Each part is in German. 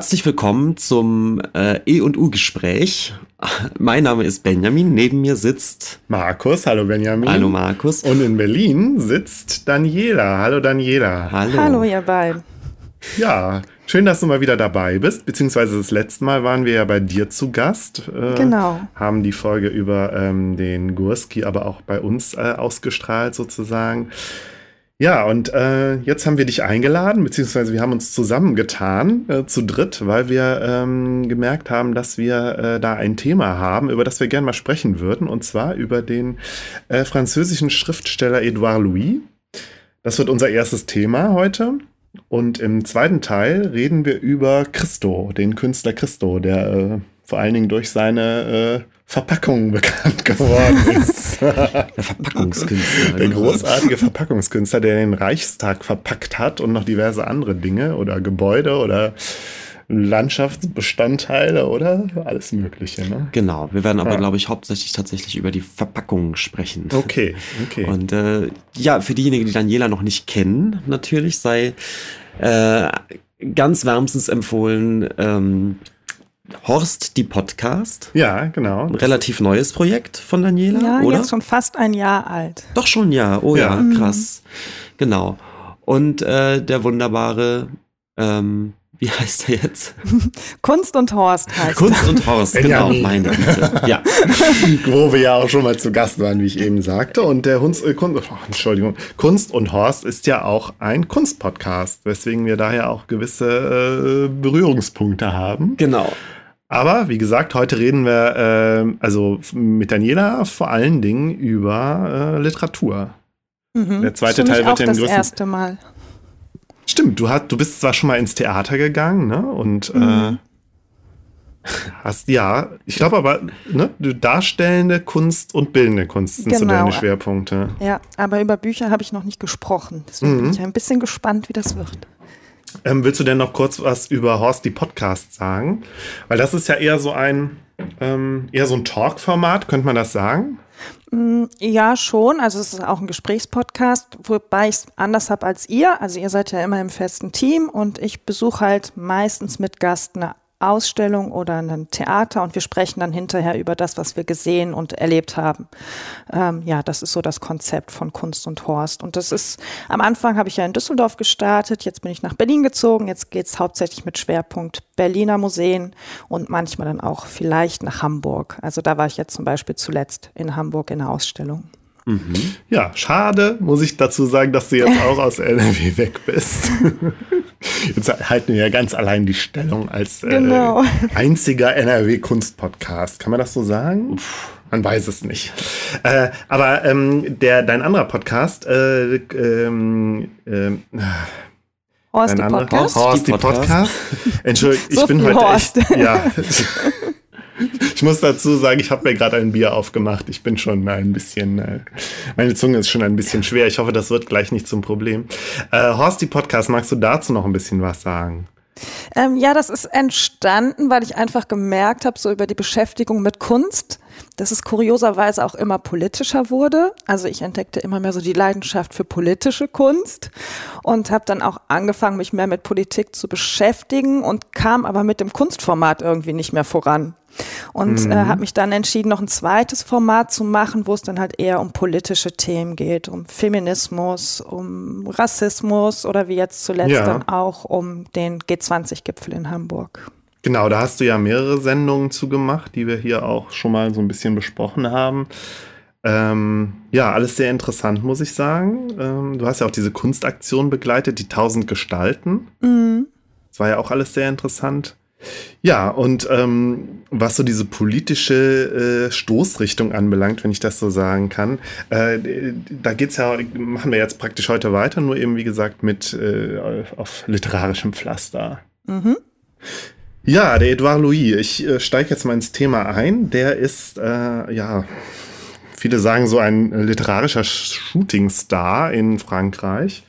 Herzlich willkommen zum äh, E&U-Gespräch. Mein Name ist Benjamin, neben mir sitzt Markus. Hallo Benjamin. Hallo Markus. Und in Berlin sitzt Daniela. Hallo Daniela. Hallo. Hallo ihr beiden. Ja, schön, dass du mal wieder dabei bist. Beziehungsweise das letzte Mal waren wir ja bei dir zu Gast. Äh, genau. Haben die Folge über ähm, den Gurski aber auch bei uns äh, ausgestrahlt sozusagen. Ja, und äh, jetzt haben wir dich eingeladen, beziehungsweise wir haben uns zusammengetan äh, zu dritt, weil wir ähm, gemerkt haben, dass wir äh, da ein Thema haben, über das wir gerne mal sprechen würden, und zwar über den äh, französischen Schriftsteller Edouard Louis. Das wird unser erstes Thema heute. Und im zweiten Teil reden wir über Christo, den Künstler Christo, der äh, vor allen Dingen durch seine Verpackung bekannt geworden ist. Der Verpackungskünstler. Der großartige Verpackungskünstler, der den Reichstag verpackt hat und noch diverse andere Dinge oder Gebäude oder Landschaftsbestandteile oder alles Mögliche. Ne? Genau, wir werden aber, ja. glaube ich, hauptsächlich tatsächlich über die Verpackung sprechen. Okay, okay. Und äh, ja, für diejenigen, die Daniela noch nicht kennen, natürlich sei äh, ganz wärmstens empfohlen, ähm, Horst, die Podcast. Ja, genau. Ein relativ neues Projekt von Daniela, ja, oder? jetzt schon fast ein Jahr alt. Doch schon ein Jahr, oh ja, ja mhm. krass. Genau. Und äh, der wunderbare, ähm, wie heißt er jetzt? Kunst und Horst heißt Kunst und Horst, genau, meine Güte. Ja. Wo wir ja auch schon mal zu Gast waren, wie ich eben sagte. Und der Hunds, äh, Kunst, oh, Entschuldigung, Kunst und Horst ist ja auch ein Kunstpodcast, weswegen wir daher auch gewisse äh, Berührungspunkte haben. Genau. Aber wie gesagt, heute reden wir äh, also mit Daniela vor allen Dingen über äh, Literatur. Mhm. Der zweite Teil wird ja das erste Mal. Stimmt, du, hast, du bist zwar schon mal ins Theater gegangen, ne? Und äh, mhm. äh, hast ja, ich glaube aber, ne, darstellende Kunst und bildende Kunst sind genau. so deine Schwerpunkte. Ja, aber über Bücher habe ich noch nicht gesprochen. Deswegen mhm. bin ich ein bisschen gespannt, wie das wird. Ähm, willst du denn noch kurz was über Horst die Podcast sagen? Weil das ist ja eher so ein, ähm, eher so ein Talk-Format, könnte man das sagen? Mm, ja, schon. Also es ist auch ein Gesprächspodcast, wobei ich es anders habe als ihr. Also ihr seid ja immer im festen Team und ich besuche halt meistens mit Gast eine Ausstellung oder ein Theater und wir sprechen dann hinterher über das, was wir gesehen und erlebt haben. Ähm, ja, das ist so das Konzept von Kunst und Horst. Und das ist, am Anfang habe ich ja in Düsseldorf gestartet, jetzt bin ich nach Berlin gezogen, jetzt geht es hauptsächlich mit Schwerpunkt Berliner Museen und manchmal dann auch vielleicht nach Hamburg. Also da war ich jetzt zum Beispiel zuletzt in Hamburg in der Ausstellung. Mhm. Ja, schade, muss ich dazu sagen, dass du jetzt auch aus NRW weg bist. Jetzt halten wir ja ganz allein die Stellung als äh, genau. einziger NRW-Kunst-Podcast. Kann man das so sagen? Uff, man weiß es nicht. Äh, aber ähm, der, dein anderer Podcast, äh, ähm, ähm, Horst, die Podcast? Horst, die Podcast. Entschuldigung, ich so bin heute Horst. echt, ja. Ich muss dazu sagen, ich habe mir gerade ein Bier aufgemacht. Ich bin schon ein bisschen, äh, meine Zunge ist schon ein bisschen schwer. Ich hoffe, das wird gleich nicht zum Problem. Äh, Horst, die Podcast, magst du dazu noch ein bisschen was sagen? Ähm, ja, das ist entstanden, weil ich einfach gemerkt habe, so über die Beschäftigung mit Kunst, dass es kurioserweise auch immer politischer wurde. Also ich entdeckte immer mehr so die Leidenschaft für politische Kunst und habe dann auch angefangen, mich mehr mit Politik zu beschäftigen und kam aber mit dem Kunstformat irgendwie nicht mehr voran. Und äh, mhm. äh, habe mich dann entschieden, noch ein zweites Format zu machen, wo es dann halt eher um politische Themen geht, um Feminismus, um Rassismus oder wie jetzt zuletzt ja. dann auch um den G20-Gipfel in Hamburg. Genau, da hast du ja mehrere Sendungen zu gemacht, die wir hier auch schon mal so ein bisschen besprochen haben. Ähm, ja, alles sehr interessant, muss ich sagen. Ähm, du hast ja auch diese Kunstaktion begleitet, die tausend Gestalten. Mhm. Das war ja auch alles sehr interessant. Ja, und ähm, was so diese politische äh, Stoßrichtung anbelangt, wenn ich das so sagen kann, äh, da geht's ja, machen wir jetzt praktisch heute weiter, nur eben wie gesagt mit äh, auf literarischem Pflaster. Mhm. Ja, der Edouard Louis, ich äh, steige jetzt mal ins Thema ein. Der ist, äh, ja, viele sagen so ein literarischer Shootingstar in Frankreich.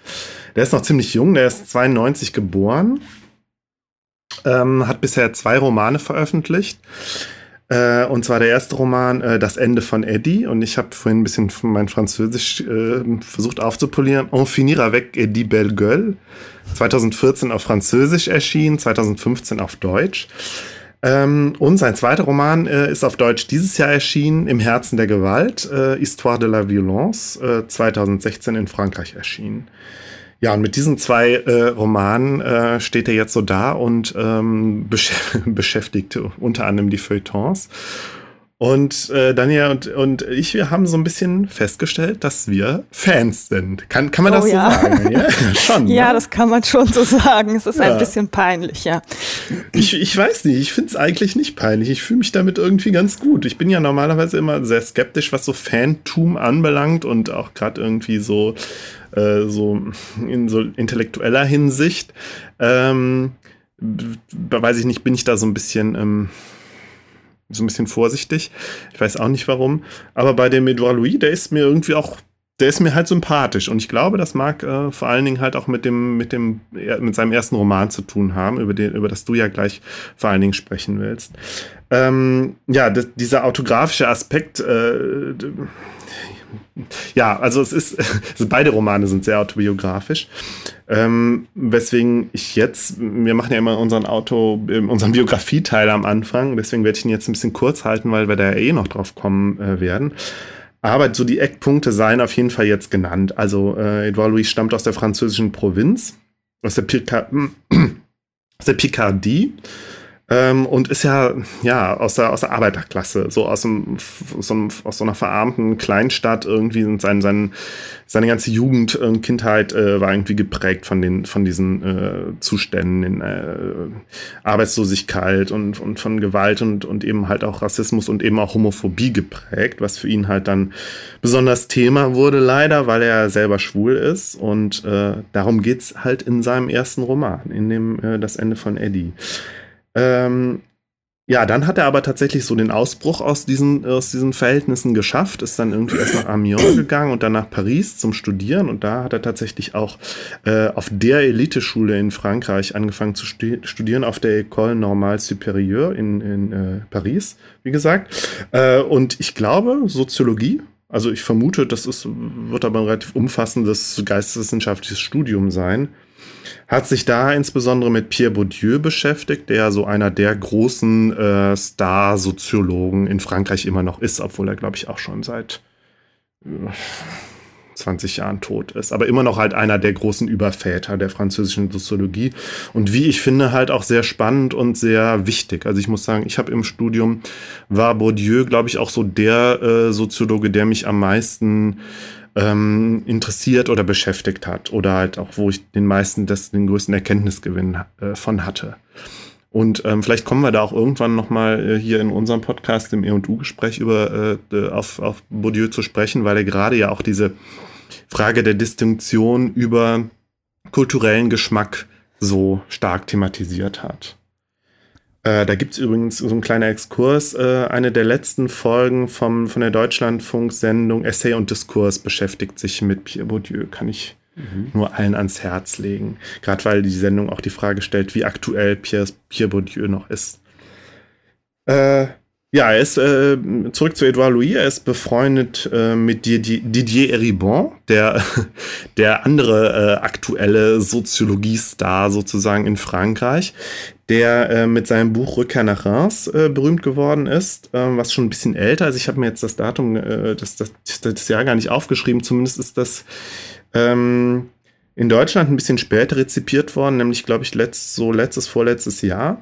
Der ist noch ziemlich jung, der ist 92 geboren ähm, hat bisher zwei Romane veröffentlicht. Äh, und zwar der erste Roman, äh, Das Ende von Eddie. Und ich habe vorhin ein bisschen mein Französisch äh, versucht aufzupolieren. On finira avec Eddie Belle Gueule. 2014 auf Französisch erschienen, 2015 auf Deutsch. Ähm, und sein zweiter Roman äh, ist auf Deutsch dieses Jahr erschienen, Im Herzen der Gewalt, äh, Histoire de la Violence, äh, 2016 in Frankreich erschienen. Ja, und mit diesen zwei äh, Romanen äh, steht er jetzt so da und ähm, besch beschäftigt unter anderem die Feuilletons. Und äh, Daniel und, und ich, wir haben so ein bisschen festgestellt, dass wir Fans sind. Kann, kann man das oh, so ja. sagen? Ja, schon, ja ne? das kann man schon so sagen. Es ist ja. ein bisschen peinlich, ja. Ich, ich weiß nicht, ich finde es eigentlich nicht peinlich. Ich fühle mich damit irgendwie ganz gut. Ich bin ja normalerweise immer sehr skeptisch, was so Fantum anbelangt und auch gerade irgendwie so, äh, so in so intellektueller Hinsicht. Ähm, weiß ich nicht, bin ich da so ein bisschen. Ähm, so ein bisschen vorsichtig. Ich weiß auch nicht warum. Aber bei dem Edouard Louis, der ist mir irgendwie auch, der ist mir halt sympathisch. Und ich glaube, das mag äh, vor allen Dingen halt auch mit dem, mit dem, mit seinem ersten Roman zu tun haben, über den, über das du ja gleich vor allen Dingen sprechen willst. Ähm, ja, das, dieser autografische Aspekt, äh, ja, also es ist, also beide Romane sind sehr autobiografisch. Ähm, weswegen ich jetzt, wir machen ja immer unseren Auto, unseren Biografieteil am Anfang, deswegen werde ich ihn jetzt ein bisschen kurz halten, weil wir da eh noch drauf kommen äh, werden. Aber so die Eckpunkte seien auf jeden Fall jetzt genannt. Also äh, Edouard Louis stammt aus der französischen Provinz, aus der, Pica aus der Picardie ähm, und ist ja, ja aus, der, aus der Arbeiterklasse, so aus, dem, so einem, aus so einer verarmten Kleinstadt irgendwie und sein, sein, seine ganze Jugend und Kindheit äh, war irgendwie geprägt von, den, von diesen äh, Zuständen in äh, Arbeitslosigkeit und, und von Gewalt und, und eben halt auch Rassismus und eben auch Homophobie geprägt, was für ihn halt dann besonders Thema wurde, leider, weil er selber schwul ist. Und äh, darum geht's halt in seinem ersten Roman, in dem äh, Das Ende von Eddie. Ähm, ja, dann hat er aber tatsächlich so den Ausbruch aus diesen, aus diesen Verhältnissen geschafft, ist dann irgendwie erst nach Amiens gegangen und dann nach Paris zum Studieren und da hat er tatsächlich auch äh, auf der Eliteschule in Frankreich angefangen zu studieren, auf der École Normale Supérieure in, in äh, Paris, wie gesagt. Äh, und ich glaube, Soziologie also ich vermute, das ist, wird aber ein relativ umfassendes geisteswissenschaftliches Studium sein hat sich da insbesondere mit Pierre Bourdieu beschäftigt, der so einer der großen äh, Star-Soziologen in Frankreich immer noch ist, obwohl er, glaube ich, auch schon seit äh, 20 Jahren tot ist, aber immer noch halt einer der großen Überväter der französischen Soziologie und wie ich finde halt auch sehr spannend und sehr wichtig. Also ich muss sagen, ich habe im Studium war Bourdieu, glaube ich, auch so der äh, Soziologe, der mich am meisten ähm, interessiert oder beschäftigt hat oder halt auch, wo ich den meisten, das, den größten Erkenntnisgewinn äh, von hatte. Und ähm, vielleicht kommen wir da auch irgendwann nochmal äh, hier in unserem Podcast, im E&U-Gespräch über äh, auf, auf Bourdieu zu sprechen, weil er gerade ja auch diese Frage der Distinktion über kulturellen Geschmack so stark thematisiert hat. Äh, da gibt es übrigens so ein kleiner Exkurs. Äh, eine der letzten Folgen vom, von der Deutschlandfunk-Sendung Essay und Diskurs beschäftigt sich mit Pierre Bourdieu. Kann ich mhm. nur allen ans Herz legen. Gerade weil die Sendung auch die Frage stellt, wie aktuell Pierre, Pierre Bourdieu noch ist. Äh, ja, er ist äh, zurück zu Edouard Louis. Er ist befreundet äh, mit Didier Eribon, der, der andere äh, aktuelle Soziologie-Star sozusagen in Frankreich, der äh, mit seinem Buch Rückkehr nach Reims äh, berühmt geworden ist, äh, was schon ein bisschen älter ist. Ich habe mir jetzt das Datum, äh, das, das, das Jahr gar nicht aufgeschrieben. Zumindest ist das ähm, in Deutschland ein bisschen später rezipiert worden, nämlich, glaube ich, letzt, so letztes, vorletztes Jahr,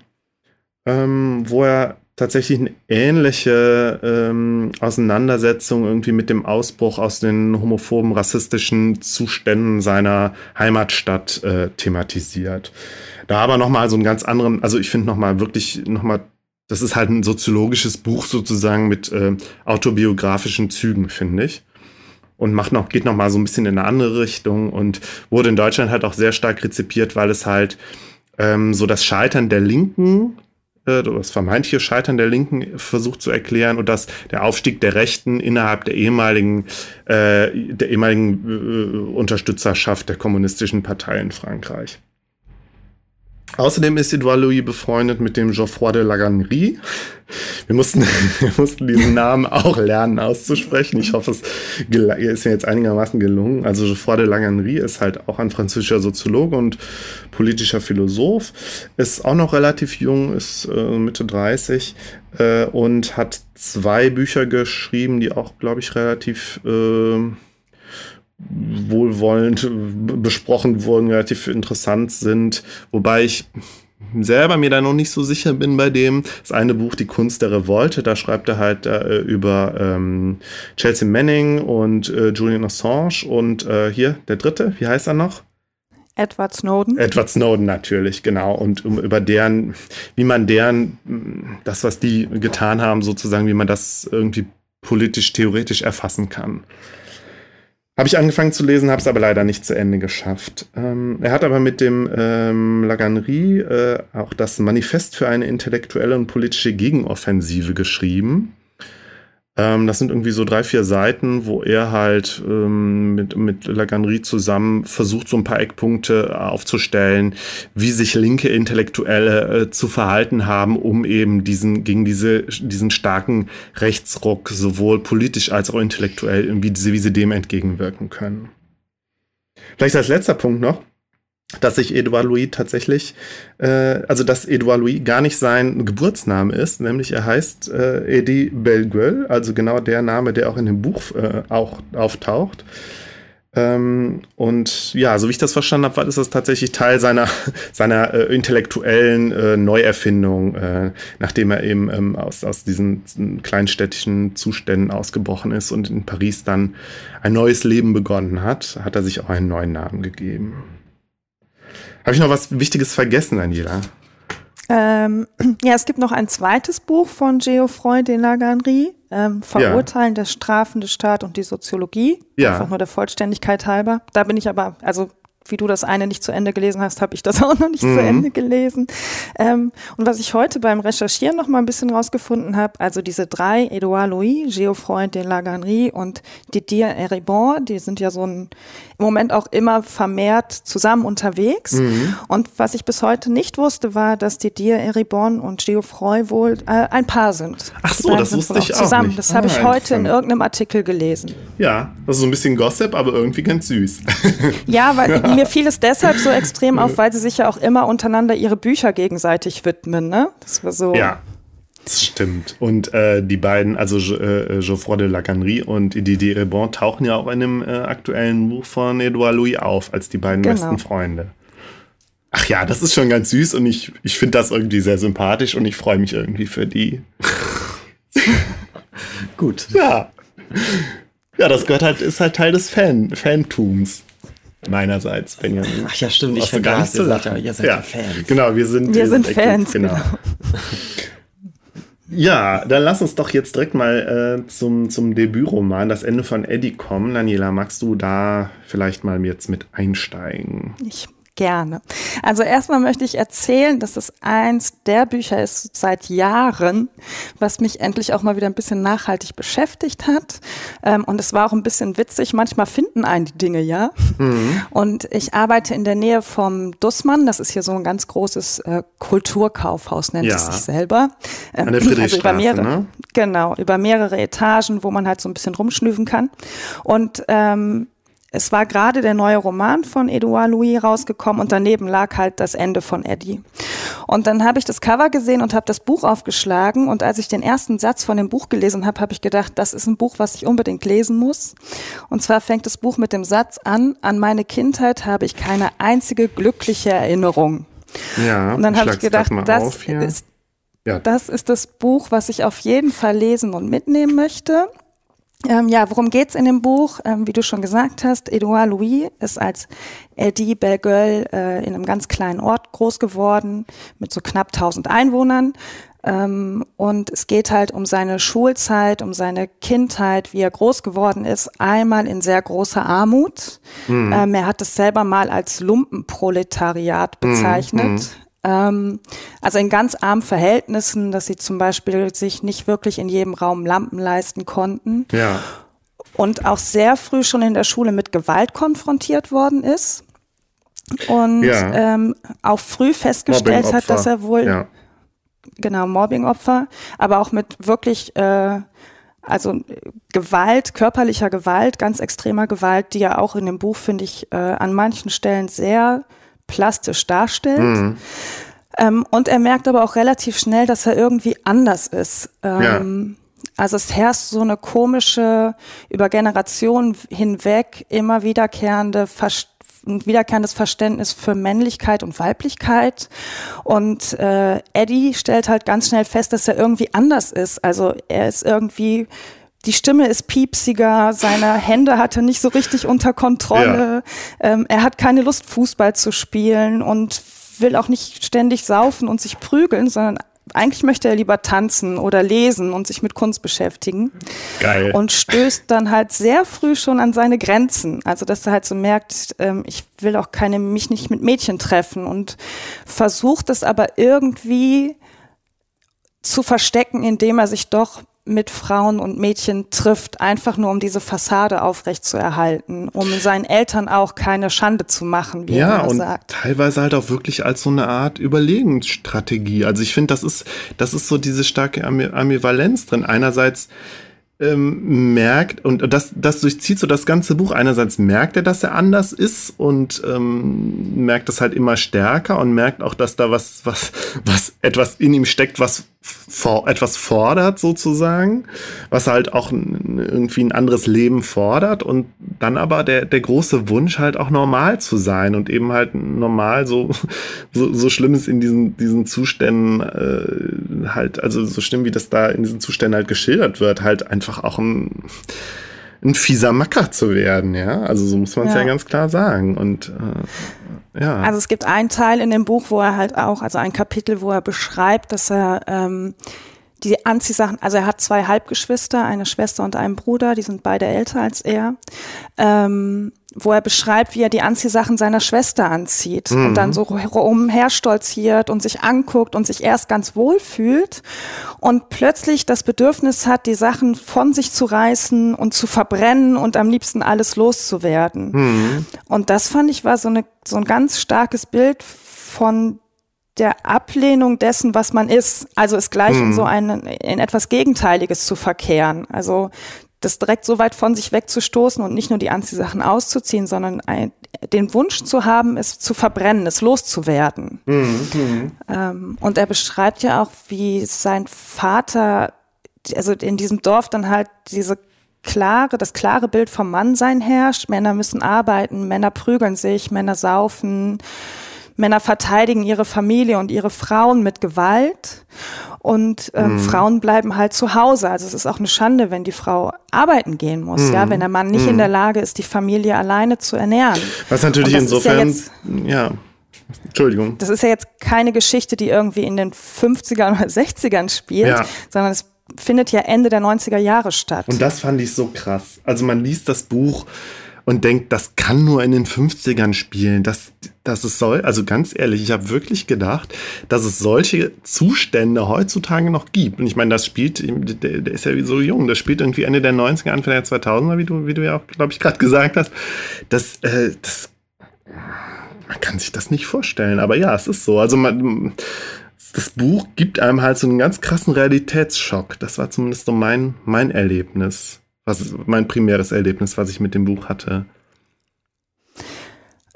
ähm, wo er tatsächlich eine ähnliche ähm, Auseinandersetzung irgendwie mit dem Ausbruch aus den homophoben, rassistischen Zuständen seiner Heimatstadt äh, thematisiert. Da aber nochmal so einen ganz anderen, also ich finde nochmal wirklich nochmal, das ist halt ein soziologisches Buch sozusagen mit äh, autobiografischen Zügen, finde ich. Und macht noch, geht nochmal so ein bisschen in eine andere Richtung und wurde in Deutschland halt auch sehr stark rezipiert, weil es halt ähm, so das Scheitern der Linken das vermeintliche Scheitern der Linken versucht zu erklären und dass der Aufstieg der Rechten innerhalb der ehemaligen, äh, der ehemaligen äh, Unterstützerschaft der kommunistischen Partei in Frankreich. Außerdem ist Edouard Louis befreundet mit dem Geoffroy de Laganerie. wir mussten, wir mussten diesen Namen auch lernen auszusprechen. Ich hoffe, es ist mir jetzt einigermaßen gelungen. Also Geoffroy de Langenry ist halt auch ein französischer Soziologe und politischer Philosoph. Ist auch noch relativ jung, ist äh, Mitte 30 äh, und hat zwei Bücher geschrieben, die auch, glaube ich, relativ äh, wohlwollend besprochen wurden, relativ interessant sind. Wobei ich selber mir da noch nicht so sicher bin bei dem. Das eine Buch, Die Kunst der Revolte, da schreibt er halt äh, über ähm, Chelsea Manning und äh, Julian Assange und äh, hier der dritte, wie heißt er noch? Edward Snowden. Edward Snowden natürlich, genau. Und um, über deren, wie man deren, das, was die getan haben, sozusagen, wie man das irgendwie politisch, theoretisch erfassen kann. Habe ich angefangen zu lesen, habe es aber leider nicht zu Ende geschafft. Ähm, er hat aber mit dem ähm, Laganerie äh, auch das Manifest für eine intellektuelle und politische Gegenoffensive geschrieben. Ähm, das sind irgendwie so drei, vier Seiten, wo er halt ähm, mit, mit Laganerie zusammen versucht, so ein paar Eckpunkte aufzustellen, wie sich linke Intellektuelle äh, zu verhalten haben, um eben diesen, gegen diese, diesen starken Rechtsruck sowohl politisch als auch intellektuell, wie, wie sie dem entgegenwirken können. Vielleicht als letzter Punkt noch dass sich Edouard Louis tatsächlich, äh, also dass Edouard Louis gar nicht sein Geburtsname ist, nämlich er heißt äh, Eddie Belgueul, also genau der Name, der auch in dem Buch äh, auch auftaucht. Ähm, und ja, so wie ich das verstanden habe, ist das tatsächlich Teil seiner, seiner äh, intellektuellen äh, Neuerfindung, äh, nachdem er eben ähm, aus, aus diesen kleinstädtischen Zuständen ausgebrochen ist und in Paris dann ein neues Leben begonnen hat, hat er sich auch einen neuen Namen gegeben. Habe ich noch was Wichtiges vergessen, Angela? Ähm, ja, es gibt noch ein zweites Buch von Geoffroy de Laganerie, ähm, Verurteilen ja. der strafende Staat und die Soziologie. Ja. Einfach nur der Vollständigkeit halber. Da bin ich aber, also wie du das eine nicht zu Ende gelesen hast, habe ich das auch noch nicht mhm. zu Ende gelesen. Ähm, und was ich heute beim Recherchieren noch mal ein bisschen rausgefunden habe, also diese drei, Edouard Louis, Geoffroy de Laganerie und Didier Eribon, die sind ja so ein, im Moment auch immer vermehrt zusammen unterwegs. Mhm. Und was ich bis heute nicht wusste, war, dass Didier Eribon und Geoffroy wohl äh, ein Paar sind. Ach so, das wusste ich auch zusammen. Nicht. Das habe ich ah, heute in irgendeinem Artikel gelesen. Ja, das ist so ein bisschen Gossip, aber irgendwie ganz süß. Ja, weil mir fiel es deshalb so extrem auf, weil sie sich ja auch immer untereinander ihre Bücher gegenseitig widmen, ne? Das war so. Ja. Das stimmt. Und äh, die beiden, also äh, Geoffroy de Lacannerie und Didier Rebon, tauchen ja auch in dem äh, aktuellen Buch von Edouard Louis auf, als die beiden genau. besten Freunde. Ach ja, das ist schon ganz süß und ich, ich finde das irgendwie sehr sympathisch und ich freue mich irgendwie für die. Gut. Ja. Ja, das gehört halt, ist halt Teil des Fan, Fantums meinerseits, Benjamin. Ach ja, stimmt, ich vergaß, ihr seid ja, ihr seid ja, Fans. Genau, wir sind, wir sind Fans. Genau. genau. Ja, dann lass uns doch jetzt direkt mal äh, zum, zum Debütroman, das Ende von Eddie kommen. Daniela, magst du da vielleicht mal jetzt mit einsteigen? Ich Gerne. Also erstmal möchte ich erzählen, dass es eins der Bücher ist seit Jahren, was mich endlich auch mal wieder ein bisschen nachhaltig beschäftigt hat. Ähm, und es war auch ein bisschen witzig. Manchmal finden einen die Dinge ja. Mhm. Und ich arbeite in der Nähe vom Dussmann. Das ist hier so ein ganz großes äh, Kulturkaufhaus, nennt ja. es sich selber. Ähm, An der also über mehrere, ne? Genau, über mehrere Etagen, wo man halt so ein bisschen rumschnüfen kann. Und ähm, es war gerade der neue Roman von Edouard Louis rausgekommen und daneben lag halt das Ende von Eddie. Und dann habe ich das Cover gesehen und habe das Buch aufgeschlagen und als ich den ersten Satz von dem Buch gelesen habe, habe ich gedacht, das ist ein Buch, was ich unbedingt lesen muss. Und zwar fängt das Buch mit dem Satz an, an meine Kindheit habe ich keine einzige glückliche Erinnerung. Ja, und dann habe ich gedacht, das ist, ja. das ist das Buch, was ich auf jeden Fall lesen und mitnehmen möchte. Ähm, ja, worum geht's in dem Buch? Ähm, wie du schon gesagt hast, Edouard Louis ist als Eddie Belgueul äh, in einem ganz kleinen Ort groß geworden mit so knapp 1000 Einwohnern. Ähm, und es geht halt um seine Schulzeit, um seine Kindheit, wie er groß geworden ist. Einmal in sehr großer Armut. Mhm. Ähm, er hat es selber mal als Lumpenproletariat mhm. bezeichnet. Mhm. Ähm, also in ganz armen Verhältnissen, dass sie zum Beispiel sich nicht wirklich in jedem Raum Lampen leisten konnten. Ja. Und auch sehr früh schon in der Schule mit Gewalt konfrontiert worden ist. Und ja. ähm, auch früh festgestellt hat, dass er wohl ja. genau, Mobbingopfer, aber auch mit wirklich, äh, also Gewalt, körperlicher Gewalt, ganz extremer Gewalt, die er auch in dem Buch, finde ich, äh, an manchen Stellen sehr plastisch darstellt. Mhm. Ähm, und er merkt aber auch relativ schnell, dass er irgendwie anders ist. Ähm, ja. Also es herrscht so eine komische, über Generationen hinweg immer wiederkehrende Verständnis ein wiederkehrendes Verständnis für Männlichkeit und Weiblichkeit. Und äh, Eddie stellt halt ganz schnell fest, dass er irgendwie anders ist. Also er ist irgendwie die Stimme ist piepsiger, seine Hände hat er nicht so richtig unter Kontrolle. Ja. Ähm, er hat keine Lust, Fußball zu spielen und will auch nicht ständig saufen und sich prügeln, sondern eigentlich möchte er lieber tanzen oder lesen und sich mit Kunst beschäftigen. Geil. Und stößt dann halt sehr früh schon an seine Grenzen. Also, dass er halt so merkt, ähm, ich will auch keine, mich nicht mit Mädchen treffen und versucht es aber irgendwie zu verstecken, indem er sich doch mit Frauen und Mädchen trifft, einfach nur um diese Fassade aufrechtzuerhalten, um seinen Eltern auch keine Schande zu machen, wie ja, er und sagt. Teilweise halt auch wirklich als so eine Art Überlegensstrategie. Also ich finde, das ist, das ist so diese starke Ambivalenz drin. Einerseits ähm, merkt, und das, das durchzieht so das ganze Buch. Einerseits merkt er, dass er anders ist und ähm, merkt das halt immer stärker und merkt auch, dass da was, was, was etwas in ihm steckt, was for, etwas fordert sozusagen, was halt auch irgendwie ein anderes Leben fordert und dann aber der, der große Wunsch halt auch normal zu sein und eben halt normal so, so, so schlimm ist in diesen, diesen Zuständen äh, halt, also so schlimm wie das da in diesen Zuständen halt geschildert wird, halt einfach auch ein ein fieser Macker zu werden, ja. Also so muss man es ja. ja. ganz klar sagen. Und äh, ja. Also es gibt einen Teil in dem Buch, wo er halt auch, also ein Kapitel, wo er beschreibt, dass er ähm, die Anziehsachen, also er hat zwei Halbgeschwister, eine Schwester und einen Bruder, die sind beide älter als er, ähm, wo er beschreibt, wie er die Anziehsachen seiner Schwester anzieht mhm. und dann so umherstolziert und sich anguckt und sich erst ganz wohl fühlt und plötzlich das Bedürfnis hat, die Sachen von sich zu reißen und zu verbrennen und am liebsten alles loszuwerden. Mhm. Und das fand ich war so, eine, so ein ganz starkes Bild von der Ablehnung dessen, was man ist. Also es gleich mhm. in so ein, in etwas Gegenteiliges zu verkehren. Also das direkt so weit von sich wegzustoßen und nicht nur die Anziehsachen auszuziehen, sondern ein, den Wunsch zu haben, es zu verbrennen, es loszuwerden. Mhm. Ähm, und er beschreibt ja auch, wie sein Vater, also in diesem Dorf dann halt diese klare, das klare Bild vom Mannsein herrscht. Männer müssen arbeiten, Männer prügeln sich, Männer saufen, Männer verteidigen ihre Familie und ihre Frauen mit Gewalt und ähm, mhm. Frauen bleiben halt zu Hause. Also es ist auch eine Schande, wenn die Frau arbeiten gehen muss, mhm. ja, wenn der Mann nicht mhm. in der Lage ist, die Familie alleine zu ernähren. Was natürlich insofern, ja, jetzt, ja. Entschuldigung. Das ist ja jetzt keine Geschichte, die irgendwie in den 50ern oder 60ern spielt, ja. sondern es findet ja Ende der 90er Jahre statt. Und das fand ich so krass. Also man liest das Buch und denkt, das kann nur in den 50ern spielen. Das, das es soll, also ganz ehrlich, ich habe wirklich gedacht, dass es solche Zustände heutzutage noch gibt. Und ich meine, das spielt, der, der ist ja so jung, das spielt irgendwie Ende der 90er, Anfang der 2000er, wie du, wie du ja auch, glaube ich, gerade gesagt hast. Das, äh, das, man kann sich das nicht vorstellen. Aber ja, es ist so. Also man, das Buch gibt einem halt so einen ganz krassen Realitätsschock. Das war zumindest so mein, mein Erlebnis was mein primäres Erlebnis, was ich mit dem Buch hatte?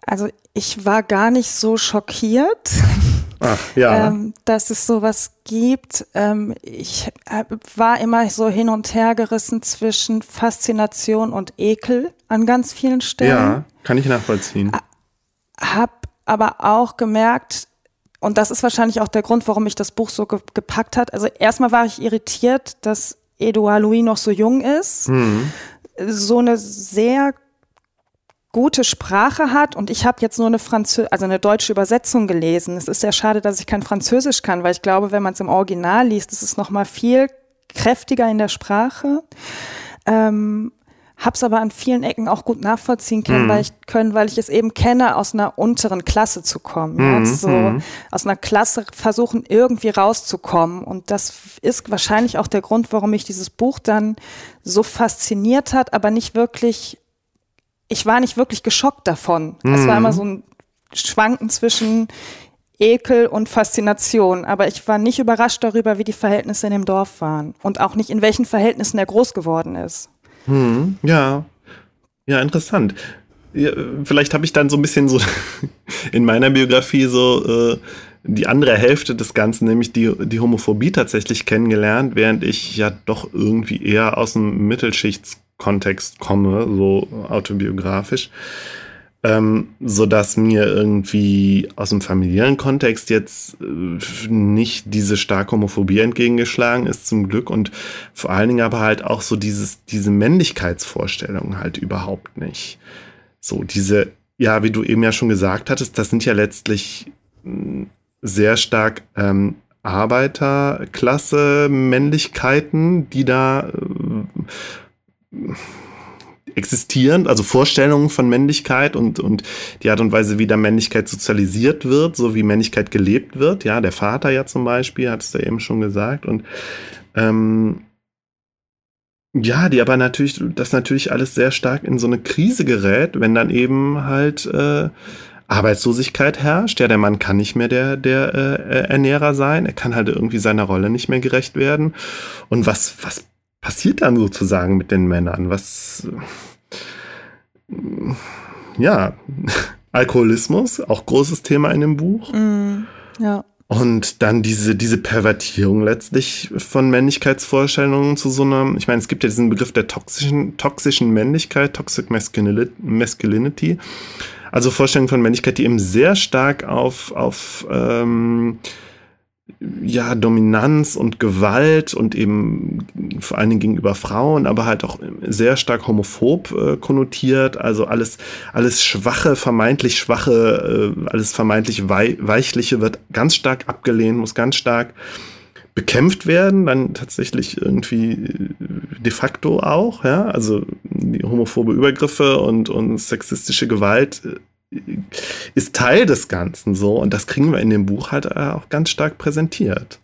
Also ich war gar nicht so schockiert, Ach, ja. ähm, dass es sowas gibt. Ähm, ich äh, war immer so hin und her gerissen zwischen Faszination und Ekel an ganz vielen Stellen. Ja, kann ich nachvollziehen. Hab aber auch gemerkt, und das ist wahrscheinlich auch der Grund, warum mich das Buch so ge gepackt hat. Also erstmal war ich irritiert, dass Edouard Louis noch so jung ist, mhm. so eine sehr gute Sprache hat und ich habe jetzt nur eine Franzö also eine deutsche Übersetzung gelesen. Es ist sehr schade, dass ich kein Französisch kann, weil ich glaube, wenn man es im Original liest, ist es noch mal viel kräftiger in der Sprache. Ähm, hab's aber an vielen Ecken auch gut nachvollziehen können, mhm. weil ich können, weil ich es eben kenne, aus einer unteren Klasse zu kommen. Mhm. Ja, so mhm. aus einer Klasse versuchen irgendwie rauszukommen. Und das ist wahrscheinlich auch der Grund, warum mich dieses Buch dann so fasziniert hat, aber nicht wirklich, ich war nicht wirklich geschockt davon. Es war immer mhm. so ein Schwanken zwischen Ekel und Faszination, aber ich war nicht überrascht darüber, wie die Verhältnisse in dem Dorf waren und auch nicht in welchen Verhältnissen er groß geworden ist. Hm, ja, ja, interessant. Ja, vielleicht habe ich dann so ein bisschen so in meiner Biografie so äh, die andere Hälfte des Ganzen, nämlich die, die Homophobie tatsächlich kennengelernt, während ich ja doch irgendwie eher aus dem Mittelschichtskontext komme, so autobiografisch. Ähm, so dass mir irgendwie aus dem familiären Kontext jetzt äh, nicht diese starke Homophobie entgegengeschlagen ist, zum Glück. Und vor allen Dingen aber halt auch so dieses, diese Männlichkeitsvorstellung halt überhaupt nicht. So, diese, ja, wie du eben ja schon gesagt hattest, das sind ja letztlich hm, sehr stark ähm, Arbeiterklasse Männlichkeiten, die da äh, existieren, also Vorstellungen von Männlichkeit und, und die Art und Weise, wie da Männlichkeit sozialisiert wird, so wie Männlichkeit gelebt wird. Ja, der Vater ja zum Beispiel, hat es da eben schon gesagt. Und ähm, ja, die aber natürlich, das natürlich alles sehr stark in so eine Krise gerät, wenn dann eben halt äh, Arbeitslosigkeit herrscht. Ja, der Mann kann nicht mehr der, der äh, Ernährer sein. Er kann halt irgendwie seiner Rolle nicht mehr gerecht werden. Und was, was passiert dann sozusagen mit den Männern? Was, ja, Alkoholismus, auch großes Thema in dem Buch. Mm, ja. Und dann diese, diese Pervertierung letztlich von Männlichkeitsvorstellungen zu so einer, ich meine, es gibt ja diesen Begriff der toxischen, toxischen Männlichkeit, Toxic Masculinity. Also Vorstellungen von Männlichkeit, die eben sehr stark auf, auf ähm, ja, Dominanz und Gewalt und eben vor allen Dingen gegenüber Frauen, aber halt auch sehr stark homophob äh, konnotiert. Also alles, alles Schwache, vermeintlich Schwache, äh, alles vermeintlich Wei Weichliche wird ganz stark abgelehnt, muss ganz stark bekämpft werden, dann tatsächlich irgendwie äh, de facto auch, ja, also homophobe Übergriffe und, und sexistische Gewalt äh, ist Teil des Ganzen so und das kriegen wir in dem Buch halt äh, auch ganz stark präsentiert.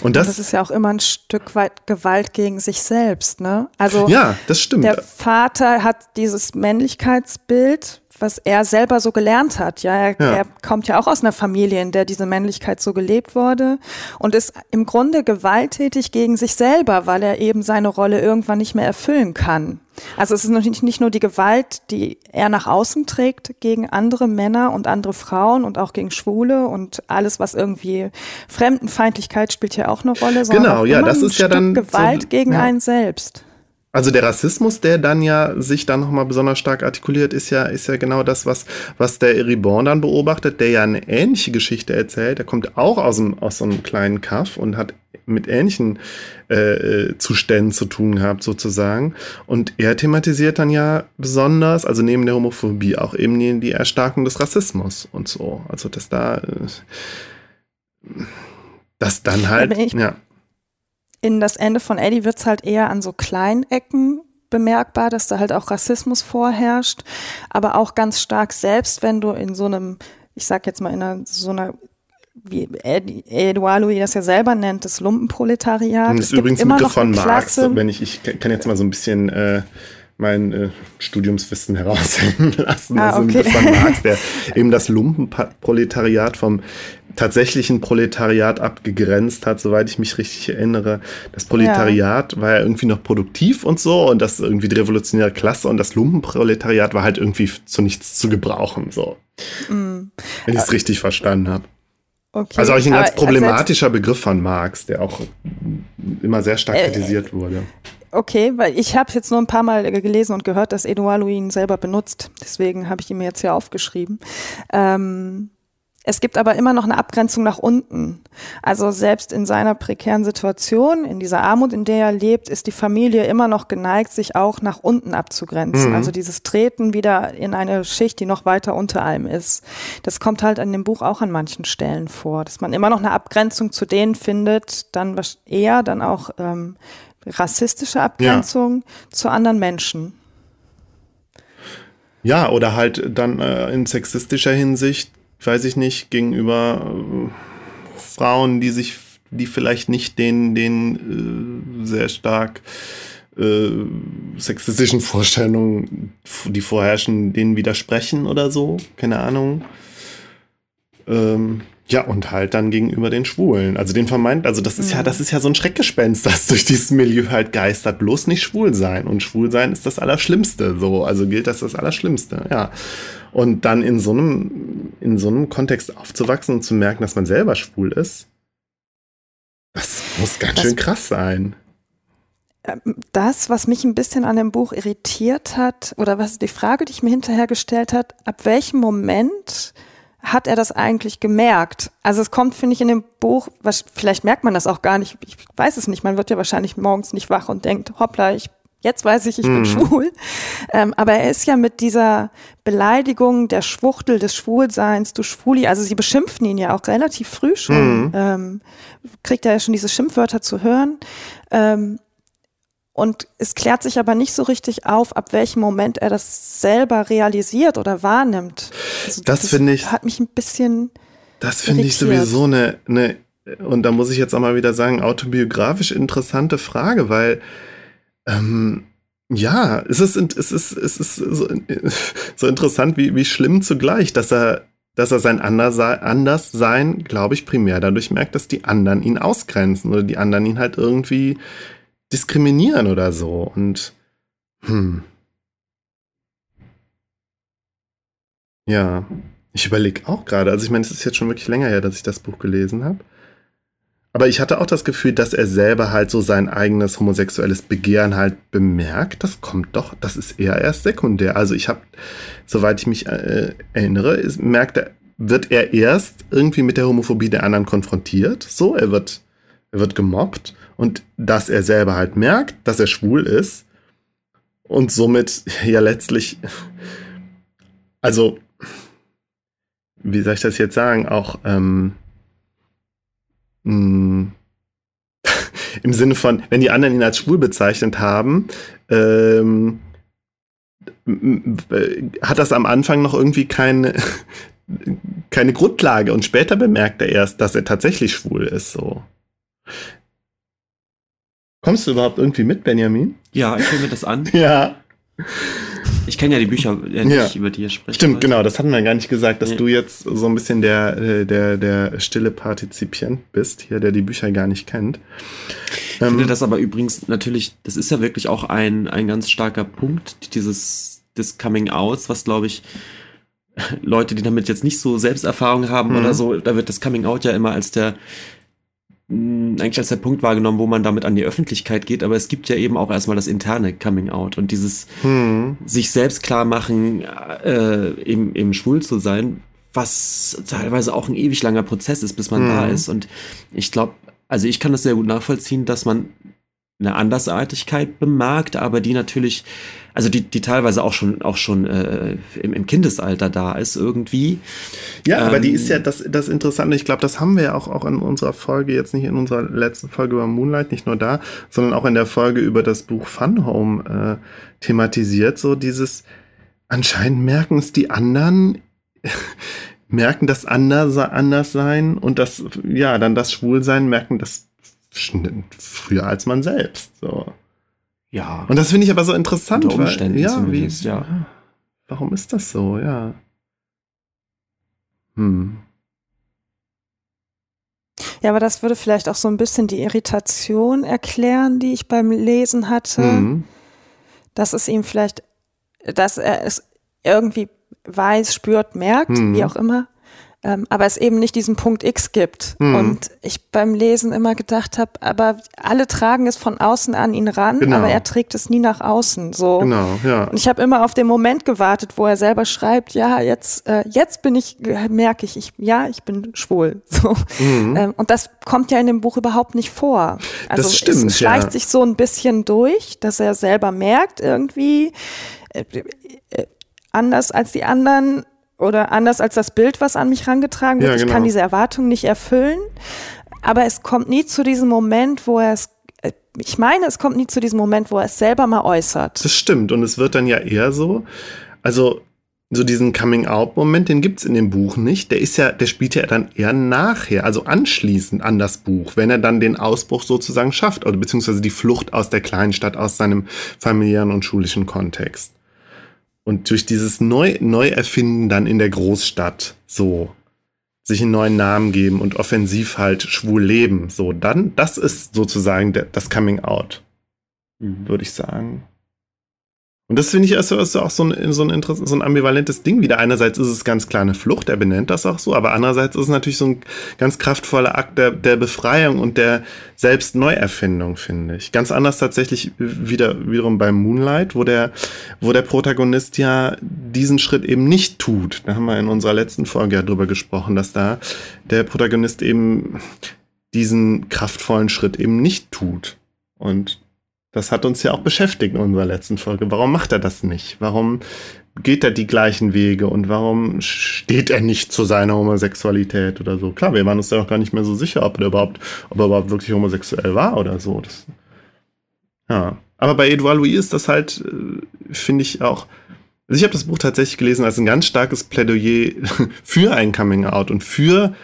Und das, das, ist ja auch immer ein Stück weit Gewalt gegen sich selbst, ne? Also ja, das stimmt. Der Vater hat dieses Männlichkeitsbild, was er selber so gelernt hat. Ja, er, ja. er, kommt ja auch aus einer Familie, in der diese Männlichkeit so gelebt wurde und ist im Grunde gewalttätig gegen sich selber, weil er eben seine Rolle irgendwann nicht mehr erfüllen kann. Also es ist natürlich nicht nur die Gewalt, die er nach außen trägt gegen andere Männer und andere Frauen und auch gegen Schwule und alles, was irgendwie Fremdenfeindlichkeit spielt ja auch eine Rolle. Genau, ja, das ist ja dann Gewalt so, gegen ja. einen selbst. Also der Rassismus, der dann ja sich dann nochmal besonders stark artikuliert, ist ja, ist ja genau das, was, was der Eribon dann beobachtet, der ja eine ähnliche Geschichte erzählt. Der kommt auch aus, einem, aus so einem kleinen Kaff und hat mit ähnlichen äh, Zuständen zu tun gehabt, sozusagen. Und er thematisiert dann ja besonders, also neben der Homophobie, auch eben die, die Erstarkung des Rassismus und so. Also dass da äh, dass dann halt, ja in das Ende von Eddie wird es halt eher an so kleinen Ecken bemerkbar, dass da halt auch Rassismus vorherrscht, aber auch ganz stark selbst, wenn du in so einem, ich sag jetzt mal in einer, so einer wie Edouard Louis das ja selber nennt, das Lumpenproletariat. Das ist übrigens ein Begriff von Marx, wenn ich, ich kann jetzt mal so ein bisschen äh, mein äh, Studiumswissen heraushängen lassen. Ah, okay. Also von Marx, der eben das Lumpenproletariat vom tatsächlichen Proletariat abgegrenzt hat, soweit ich mich richtig erinnere. Das Proletariat ja. war ja irgendwie noch produktiv und so und das irgendwie die revolutionäre Klasse und das Lumpenproletariat war halt irgendwie zu nichts zu gebrauchen, so. Mm. Wenn ich es richtig verstanden habe. Okay. Also auch ein ganz problematischer Begriff von Marx, der auch immer sehr stark äh, kritisiert wurde. Okay, weil ich habe jetzt nur ein paar Mal gelesen und gehört, dass Edouard Louis ihn selber benutzt. Deswegen habe ich ihn mir jetzt hier aufgeschrieben. Ähm, es gibt aber immer noch eine Abgrenzung nach unten. Also selbst in seiner prekären Situation, in dieser Armut, in der er lebt, ist die Familie immer noch geneigt, sich auch nach unten abzugrenzen. Mhm. Also dieses Treten wieder in eine Schicht, die noch weiter unter allem ist. Das kommt halt in dem Buch auch an manchen Stellen vor, dass man immer noch eine Abgrenzung zu denen findet, dann eher dann auch ähm, rassistische Abgrenzung ja. zu anderen Menschen. Ja, oder halt dann äh, in sexistischer Hinsicht, weiß ich nicht, gegenüber äh, Frauen, die sich, die vielleicht nicht den, den äh, sehr stark äh, sexistischen Vorstellungen, die vorherrschen, denen widersprechen oder so. Keine Ahnung. Ähm, Ja, und halt dann gegenüber den Schwulen. Also den vermeint, also das ist ja, ja das ist ja so ein Schreckgespenst, das durch dieses Milieu halt geistert. Bloß nicht schwul sein. Und schwul sein ist das Allerschlimmste. So, also gilt das das Allerschlimmste, ja. Und dann in so einem, in so einem Kontext aufzuwachsen und zu merken, dass man selber schwul ist, das muss ganz das, schön krass sein. Ähm, das, was mich ein bisschen an dem Buch irritiert hat, oder was die Frage, die ich mir hinterher gestellt hat, ab welchem Moment hat er das eigentlich gemerkt? Also es kommt, finde ich, in dem Buch, was, vielleicht merkt man das auch gar nicht, ich weiß es nicht, man wird ja wahrscheinlich morgens nicht wach und denkt, hoppla, ich, jetzt weiß ich, ich mhm. bin schwul. Ähm, aber er ist ja mit dieser Beleidigung der Schwuchtel des Schwulseins, du Schwuli, also sie beschimpfen ihn ja auch relativ früh schon, mhm. ähm, kriegt er ja schon diese Schimpfwörter zu hören. Ähm, und es klärt sich aber nicht so richtig auf, ab welchem Moment er das selber realisiert oder wahrnimmt. Also das, das finde ich. Hat mich ein bisschen. Das finde ich sowieso eine, eine, und da muss ich jetzt auch mal wieder sagen, autobiografisch interessante Frage, weil, ähm, ja, es ist, es ist, es ist so, so interessant wie, wie schlimm zugleich, dass er, dass er sein Anderssein, glaube ich, primär dadurch merkt, dass die anderen ihn ausgrenzen oder die anderen ihn halt irgendwie diskriminieren oder so. Und hm. Ja, ich überlege auch gerade. Also ich meine, es ist jetzt schon wirklich länger her, dass ich das Buch gelesen habe. Aber ich hatte auch das Gefühl, dass er selber halt so sein eigenes homosexuelles Begehren halt bemerkt. Das kommt doch, das ist eher erst sekundär. Also ich habe, soweit ich mich äh, erinnere, ist, merkt er, wird er erst irgendwie mit der Homophobie der anderen konfrontiert. So, er wird, er wird gemobbt und dass er selber halt merkt, dass er schwul ist und somit ja letztlich, also, wie soll ich das jetzt sagen, auch ähm, mh, mm, im Sinne von, wenn die anderen ihn als schwul bezeichnet haben, ähm, hat das am Anfang noch irgendwie keine, keine Grundlage und später bemerkt er erst, dass er tatsächlich schwul ist. So. Kommst du überhaupt irgendwie mit, Benjamin? Ja, ich höre mir das an. ja. Ich kenne ja die Bücher ja nicht, über die ihr sprecht. Stimmt, genau, das hatten wir gar nicht gesagt, dass nee. du jetzt so ein bisschen der, äh, der, der stille Partizipient bist, hier, der die Bücher gar nicht kennt. Ich ähm, finde das aber übrigens natürlich, das ist ja wirklich auch ein, ein ganz starker Punkt, dieses des Coming Outs, was glaube ich, Leute, die damit jetzt nicht so Selbsterfahrung haben mhm. oder so, da wird das Coming Out ja immer als der eigentlich als der Punkt wahrgenommen, wo man damit an die Öffentlichkeit geht, aber es gibt ja eben auch erstmal das interne Coming Out und dieses hm. sich selbst klar machen, äh, eben, eben schwul zu sein, was teilweise auch ein ewig langer Prozess ist, bis man hm. da ist. Und ich glaube, also ich kann das sehr gut nachvollziehen, dass man eine Andersartigkeit bemerkt, aber die natürlich, also die, die teilweise auch schon, auch schon äh, im, im Kindesalter da ist irgendwie. Ja, ähm, aber die ist ja das, das Interessante. Ich glaube, das haben wir ja auch, auch in unserer Folge, jetzt nicht in unserer letzten Folge über Moonlight, nicht nur da, sondern auch in der Folge über das Buch Fun Home äh, thematisiert. So dieses, anscheinend merken es die anderen, merken das anders, anders sein und das, ja, dann das Schwulsein, merken das früher als man selbst. So. Ja. Und das finde ich aber so interessant. Unter Umständen weil, ja, wie, ja. Warum ist das so? Ja. Hm. Ja, aber das würde vielleicht auch so ein bisschen die Irritation erklären, die ich beim Lesen hatte. Mhm. Dass es ihm vielleicht, dass er es irgendwie weiß, spürt, merkt, mhm. wie auch immer, ähm, aber es eben nicht diesen Punkt X gibt. Mhm. Und ich beim Lesen immer gedacht habe, aber alle tragen es von außen an ihn ran, genau. aber er trägt es nie nach außen. So. Genau, ja. Und ich habe immer auf den Moment gewartet, wo er selber schreibt, ja, jetzt, äh, jetzt bin ich, merke ich, ich, ja, ich bin schwul. So. Mhm. Ähm, und das kommt ja in dem Buch überhaupt nicht vor. Also das stimmt, es schleicht ja. sich so ein bisschen durch, dass er selber merkt, irgendwie äh, äh, anders als die anderen oder anders als das Bild, was an mich herangetragen wird. Ja, genau. Ich kann diese Erwartung nicht erfüllen. Aber es kommt nie zu diesem Moment, wo er es äh, ich meine, es kommt nie zu diesem Moment, wo er es selber mal äußert. Das stimmt. Und es wird dann ja eher so, also so diesen Coming-out-Moment, den gibt es in dem Buch nicht. Der ist ja, der spielt ja dann eher nachher, also anschließend an das Buch, wenn er dann den Ausbruch sozusagen schafft, oder beziehungsweise die Flucht aus der Kleinstadt, aus seinem familiären und schulischen Kontext. Und durch dieses Neu Neuerfinden dann in der Großstadt so sich einen neuen Namen geben und offensiv halt schwul leben. So, dann, das ist sozusagen das Coming Out, mhm. würde ich sagen. Und das finde ich ist, ist auch so ein, so, ein so ein ambivalentes Ding wieder. Einerseits ist es ganz klar eine Flucht, er benennt das auch so, aber andererseits ist es natürlich so ein ganz kraftvoller Akt der, der Befreiung und der Selbstneuerfindung, finde ich. Ganz anders tatsächlich wieder, wiederum beim Moonlight, wo der, wo der Protagonist ja diesen Schritt eben nicht tut. Da haben wir in unserer letzten Folge ja drüber gesprochen, dass da der Protagonist eben diesen kraftvollen Schritt eben nicht tut. Und das hat uns ja auch beschäftigt in unserer letzten Folge. Warum macht er das nicht? Warum geht er die gleichen Wege und warum steht er nicht zu seiner Homosexualität oder so? Klar, wir waren uns ja auch gar nicht mehr so sicher, ob er überhaupt, ob er überhaupt wirklich homosexuell war oder so. Das, ja. Aber bei Edouard Louis ist das halt, äh, finde ich auch. Also ich habe das Buch tatsächlich gelesen als ein ganz starkes Plädoyer für ein Coming Out und für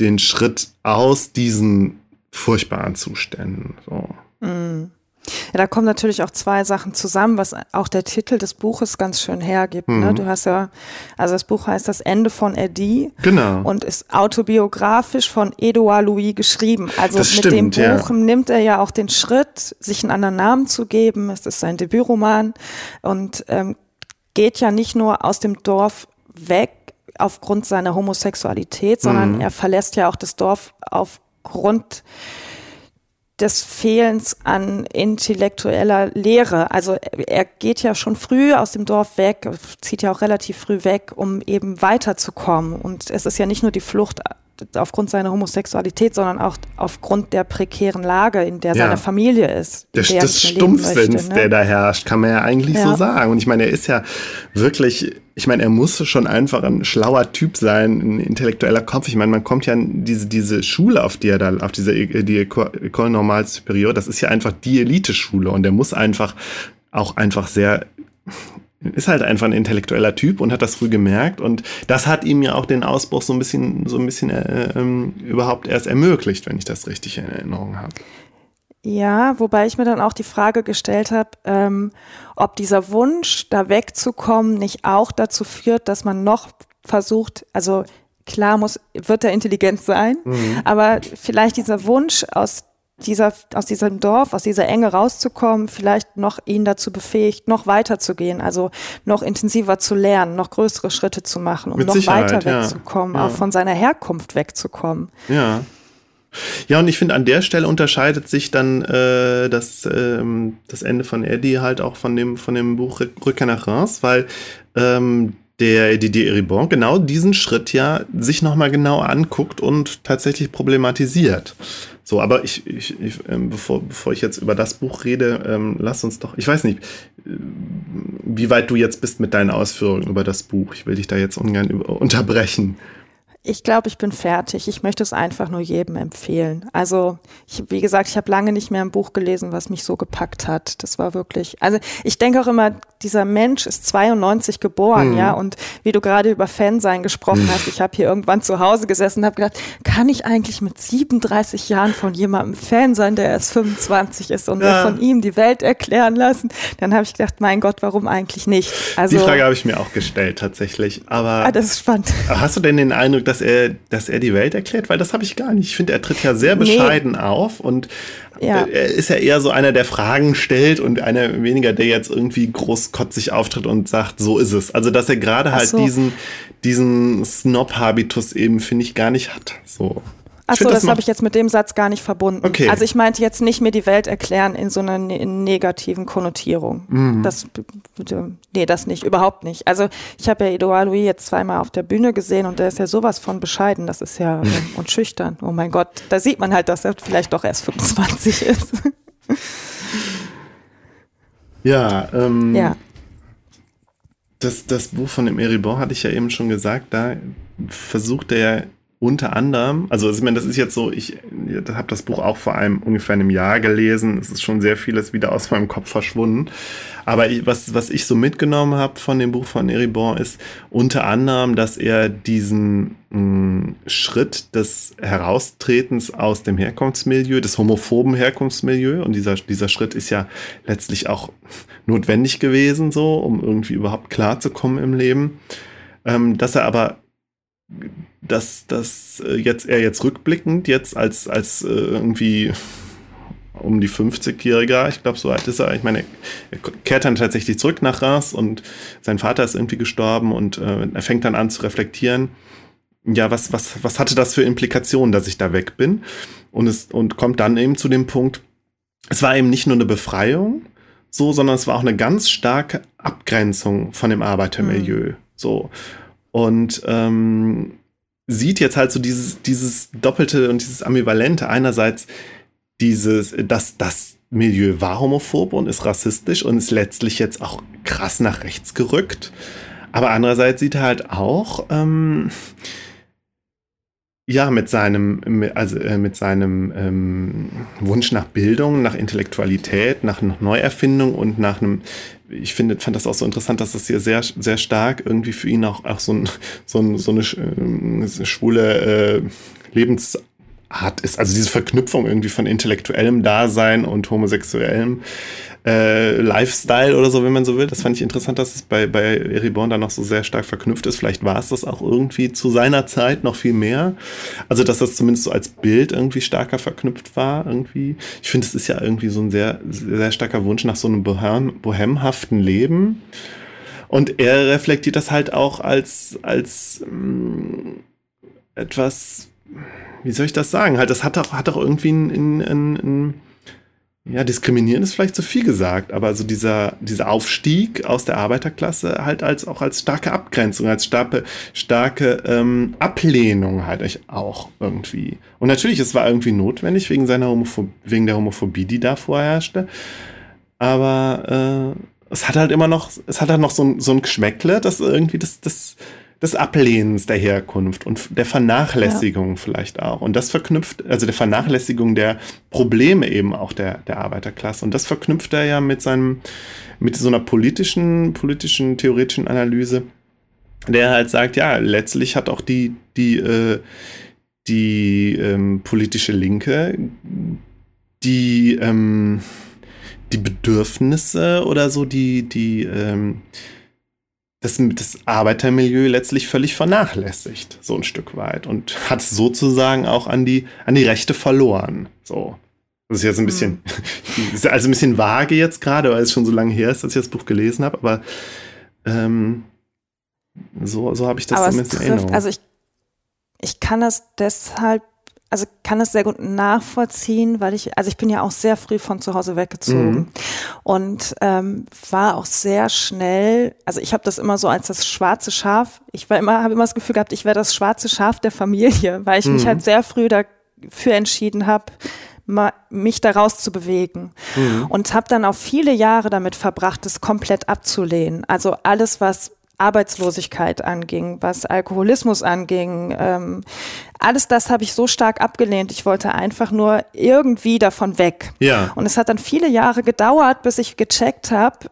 den Schritt aus diesen furchtbaren Zuständen. So. Mm. Ja, da kommen natürlich auch zwei Sachen zusammen, was auch der Titel des Buches ganz schön hergibt. Ne? Mhm. Ne? Du hast ja, also das Buch heißt Das Ende von Eddie. Genau. Und ist autobiografisch von Edouard Louis geschrieben. Also das mit stimmt, dem Buch ja. nimmt er ja auch den Schritt, sich einen anderen Namen zu geben. Es ist sein Debütroman und ähm, geht ja nicht nur aus dem Dorf weg aufgrund seiner Homosexualität, sondern mhm. er verlässt ja auch das Dorf aufgrund des Fehlens an intellektueller Lehre. Also er geht ja schon früh aus dem Dorf weg, zieht ja auch relativ früh weg, um eben weiterzukommen. Und es ist ja nicht nur die Flucht aufgrund seiner Homosexualität, sondern auch aufgrund der prekären Lage, in der ja. seine Familie ist. Der, der des Stumpfsinns, ne? der da herrscht, kann man ja eigentlich ja. so sagen. Und ich meine, er ist ja wirklich, ich meine, er muss schon einfach ein schlauer Typ sein, ein intellektueller Kopf. Ich meine, man kommt ja in diese, diese Schule, auf die er da, auf diese die École Normale Superior, das ist ja einfach die Elite-Schule und er muss einfach auch einfach sehr ist halt einfach ein intellektueller Typ und hat das früh gemerkt und das hat ihm ja auch den Ausbruch so ein bisschen, so ein bisschen äh, ähm, überhaupt erst ermöglicht, wenn ich das richtig in Erinnerung habe. Ja, wobei ich mir dann auch die Frage gestellt habe, ähm, ob dieser Wunsch, da wegzukommen, nicht auch dazu führt, dass man noch versucht, also klar muss, wird er intelligent sein, mhm. aber vielleicht dieser Wunsch aus dieser, aus diesem Dorf, aus dieser Enge rauszukommen, vielleicht noch ihn dazu befähigt, noch weiter zu gehen, also noch intensiver zu lernen, noch größere Schritte zu machen, um Mit noch Sicherheit, weiter wegzukommen, ja. auch von seiner Herkunft wegzukommen. Ja. Ja, und ich finde, an der Stelle unterscheidet sich dann äh, das, ähm, das Ende von Eddie halt auch von dem, von dem Buch Rückkehr nach Reims, weil ähm, der Didier Eribon genau diesen Schritt ja sich nochmal genau anguckt und tatsächlich problematisiert. So, aber ich, ich, ich ähm, bevor, bevor ich jetzt über das Buch rede, ähm, lass uns doch, ich weiß nicht, äh, wie weit du jetzt bist mit deinen Ausführungen über das Buch. Ich will dich da jetzt ungern unterbrechen. Ich glaube, ich bin fertig. Ich möchte es einfach nur jedem empfehlen. Also, ich, wie gesagt, ich habe lange nicht mehr ein Buch gelesen, was mich so gepackt hat. Das war wirklich, also ich denke auch immer, dieser Mensch ist 92 geboren, mhm. ja, und wie du gerade über Fansein gesprochen mhm. hast, ich habe hier irgendwann zu Hause gesessen und habe gedacht, kann ich eigentlich mit 37 Jahren von jemandem Fan sein, der erst 25 ist und ja. von ihm die Welt erklären lassen? Dann habe ich gedacht, mein Gott, warum eigentlich nicht? Also, die Frage habe ich mir auch gestellt, tatsächlich. Aber ah, das ist spannend. Hast du denn den Eindruck, dass er, dass er die Welt erklärt? Weil das habe ich gar nicht. Ich finde, er tritt ja sehr bescheiden nee. auf und ja. er ist ja eher so einer, der Fragen stellt und einer weniger, der jetzt irgendwie großkotzig auftritt und sagt, so ist es. Also, dass er gerade halt so. diesen, diesen Snob-Habitus eben, finde ich, gar nicht hat. So. Achso, das, das habe ich jetzt mit dem Satz gar nicht verbunden. Okay. Also ich meinte jetzt nicht mir die Welt erklären in so einer ne negativen Konnotierung. Mhm. Das, nee, das nicht, überhaupt nicht. Also ich habe ja Edouard Louis jetzt zweimal auf der Bühne gesehen und der ist ja sowas von bescheiden. Das ist ja mhm. und schüchtern. Oh mein Gott, da sieht man halt, dass er vielleicht doch erst 25 ist. ja, ähm, ja. Das, das Buch von dem Eribon hatte ich ja eben schon gesagt, da versucht er ja unter anderem, also ich meine, das ist jetzt so, ich habe das Buch auch vor einem ungefähr einem Jahr gelesen. Es ist schon sehr vieles wieder aus meinem Kopf verschwunden. Aber ich, was, was ich so mitgenommen habe von dem Buch von Eribon ist unter anderem, dass er diesen mh, mm, Schritt des Heraustretens aus dem Herkunftsmilieu, des homophoben Herkunftsmilieu, und dieser, dieser Schritt ist ja letztlich auch notwendig gewesen, so, um irgendwie überhaupt klarzukommen im Leben, ähm, dass er aber dass, dass äh, jetzt er jetzt rückblickend, jetzt als, als äh, irgendwie um die 50-Jähriger, ich glaube, so alt ist er. Ich meine, er kehrt dann tatsächlich zurück nach Reims und sein Vater ist irgendwie gestorben und äh, er fängt dann an zu reflektieren. Ja, was, was, was hatte das für Implikationen, dass ich da weg bin? Und es, und kommt dann eben zu dem Punkt, es war eben nicht nur eine Befreiung, so, sondern es war auch eine ganz starke Abgrenzung von dem Arbeitermilieu. Mhm. So. Und ähm, sieht jetzt halt so dieses, dieses Doppelte und dieses Ambivalente. Einerseits dieses, dass das Milieu war homophob und ist rassistisch und ist letztlich jetzt auch krass nach rechts gerückt. Aber andererseits sieht er halt auch, ähm, ja, mit seinem, also äh, mit seinem ähm, Wunsch nach Bildung, nach Intellektualität, nach, Neuerfindung und nach einem, ich finde, fand das auch so interessant, dass das hier sehr, sehr stark irgendwie für ihn auch, auch so, ein, so, ein, so eine äh, schwule äh, Lebens hat, ist also diese Verknüpfung irgendwie von intellektuellem Dasein und homosexuellem äh, Lifestyle oder so, wenn man so will. Das fand ich interessant, dass es bei, bei Ereborn da noch so sehr stark verknüpft ist. Vielleicht war es das auch irgendwie zu seiner Zeit noch viel mehr. Also, dass das zumindest so als Bild irgendwie stärker verknüpft war, irgendwie. Ich finde, es ist ja irgendwie so ein sehr, sehr starker Wunsch nach so einem bohem, bohemhaften Leben. Und er reflektiert das halt auch als, als mh, mm, etwas wie soll ich das sagen? Halt, das hat doch, hat doch irgendwie ein, ein, ein, ein ja, diskriminieren ist vielleicht zu viel gesagt, aber so dieser, dieser Aufstieg aus der Arbeiterklasse halt als auch als starke Abgrenzung, als starke, starke ähm, Ablehnung halt auch irgendwie. Und natürlich, es war irgendwie notwendig wegen seiner Homophobie, wegen der Homophobie, die da vorherrschte. Aber äh, es hat halt immer noch, es hat halt noch so ein, so ein Geschmäckle, das irgendwie das, das, des Ablehnens der Herkunft und der Vernachlässigung ja. vielleicht auch. Und das verknüpft, also der Vernachlässigung der Probleme eben auch der, der Arbeiterklasse. Und das verknüpft er ja mit seinem, mit so einer politischen, politischen, theoretischen Analyse, der halt sagt, ja, letztlich hat auch die, die, äh, die ähm, politische Linke die, ähm, die Bedürfnisse oder so, die, die, ähm, das, das Arbeitermilieu letztlich völlig vernachlässigt, so ein Stück weit. Und hat sozusagen auch an die, an die Rechte verloren. So. Das ist jetzt ein bisschen, mhm. also ein bisschen vage jetzt gerade, weil es schon so lange her ist, dass ich das Buch gelesen habe, aber ähm, so, so habe ich das aber zumindest in Erinnerung. Also ich, ich kann das deshalb also kann es sehr gut nachvollziehen, weil ich, also ich bin ja auch sehr früh von zu Hause weggezogen mhm. und ähm, war auch sehr schnell, also ich habe das immer so als das schwarze Schaf, ich war immer, habe immer das Gefühl gehabt, ich wäre das schwarze Schaf der Familie, weil ich mhm. mich halt sehr früh dafür entschieden habe, mich daraus zu bewegen. Mhm. Und habe dann auch viele Jahre damit verbracht, es komplett abzulehnen. Also alles, was Arbeitslosigkeit anging, was Alkoholismus anging. Ähm, alles das habe ich so stark abgelehnt. Ich wollte einfach nur irgendwie davon weg. Ja. Und es hat dann viele Jahre gedauert, bis ich gecheckt habe,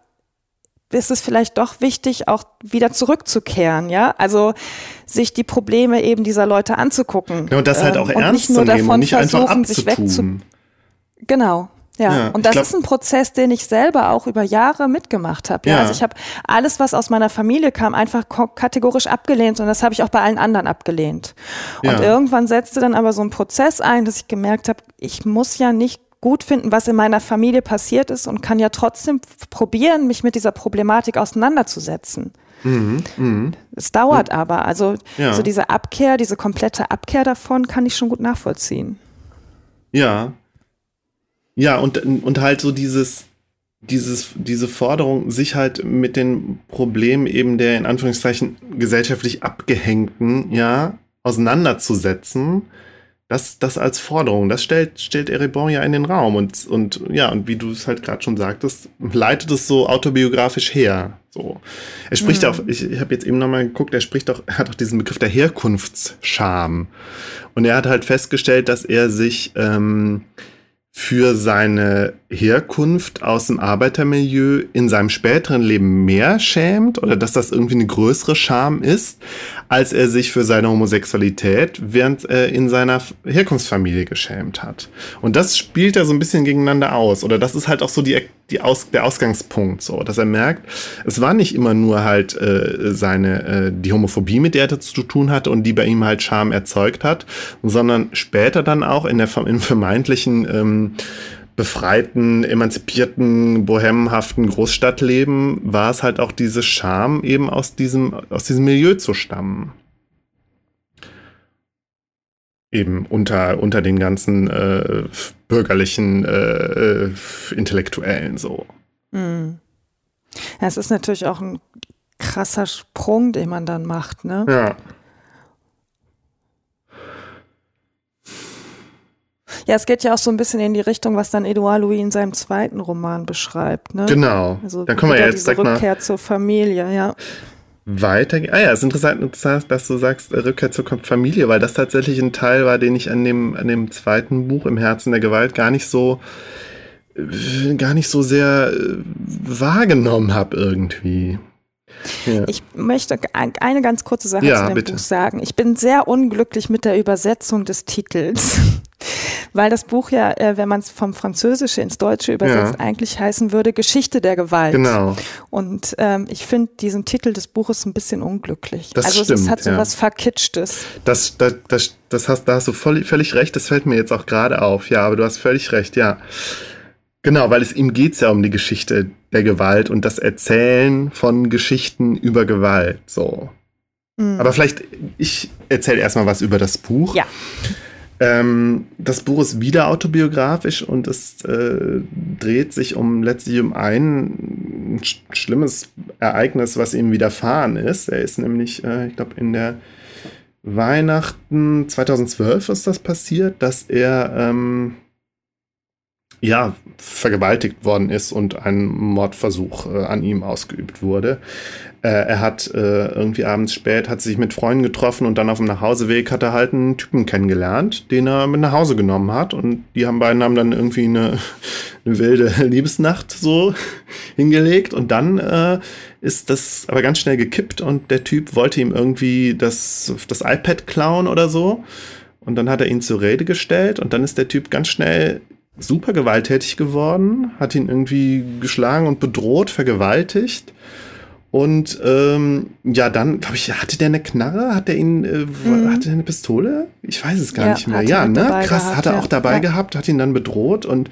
ist es vielleicht doch wichtig, auch wieder zurückzukehren, ja? Also sich die Probleme eben dieser Leute anzugucken. Ja, und das halt auch ähm, ernst zu nehmen und nicht einfach abzutun. Genau. Ja, ja und das glaub, ist ein Prozess, den ich selber auch über Jahre mitgemacht habe. Ja? ja? Also ich habe alles, was aus meiner Familie kam, einfach kategorisch abgelehnt und das habe ich auch bei allen anderen abgelehnt. Und ja. irgendwann setzte dann aber so ein Prozess ein, dass ich gemerkt habe, ich muss ja nicht gut finden, was in meiner Familie passiert ist und kann ja trotzdem probieren, mich mit dieser Problematik auseinanderzusetzen. Mhm, mh. Es dauert mhm. aber. Also so diese Abkehr, diese komplette Abkehr davon kann ich schon gut nachvollziehen. Ja, ja, und, und halt so dieses, dieses, diese Forderung, sich halt mit den Problemen eben der in Anführungszeichen gesellschaftlich Abgehängten, ja, auseinanderzusetzen, das, das als Forderung, das stellt, stellt Erebon ja in den Raum und, und ja, und wie du es halt gerade schon sagtest, leitet es so autobiografisch her. So. Er spricht mhm. auch, ich, ich habe jetzt eben nochmal geguckt, er spricht auch, er hat auch diesen Begriff der Herkunftsscham. Und er hat halt festgestellt, dass er sich ähm, für seine Herkunft aus dem Arbeitermilieu in seinem späteren Leben mehr schämt oder dass das irgendwie eine größere Scham ist, als er sich für seine Homosexualität während er in seiner Herkunftsfamilie geschämt hat. Und das spielt er so ein bisschen gegeneinander aus oder das ist halt auch so die, die aus, der Ausgangspunkt, so, dass er merkt, es war nicht immer nur halt äh, seine äh, die Homophobie, mit der er zu tun hatte und die bei ihm halt Scham erzeugt hat, sondern später dann auch in der im vermeintlichen ähm, befreiten, emanzipierten, bohemhaften Großstadtleben war es halt auch diese Scham, eben aus diesem, aus diesem Milieu zu stammen. Eben unter, unter den ganzen äh, bürgerlichen äh, Intellektuellen so. Hm. Ja, es ist natürlich auch ein krasser Sprung, den man dann macht, ne? Ja. Ja, es geht ja auch so ein bisschen in die Richtung, was dann Edouard Louis in seinem zweiten Roman beschreibt. Ne? Genau. Also Dann kommen wir jetzt, diese sag mal- Rückkehr zur Familie, ja. Weiter. Ah ja, es ist interessant, dass du sagst, äh, Rückkehr zur Familie, weil das tatsächlich ein Teil war, den ich an dem, an dem zweiten Buch im Herzen der Gewalt gar nicht so äh, gar nicht so sehr äh, wahrgenommen habe irgendwie. Ja. Ich möchte ein- eine ganz kurze Sache Ja, zu dem bitte. Buch sagen. Ich bin sehr unglücklich mit der Übersetzung des Titels. Weil das Buch ja, äh, wenn man es vom Französische ins Deutsche übersetzt, Ja. eigentlich heißen würde Geschichte der Gewalt. Genau. Und ähm, ich finde diesen Titel des Buches ein bisschen unglücklich. Das also es stimmt, hat so was Verkitschtes. Das, das, das, das hast, da hast du voll, völlig recht, das fällt mir jetzt auch gerade auf. Ja, aber du hast völlig recht, ja. Genau, weil es ihm geht's ja um die Geschichte der Gewalt und das Erzählen von Geschichten über Gewalt. So. Mhm. Aber vielleicht, ich erzähle erstmal was über das Buch. Ja. Ähm, das Buch ist wieder autobiografisch und es äh, dreht sich um letztlich um ein sch schlimmes Ereignis, was ihm widerfahren ist. Er ist nämlich, äh, ich glaube, in der Weihnachten 2012 ist das passiert, dass er ähm, ja vergewaltigt worden ist und ein Mordversuch äh, an ihm ausgeübt wurde. Äh, er hat äh, irgendwie abends spät, hat sich mit Freunden getroffen und dann auf dem Nachhauseweg hat er halt einen Typen kennengelernt, den er mit nach Hause genommen hat. Und die haben beiden haben dann irgendwie eine, eine wilde Liebesnacht so hingelegt. Und dann äh, ist das aber ganz schnell gekippt und der Typ wollte ihm irgendwie das, das iPad klauen oder so. Und dann hat er ihn zur Rede gestellt und dann ist der Typ ganz schnell super gewalttätig geworden, hat ihn irgendwie geschlagen und bedroht, vergewaltigt. Und ähm, ja, dann, glaube ich, hatte der eine Knarre? Hat der ihn, äh, Mhm. hatte der eine Pistole? Ich weiß es gar Ja, nicht mehr. Ja, ne? Krass, gehabt, hat er ja. auch dabei Ja. gehabt, hat ihn dann bedroht und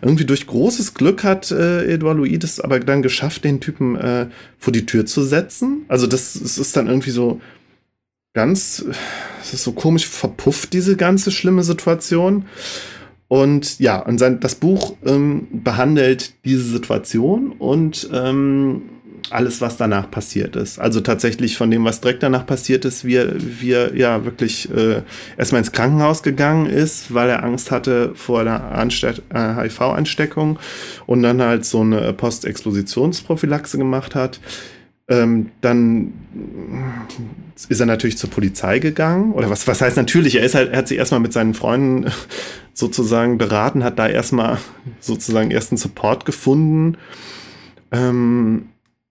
irgendwie durch großes Glück hat äh, Edouard Louis das aber dann geschafft, den Typen äh, vor die Tür zu setzen. Also das, es ist dann irgendwie so ganz, es ist so komisch verpufft, diese ganze schlimme Situation. Und ja, und sein, das Buch ähm, behandelt diese Situation und ähm, alles, was danach passiert ist. Also tatsächlich von dem, was direkt danach passiert ist, wie er, wie er ja wirklich äh, erstmal ins Krankenhaus gegangen ist, weil er Angst hatte vor einer äh, HIV-Ansteckung und dann halt so eine Postexpositionsprophylaxe gemacht hat. Ähm, dann ist er natürlich zur Polizei gegangen. Oder was, was heißt natürlich? Er, ist halt, er hat sich erstmal mit seinen Freunden sozusagen beraten, hat da erstmal sozusagen ersten Support gefunden. Ähm,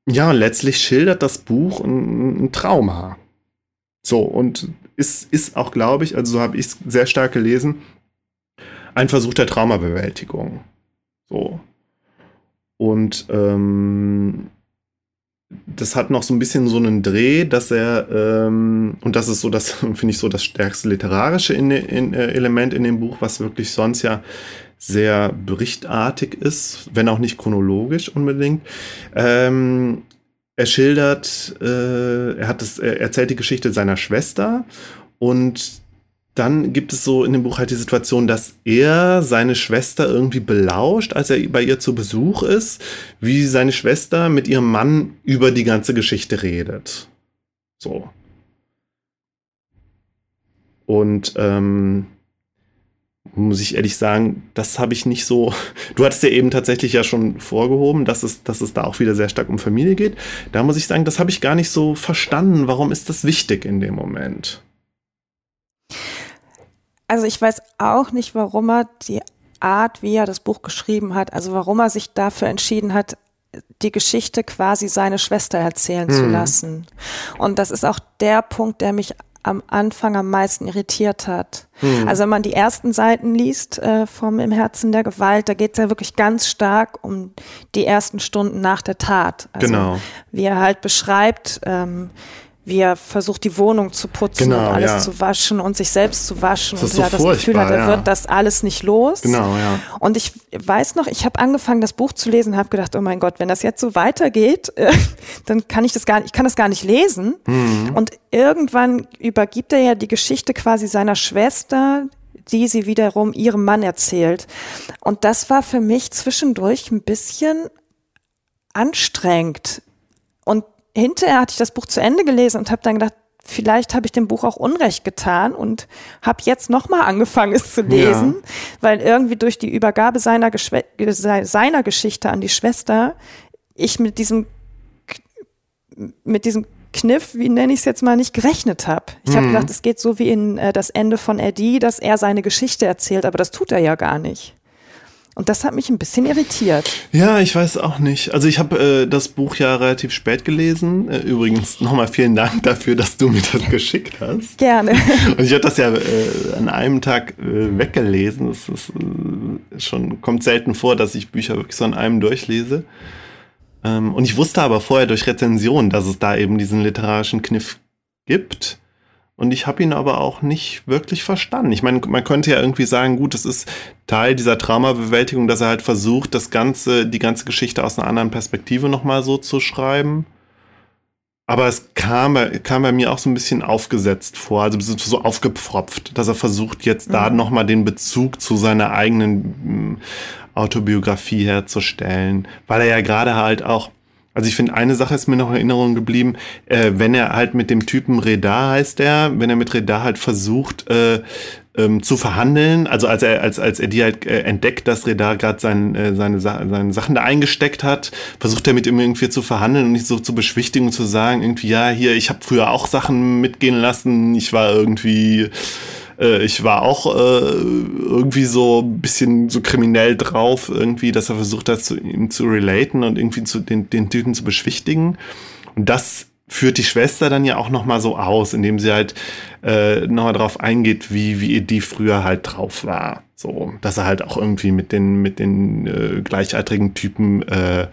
ja, und letztlich schildert das Buch ein, ein Trauma. So, und ist, ist auch, glaube ich, also so habe ich es sehr stark gelesen, ein Versuch der Traumabewältigung. So. Und ähm, das hat noch so ein bisschen so einen Dreh, dass er, ähm, und das ist so das, finde ich, so das stärkste literarische in, in, äh, Element in dem Buch, was wirklich sonst ja sehr berichtartig ist, wenn auch nicht chronologisch unbedingt. Ähm, er schildert, äh, er hat das, er erzählt die Geschichte seiner Schwester und dann gibt es so in dem Buch halt die Situation, dass er seine Schwester irgendwie belauscht, als er bei ihr zu Besuch ist, wie seine Schwester mit ihrem Mann über die ganze Geschichte redet. So. Und ähm, muss ich ehrlich sagen, das habe ich nicht so. Du hattest ja eben tatsächlich ja schon vorgehoben, dass es, dass es da auch wieder sehr stark um Familie geht. Da muss ich sagen, das habe ich gar nicht so verstanden. Warum ist das wichtig in dem Moment? Also ich weiß auch nicht, warum er die Art, wie er das Buch geschrieben hat, also warum er sich dafür entschieden hat, die Geschichte quasi seine Schwester erzählen mhm. zu lassen. Und das ist auch der Punkt, der mich am Anfang am meisten irritiert hat. Mhm. Also wenn man die ersten Seiten liest äh, vom Im Herzen der Gewalt, da geht es ja wirklich ganz stark um die ersten Stunden nach der Tat. Also, genau. Wie er halt beschreibt, ähm, wie er versucht, die Wohnung zu putzen genau, und alles ja. zu waschen und sich selbst zu waschen das und so er das Gefühl hat, er ja. wird das alles nicht los. Genau, ja. Und ich weiß noch, ich habe angefangen, das Buch zu lesen, habe gedacht, oh mein Gott, wenn das jetzt so weitergeht, äh, dann kann ich das gar nicht, ich kann das gar nicht lesen. Mhm. Und irgendwann übergibt er ja die Geschichte quasi seiner Schwester, die sie wiederum ihrem Mann erzählt. Und das war für mich zwischendurch ein bisschen anstrengend. Und hinterher hatte ich das Buch zu Ende gelesen und habe dann gedacht, vielleicht habe ich dem Buch auch Unrecht getan und habe jetzt nochmal angefangen, es zu lesen, ja. weil irgendwie durch die Übergabe seiner, seiner Geschichte an die Schwester ich mit diesem mit diesem Kniff, wie nenne ich es jetzt mal, nicht gerechnet habe. Ich habe mhm. gedacht, es geht so wie in äh, das Ende von Eddie, dass er seine Geschichte erzählt, aber das tut er ja gar nicht. Und das hat mich ein bisschen irritiert. Ja, ich weiß auch nicht. Also ich habe äh, das Buch ja relativ spät gelesen. Äh, übrigens nochmal vielen Dank dafür, dass du mir das geschickt hast. Gerne. Und ich habe das ja äh, an einem Tag äh, weggelesen. Das ist, äh, schon, kommt selten vor, dass ich Bücher wirklich so an einem durchlese. Ähm, und ich wusste aber vorher durch Rezension, dass es da eben diesen literarischen Kniff gibt. Und ich habe ihn aber auch nicht wirklich verstanden. Ich meine, man könnte ja irgendwie sagen, gut, es ist Teil dieser Traumabewältigung, dass er halt versucht, das ganze, die ganze Geschichte aus einer anderen Perspektive nochmal so zu schreiben. Aber es kam, kam bei mir auch so ein bisschen aufgesetzt vor, also so aufgepfropft, dass er versucht, jetzt mhm. da nochmal den Bezug zu seiner eigenen hm, Autobiografie herzustellen, weil er ja gerade halt auch also ich finde, eine Sache ist mir noch in Erinnerung geblieben, äh, wenn er halt mit dem Typen Reda heißt er, wenn er mit Reda halt versucht äh, ähm, zu verhandeln, also als er als als er die halt äh, entdeckt, dass Reda gerade sein, äh, seine seine Sachen da eingesteckt hat, versucht er mit ihm irgendwie zu verhandeln und nicht so zu beschwichtigen und zu sagen irgendwie ja hier, ich habe früher auch Sachen mitgehen lassen, ich war irgendwie äh, ich war auch äh, irgendwie so ein bisschen so kriminell drauf, irgendwie, dass er versucht hat, zu ihm zu relaten und irgendwie zu den, den Typen zu beschwichtigen. Und das führt die Schwester dann ja auch noch mal so aus, indem sie halt äh, noch mal drauf eingeht, wie wie die früher halt drauf war, so, dass er halt auch irgendwie mit den mit den äh, gleichaltrigen Typen äh,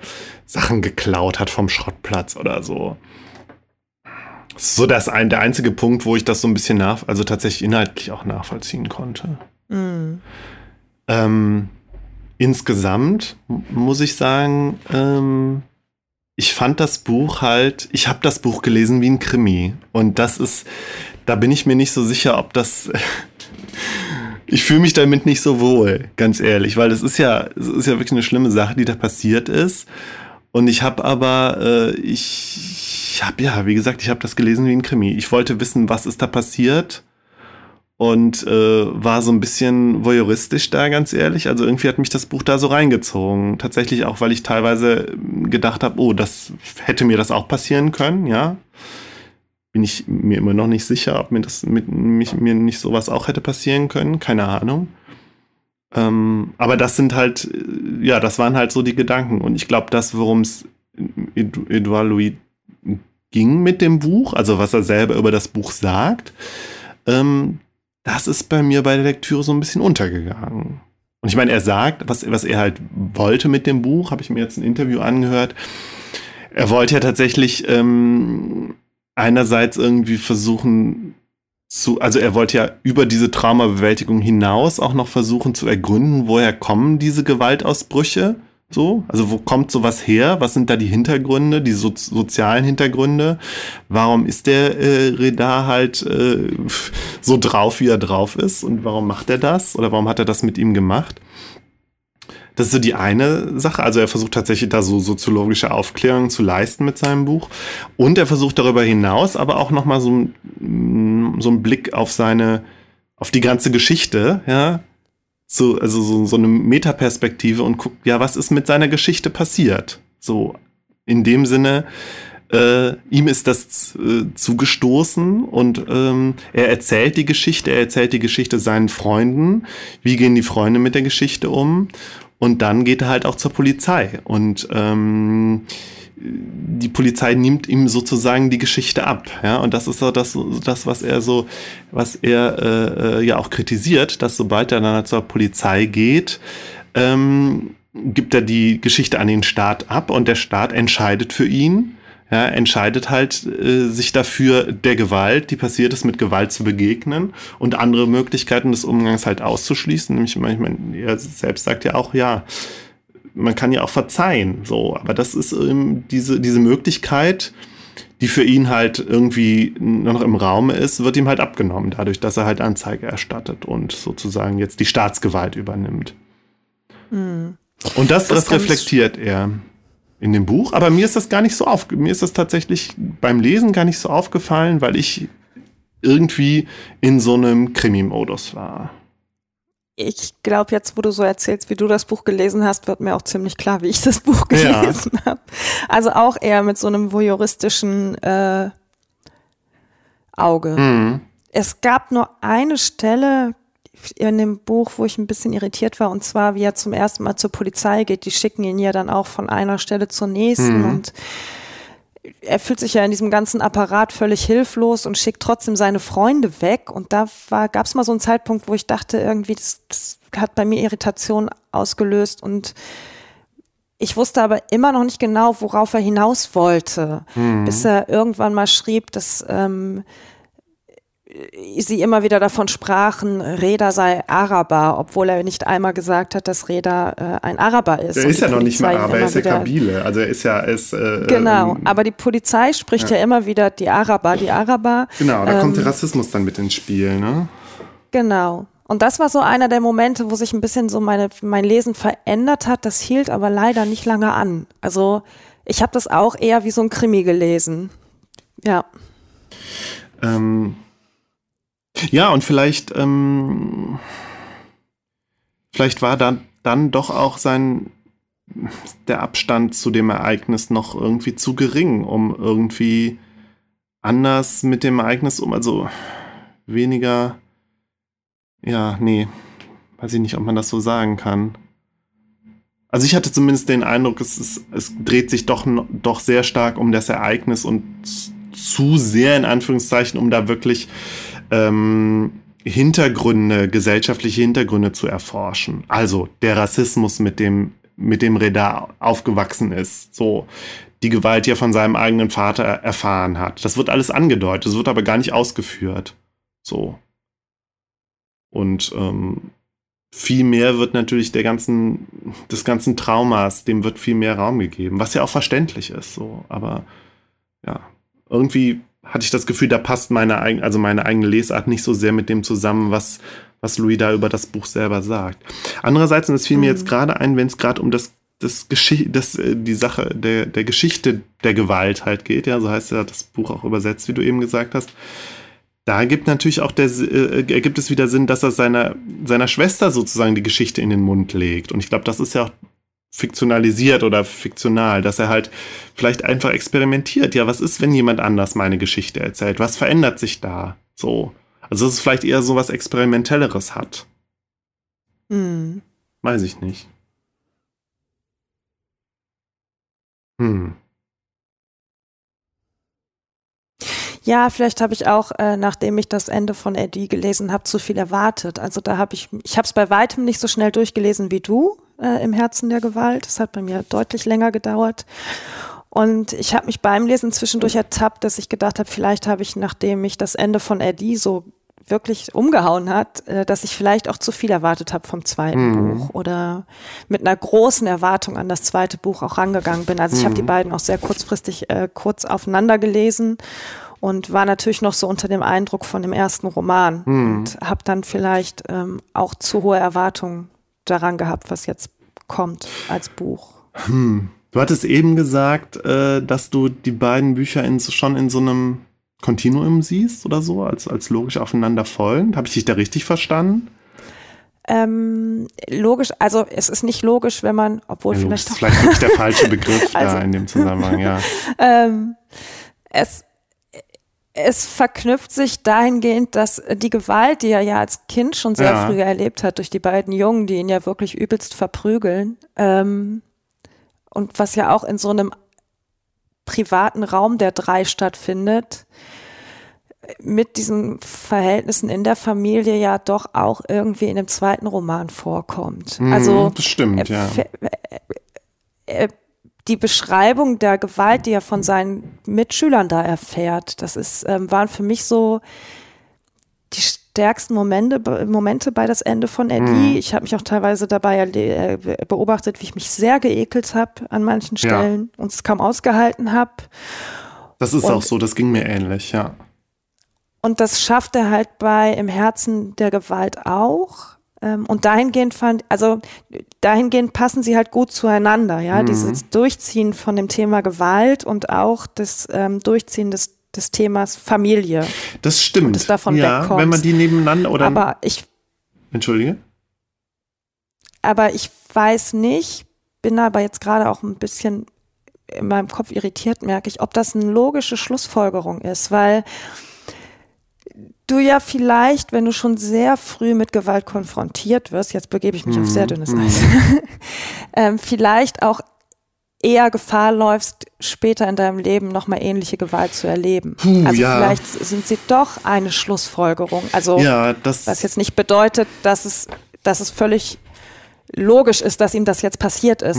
Sachen geklaut hat vom Schrottplatz oder so so das ein, der einzige Punkt, wo ich das so ein bisschen nach, also tatsächlich inhaltlich auch nachvollziehen konnte. Mhm. Ähm, insgesamt muss ich sagen, ähm, ich fand das Buch halt, ich habe das Buch gelesen wie ein Krimi. Und das ist, da bin ich mir nicht so sicher, ob das. ich fühle mich damit nicht so wohl, ganz ehrlich, weil das ist ja, es ist ja wirklich eine schlimme Sache, die da passiert ist. Und ich habe aber, äh, ich, ich habe ja, wie gesagt, ich habe das gelesen wie ein Krimi. Ich wollte wissen, was ist da passiert und äh, war so ein bisschen voyeuristisch da, ganz ehrlich. Also irgendwie hat mich das Buch da so reingezogen. Tatsächlich auch, weil ich teilweise gedacht habe, oh, das hätte mir das auch passieren können, ja. Bin ich mir immer noch nicht sicher, ob mir das mit mich, mir nicht sowas auch hätte passieren können. Keine Ahnung. Ähm, aber das sind halt, ja, das waren halt so die Gedanken. Und ich glaube, das, worum es Edouard Louis ging mit dem Buch, also was er selber über das Buch sagt, ähm, das ist bei mir bei der Lektüre so ein bisschen untergegangen. Und ich meine, er sagt, was, was er halt wollte mit dem Buch, habe ich mir jetzt ein Interview angehört. Er wollte ja tatsächlich ähm, einerseits irgendwie versuchen zu, also er wollte ja über diese Traumabewältigung hinaus auch noch versuchen zu ergründen, woher kommen diese Gewaltausbrüche so, also wo kommt sowas her? Was sind da die Hintergründe, die so sozialen Hintergründe? Warum ist der äh, Redar halt äh, so drauf, wie er drauf ist? Und warum macht er das? Oder warum hat er das mit ihm gemacht? Das ist so die eine Sache. Also er versucht tatsächlich da so soziologische Aufklärung zu leisten mit seinem Buch. Und er versucht darüber hinaus aber auch nochmal so, so einen Blick auf seine, auf die ganze Geschichte, ja, so, also so, so eine Metaperspektive und guckt, ja, was ist mit seiner Geschichte passiert? So, in dem Sinne, äh, ihm ist das äh, zugestoßen und ähm, er erzählt die Geschichte, er erzählt die Geschichte seinen Freunden. Wie gehen die Freunde mit der Geschichte um? Und dann geht er halt auch zur Polizei und ähm, die Polizei nimmt ihm sozusagen die Geschichte ab, ja, und das ist so das, das was er so, was er äh, äh ja auch kritisiert, dass sobald er dann zur Polizei geht, ähm, gibt er die Geschichte an den Staat ab und der Staat entscheidet für ihn. Ja, entscheidet halt äh, sich dafür, der Gewalt, die passiert ist, mit Gewalt zu begegnen und andere Möglichkeiten des Umgangs halt auszuschließen. Nämlich, manchmal, er selbst sagt ja auch, ja, man kann ja auch verzeihen, so, aber das ist ähm, diese, diese Möglichkeit, die für ihn halt irgendwie noch im Raum ist, wird ihm halt abgenommen, dadurch, dass er halt Anzeige erstattet und sozusagen jetzt die Staatsgewalt übernimmt. Mhm. Und das, das, das reflektiert er in dem Buch. Aber mir ist das gar nicht so auf, mir ist das tatsächlich beim Lesen gar nicht so aufgefallen, weil ich irgendwie in so einem Krimi-Modus war. Ich glaube, jetzt, wo du so erzählst, wie du das Buch gelesen hast, wird mir auch ziemlich klar, wie ich das Buch gelesen ja. habe. Also auch eher mit so einem voyeuristischen äh, Auge. Mhm. Es gab nur eine Stelle, in dem Buch, wo ich ein bisschen irritiert war, und zwar, wie er zum ersten Mal zur Polizei geht. Die schicken ihn ja dann auch von einer Stelle zur nächsten mhm. und er fühlt sich ja in diesem ganzen Apparat völlig hilflos und schickt trotzdem seine Freunde weg. Und da gab es mal so einen Zeitpunkt, wo ich dachte, irgendwie, das, das hat bei mir Irritation ausgelöst und ich wusste aber immer noch nicht genau, worauf er hinaus wollte, mhm. bis er irgendwann mal schrieb, dass ähm, sie immer wieder davon sprachen, Reda sei Araber, obwohl er nicht einmal gesagt hat, dass Reda äh, ein Araber ist. Er ist ja noch nicht mal Araber, er ist ja Kabile. Also er ist ja. Ist, äh, genau, ähm, aber die Polizei spricht ja. ja. immer wieder die Araber, die Araber. Genau, da ähm, kommt der Rassismus dann mit ins Spiel, ne? Genau. Und das war so einer der Momente, wo sich ein bisschen so meine, mein Lesen verändert hat. Das hielt aber leider nicht lange an. Also ich habe das auch eher wie so ein Krimi gelesen. Ja. Ähm, ja, und vielleicht, ähm, vielleicht war dann, dann doch auch sein, der Abstand zu dem Ereignis noch irgendwie zu gering, um irgendwie anders mit dem Ereignis um, also weniger, ja, nee, weiß ich nicht, ob man das so sagen kann. Also ich hatte zumindest den Eindruck, es, ist, es dreht sich doch, doch sehr stark um das Ereignis und zu sehr in Anführungszeichen, um da wirklich ähm, Hintergründe, gesellschaftliche Hintergründe zu erforschen. Also der Rassismus, mit dem, mit dem Reda aufgewachsen ist. So. Die Gewalt, die er von seinem eigenen Vater erfahren hat. Das wird alles angedeutet, es wird aber gar nicht ausgeführt. So. Und ähm, viel mehr wird natürlich der ganzen, des ganzen Traumas, dem wird viel mehr Raum gegeben, was ja auch verständlich ist, so. Aber ja, irgendwie hatte ich das Gefühl, da passt meine, eigene, also meine eigene Lesart nicht so sehr mit dem zusammen, was, was Louis da über das Buch selber sagt. Andererseits, und es fiel mhm. mir jetzt gerade ein, wenn es gerade um das, das, Geschichte, das äh, die Sache der, der Geschichte der Gewalt halt geht, ja, so heißt ja das Buch auch übersetzt, wie du eben gesagt hast. Da gibt natürlich auch der, äh, ergibt es wieder Sinn, dass er seiner, seiner Schwester sozusagen die Geschichte in den Mund legt. Und ich glaube, das ist ja auch fiktionalisiert oder fiktional, dass er halt vielleicht einfach experimentiert. Ja, was ist, wenn jemand anders meine Geschichte erzählt? Was verändert sich da? So. Also, dass es vielleicht eher so was Experimentelleres hat. Hm. Weiß ich nicht. Hm. Ja, vielleicht habe ich auch, äh, nachdem ich das Ende von Eddie gelesen habe, zu viel erwartet. Also da habe ich, ich habe es bei weitem nicht so schnell durchgelesen wie du äh, im Herzen der Gewalt. Das hat bei mir deutlich länger gedauert. Und ich habe mich beim Lesen zwischendurch ertappt, dass ich gedacht habe, vielleicht habe ich, nachdem mich das Ende von Eddie so wirklich umgehauen hat, äh, dass ich vielleicht auch zu viel erwartet habe vom zweiten mhm. Buch oder mit einer großen Erwartung an das zweite Buch auch rangegangen bin. Also ich mhm. habe die beiden auch sehr kurzfristig äh, kurz aufeinander gelesen und war natürlich noch so unter dem Eindruck von dem ersten Roman mhm. und habe dann vielleicht ähm, auch zu hohe Erwartungen daran gehabt, was jetzt kommt als Buch. Hm. Du hattest eben gesagt, äh, dass du die beiden Bücher in, schon in so einem Kontinuum siehst oder so, als, als logisch aufeinander folgend. Habe ich dich da richtig verstanden? Ähm, logisch, also es ist nicht logisch, wenn man, obwohl Ja, vielleicht das ist vielleicht wirklich der falsche Begriff Also- da in dem Zusammenhang, ja. ähm, es, es verknüpft sich dahingehend, dass die Gewalt, die er ja als Kind schon sehr Ja. früh erlebt hat durch die beiden Jungen, die ihn ja wirklich übelst verprügeln, ähm, und was ja auch in so einem privaten Raum der drei stattfindet, mit diesen Verhältnissen in der Familie ja doch auch irgendwie in dem zweiten Roman vorkommt. also Mhm, das stimmt, ja. Ver- äh, die Beschreibung der Gewalt, die er von seinen Mitschülern da erfährt, das ist, ähm, waren für mich so die stärksten Momente, Momente bei das Ende von Eddie. Mhm. Ich habe mich auch teilweise dabei äh, beobachtet, wie ich mich sehr geekelt habe an manchen Ja. Stellen und es kaum ausgehalten habe. Das ist Und- auch so, das ging mir ähnlich, ja. Und das schafft er halt bei Im Herzen der Gewalt auch. Ähm, Und dahingehend fand, also dahingehend passen sie halt gut zueinander, ja. Mhm. Dieses Durchziehen von dem Thema Gewalt und auch das ähm, Durchziehen des, des Themas Familie. Das stimmt. dass davon ja, wegkommst. wenn man die nebeneinander oder Aber ich, Entschuldige? aber ich weiß nicht, bin aber jetzt gerade auch ein bisschen in meinem Kopf irritiert, merke ich, ob das eine logische Schlussfolgerung ist, weil du ja vielleicht, wenn du schon sehr früh mit Gewalt konfrontiert wirst, jetzt begebe ich mich auf sehr dünnes Eis, ähm, vielleicht auch eher Gefahr läufst, später in deinem Leben nochmal ähnliche Gewalt zu erleben. Puh, also ja. vielleicht sind sie doch eine Schlussfolgerung. Also Ja, das was jetzt nicht bedeutet, dass es, dass es völlig logisch ist, dass ihm das jetzt passiert ist.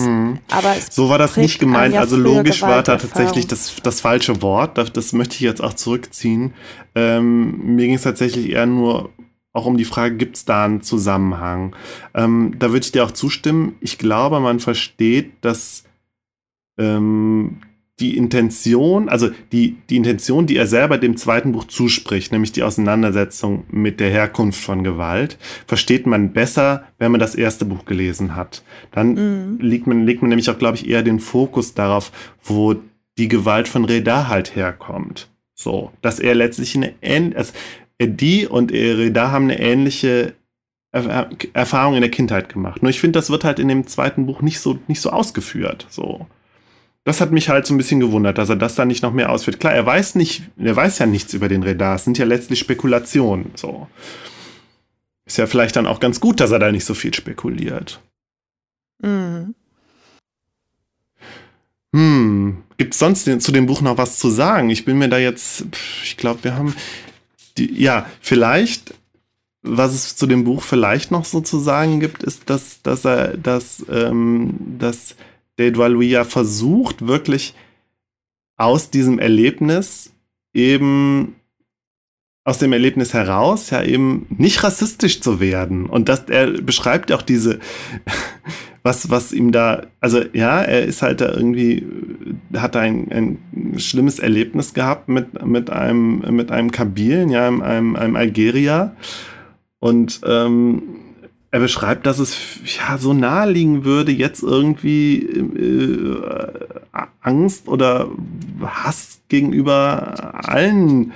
Aber es Mhm. So war das nicht gemeint. also logisch war da tatsächlich das, das falsche Wort. Das, das möchte ich jetzt auch zurückziehen. Ähm, mir ging es tatsächlich eher nur auch um die Frage, gibt es da einen Zusammenhang? Ähm, da würde ich dir auch zustimmen. Ich glaube, man versteht, dass ähm, die Intention, also die, die Intention, die er selber dem zweiten Buch zuspricht, nämlich die Auseinandersetzung mit der Herkunft von Gewalt, versteht man besser, wenn man das erste Buch gelesen hat. Dann Mhm. legt, man, legt man nämlich auch, glaube ich, eher den Fokus darauf, wo die Gewalt von Reda halt herkommt. So, dass er letztlich eine ähnliche, also die und Reda haben eine ähnliche Er- Erfahrung in der Kindheit gemacht. Nur ich finde, das wird halt in dem zweiten Buch nicht so, nicht so ausgeführt. So. Das hat mich halt so ein bisschen gewundert, dass er das dann nicht noch mehr ausführt. Klar, er weiß nicht, er weiß ja nichts über den Radar. Es sind ja letztlich Spekulationen. So. Ist ja vielleicht dann auch ganz gut, dass er da nicht so viel spekuliert. Mhm. Hm, gibt es sonst zu dem Buch noch was zu sagen? Ich bin mir da jetzt, ich glaube, wir haben, die, ja, vielleicht, was es zu dem Buch vielleicht noch so zu sagen gibt, ist, dass, dass er, dass, ähm, dass Louis ja versucht, wirklich aus diesem Erlebnis eben aus dem Erlebnis heraus ja eben nicht rassistisch zu werden. Und das, er beschreibt auch diese, was, was ihm da, also ja, er ist halt da irgendwie, äh, hat ein, ein schlimmes Erlebnis gehabt mit, mit einem, mit einem Kabilen, ja, einem, einem, einem Algerier. Und ähm, er beschreibt, dass es ja so naheliegen würde, jetzt irgendwie äh, Angst oder Hass gegenüber allen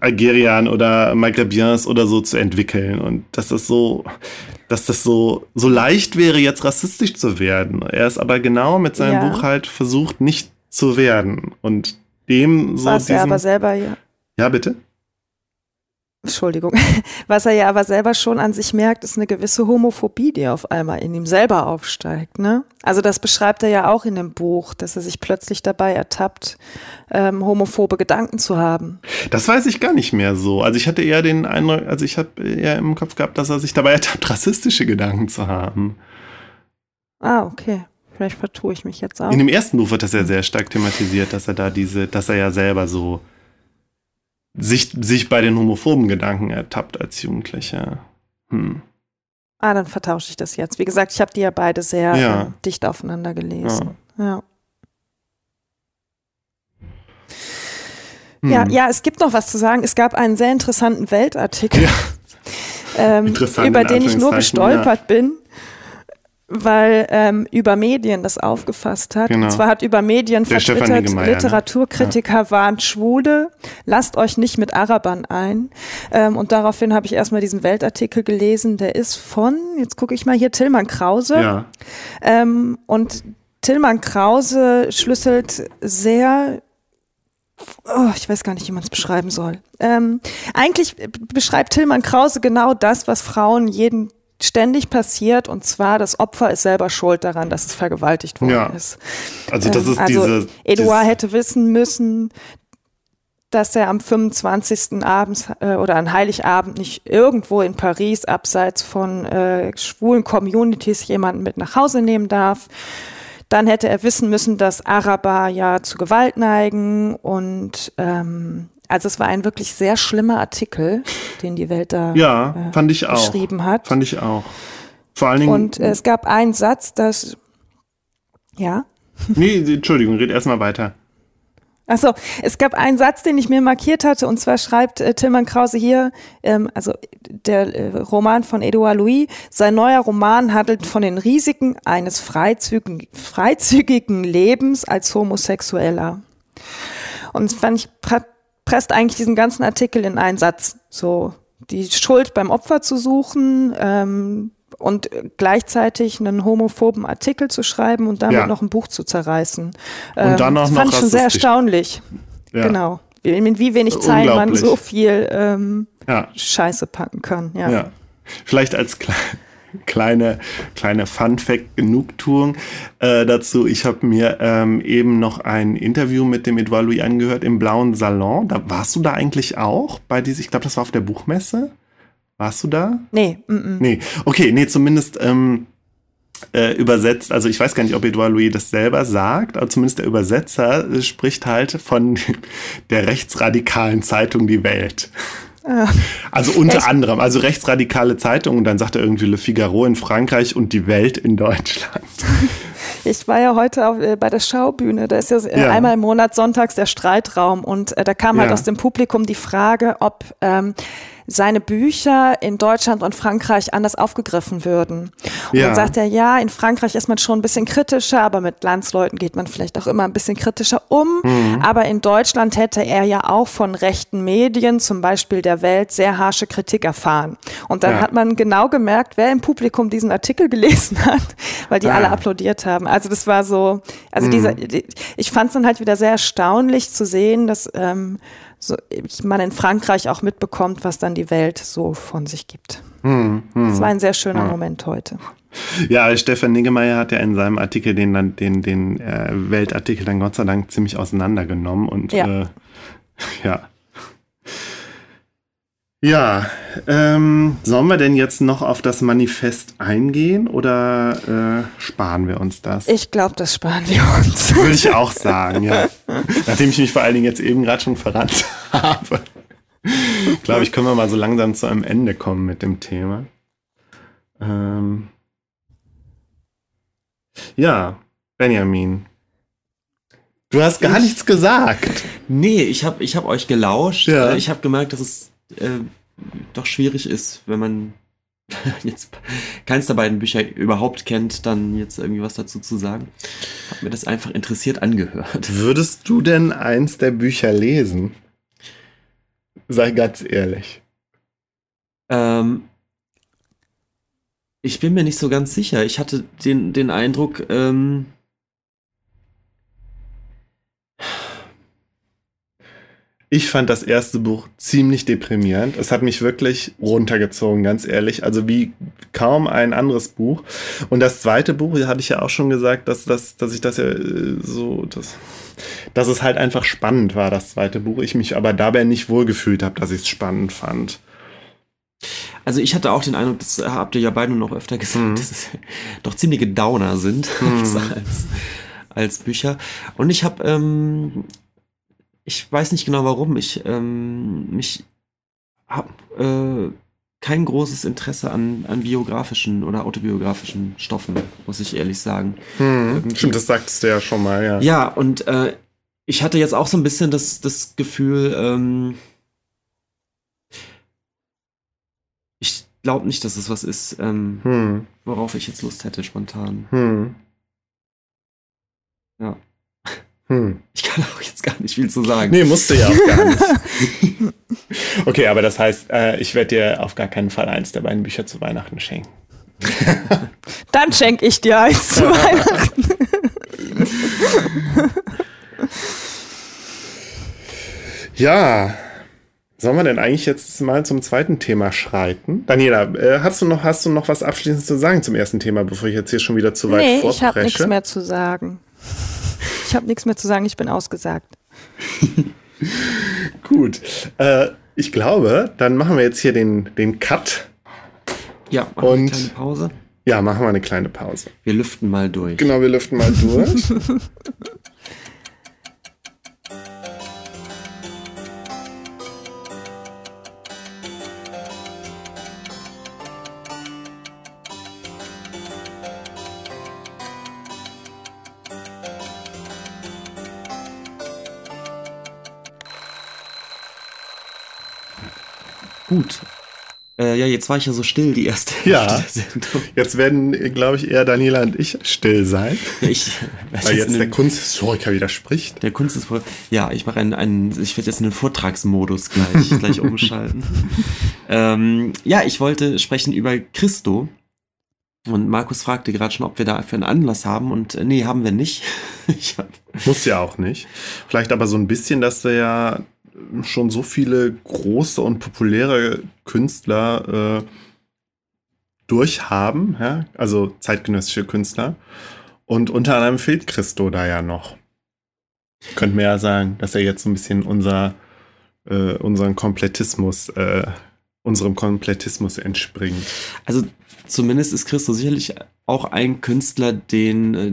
Algeriern oder Maghrebiens oder so zu entwickeln und dass das so, dass das so, so leicht wäre, jetzt rassistisch zu werden. Er ist aber genau mit seinem Ja. Buch halt versucht, nicht zu werden und dem so Was er aber selber ja, ja bitte? Entschuldigung, was er ja aber selber schon an sich merkt, ist eine gewisse Homophobie, die auf einmal in ihm selber aufsteigt. Ne? Also das beschreibt er ja auch in dem Buch, dass er sich plötzlich dabei ertappt, ähm, homophobe Gedanken zu haben. Das weiß ich gar nicht mehr so. Also ich hatte eher den Eindruck, also ich habe eher im Kopf gehabt, dass er sich dabei ertappt, rassistische Gedanken zu haben. Ah, okay. Vielleicht vertue ich mich jetzt auch. In dem ersten Buch wird das ja sehr stark thematisiert, dass er da diese, dass er ja selber so sich, sich bei den homophoben Gedanken ertappt als Jugendlicher. Hm. Ah, dann vertausche ich das jetzt. Wie gesagt, ich habe die ja beide sehr Ja. äh, dicht aufeinander gelesen. Ja. Hm. Ja, ja, es gibt noch was zu sagen. Es gab einen sehr interessanten Weltartikel, Ja. ähm, über den ich nur gestolpert bin. Weil ähm, über Medien das aufgefasst hat. Genau. Und zwar hat über Medien Der vertwittert, Niggemeier, ne? Literaturkritiker waren Schwule, lasst euch nicht mit Arabern ein. Ähm, und daraufhin habe ich erstmal diesen Weltartikel gelesen, der ist von, jetzt gucke ich mal hier, Tillmann Krause. Ja. Ähm, und Tillmann Krause schlüsselt sehr Oh, ich weiß gar nicht, wie man es beschreiben soll. Ähm, eigentlich beschreibt Tillmann Krause genau das, was Frauen jeden ständig passiert, und zwar das Opfer ist selber schuld daran, dass es vergewaltigt worden Ja. ist. Also das Ähm, ist also diese. Eduard dieses- hätte wissen müssen, dass er am 25. abends äh, oder an Heiligabend nicht irgendwo in Paris abseits von äh, schwulen Communities jemanden mit nach Hause nehmen darf. Dann hätte er wissen müssen, dass Araber ja zu Gewalt neigen und ähm, also es war ein wirklich sehr schlimmer Artikel, den die Welt da Ja, äh, fand ich auch. geschrieben hat. Fand ich auch. Vor allen Dingen. Und äh, es gab einen Satz, dass ja. nee, Entschuldigung, red erstmal weiter. Achso, es gab einen Satz, den ich mir markiert hatte, und zwar schreibt äh, Tilman Krause hier, ähm, also der äh, Roman von Edouard Louis, sein neuer Roman handelt von den Risiken eines freizügigen, freizügigen Lebens als Homosexueller. Und das fand ich, pre presst eigentlich diesen ganzen Artikel in einen Satz. So, die Schuld beim Opfer zu suchen, ähm, und gleichzeitig einen homophoben Artikel zu schreiben und damit Ja. noch ein Buch zu zerreißen. Und dann auch das noch fand ich schon sehr erstaunlich. Ja. Genau. Wie- Mit wie wenig Zeilen man so viel ähm, Ja. Scheiße packen kann. Ja. Vielleicht als kleine, kleine Fun-Fact-Genugtuung äh, dazu. Ich habe mir ähm, eben noch ein Interview mit dem Edouard Louis angehört im Blauen Salon. Da warst du da eigentlich auch bei dieser, ich glaube, das war auf der Buchmesse. Warst du da? Nee, mm, mm. Nee, okay, nee, zumindest ähm, äh, übersetzt, also ich weiß gar nicht, ob Edouard Louis das selber sagt, aber zumindest der Übersetzer äh, spricht halt von der rechtsradikalen Zeitung Die Welt. Also unter Echt? anderem, also rechtsradikale Zeitung und dann sagt er irgendwie Le Figaro in Frankreich und Die Welt in Deutschland. Ich war ja heute auf, äh, bei der Schaubühne. Da ist ja, äh, Ja. einmal im Monat sonntags der Streitraum und äh, da kam halt Ja. aus dem Publikum die Frage, ob ähm, seine Bücher in Deutschland und Frankreich anders aufgegriffen würden. Und Ja. dann sagt er, ja, in Frankreich ist man schon ein bisschen kritischer, aber mit Landsleuten geht man vielleicht auch immer ein bisschen kritischer um. Mhm. Aber in Deutschland hätte er ja auch von rechten Medien, zum Beispiel der Welt, sehr harsche Kritik erfahren. Und dann Ja. hat man genau gemerkt, wer im Publikum diesen Artikel gelesen hat, weil die Ah. alle applaudiert haben. Also das war so, also dieser, die- ich fand es dann halt wieder sehr erstaunlich zu sehen, dass ähm, so, man in Frankreich auch mitbekommt, was dann die Welt so von sich gibt. Das war ein sehr schöner Moment heute. Ja, Stefan Niggemeier hat ja in seinem Artikel den, dann- den, den äh, Weltartikel dann Gott sei Dank ziemlich auseinandergenommen und Ja. Äh, ja. Ja, ähm, sollen wir denn jetzt noch auf das Manifest eingehen oder äh, sparen wir uns das? Ich glaube, das sparen wir uns. Würde ich auch sagen, ja. Nachdem ich mich vor allen Dingen jetzt eben gerade schon verrannt habe, glaube ich, können wir mal so langsam zu einem Ende kommen mit dem Thema. Ähm ja, Benjamin. Du hast gar Ich- nichts gesagt. Nee, ich habe ich hab euch gelauscht. Ja. Ich habe gemerkt, dass es äh, doch schwierig ist, wenn man jetzt keins der beiden Bücher überhaupt kennt, dann jetzt irgendwie was dazu zu sagen. Hab mir das einfach interessiert angehört. Würdest du denn eins der Bücher lesen? Sei ganz ehrlich. Ähm, ich bin mir nicht so ganz sicher. Ich hatte den, den Eindruck, ähm, Ich fand das erste Buch ziemlich deprimierend. Es hat mich wirklich runtergezogen, ganz ehrlich. Also wie kaum ein anderes Buch. Und das zweite Buch, da hatte ich ja auch schon gesagt, dass, dass, dass ich das ja äh, so, dass, dass es halt einfach spannend war, das zweite Buch. Ich mich aber dabei nicht wohlgefühlt habe, dass ich es spannend fand. also ich hatte auch den Eindruck, das habt ihr ja beide noch öfter gesagt, Mhm. dass es doch ziemliche Downer sind Mhm. als, als Bücher. Und ich habe, ähm, ich weiß nicht genau warum, ich ähm, mich habe äh, kein großes Interesse an, an biografischen oder autobiografischen Stoffen, muss ich ehrlich sagen. Irgendwie- Stimmt, das sagtest du ja schon mal, ja. Ja, und äh, ich hatte jetzt auch so ein bisschen das, das Gefühl, ähm, ich glaube nicht, dass es was ist, ähm, Hm. worauf ich jetzt Lust hätte, spontan. Hm. Ja. Hm. Ich kann auch jetzt gar nicht viel zu sagen. Nee, musste ja auch gar nicht. okay, aber das heißt, äh, ich werde dir auf gar keinen Fall eins der beiden Bücher zu Weihnachten schenken. Dann schenke ich dir eins zu Weihnachten. Ja. Sollen wir denn eigentlich jetzt mal zum zweiten Thema schreiten? Daniela, äh, hast, du noch, hast du noch was Abschließendes zu sagen zum ersten Thema, bevor ich jetzt hier schon wieder zu weit Nee, vorpresche? ich habe nichts mehr zu sagen. Ich habe nichts mehr zu sagen, ich bin ausgesagt. Gut. Äh, ich glaube, dann machen wir jetzt hier den, den Cut. Ja, machen wir eine Und- kleine Pause. Ja, machen wir eine kleine Pause. Wir lüften mal durch. Genau, wir lüften mal durch. Gut. Äh, ja, jetzt war ich ja so still, die erste Ja. Hälfte der Sendung. Jetzt werden, glaube ich, eher Daniela und ich still sein, Ja, ich, weil in jetzt der Kunsthistoriker widerspricht. Der Kunst ist voll. Ja, ich mache einen, einen ich werde jetzt in den Vortragsmodus gleich, gleich umschalten. ähm, ja, ich wollte sprechen über Christo. Und Markus fragte gerade schon, ob wir dafür einen Anlass haben. Und äh, nee, haben wir nicht. ich hab, Muss ja auch nicht. Vielleicht aber so ein bisschen, dass wir ja schon so viele große und populäre Künstler äh, durchhaben, ja? also zeitgenössische Künstler. Und unter anderem fehlt Christo da ja noch. Könnten wir ja sagen, dass er jetzt so ein bisschen unser, äh, unseren Komplettismus, äh, unserem Komplettismus entspringt. also zumindest ist Christo sicherlich auch ein Künstler, den, äh,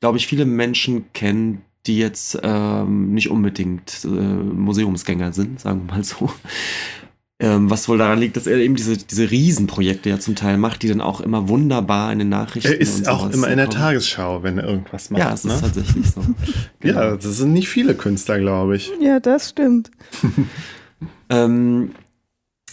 glaube ich, viele Menschen kennen, die jetzt ähm, nicht unbedingt äh, Museumsgänger sind, sagen wir mal so. Ähm, was wohl daran liegt, dass er eben diese, diese Riesenprojekte ja zum Teil macht, die dann auch immer wunderbar in den Nachrichten. Er ist und auch immer in der kommen. Tagesschau, wenn er irgendwas macht. Ja, es ne? ist tatsächlich so. Ja, das sind nicht viele Künstler, glaube ich. Ja, das stimmt. Ähm,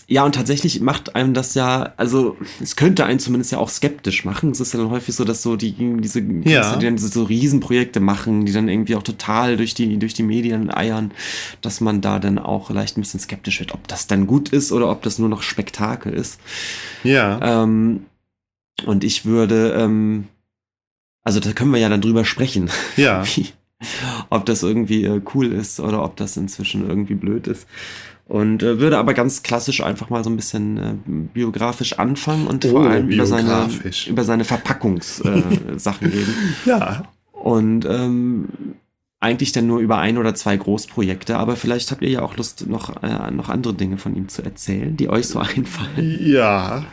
ja, und tatsächlich macht einem das ja, also es könnte einen zumindest ja auch skeptisch machen. Es ist ja dann häufig so, dass so die, diese Künstler, Ja. die dann diese so Riesenprojekte machen, die dann irgendwie auch total durch die, durch die Medien eiern, dass man da dann auch vielleicht ein bisschen skeptisch wird, ob das dann gut ist oder ob das nur noch Spektakel ist. Ja. Ähm, und ich würde, ähm, also da können wir ja dann drüber sprechen, ja. wie, ob das irgendwie äh, cool ist oder ob das inzwischen irgendwie blöd ist. Und äh, würde aber ganz klassisch einfach mal so ein bisschen äh, biografisch anfangen und Oh, vor allem über seine, über seine Verpackungssachen äh, reden. Ja. Und ähm, eigentlich dann nur über ein oder zwei Großprojekte, aber vielleicht habt ihr ja auch Lust, noch, äh, noch andere Dinge von ihm zu erzählen, die euch so einfallen. Ja.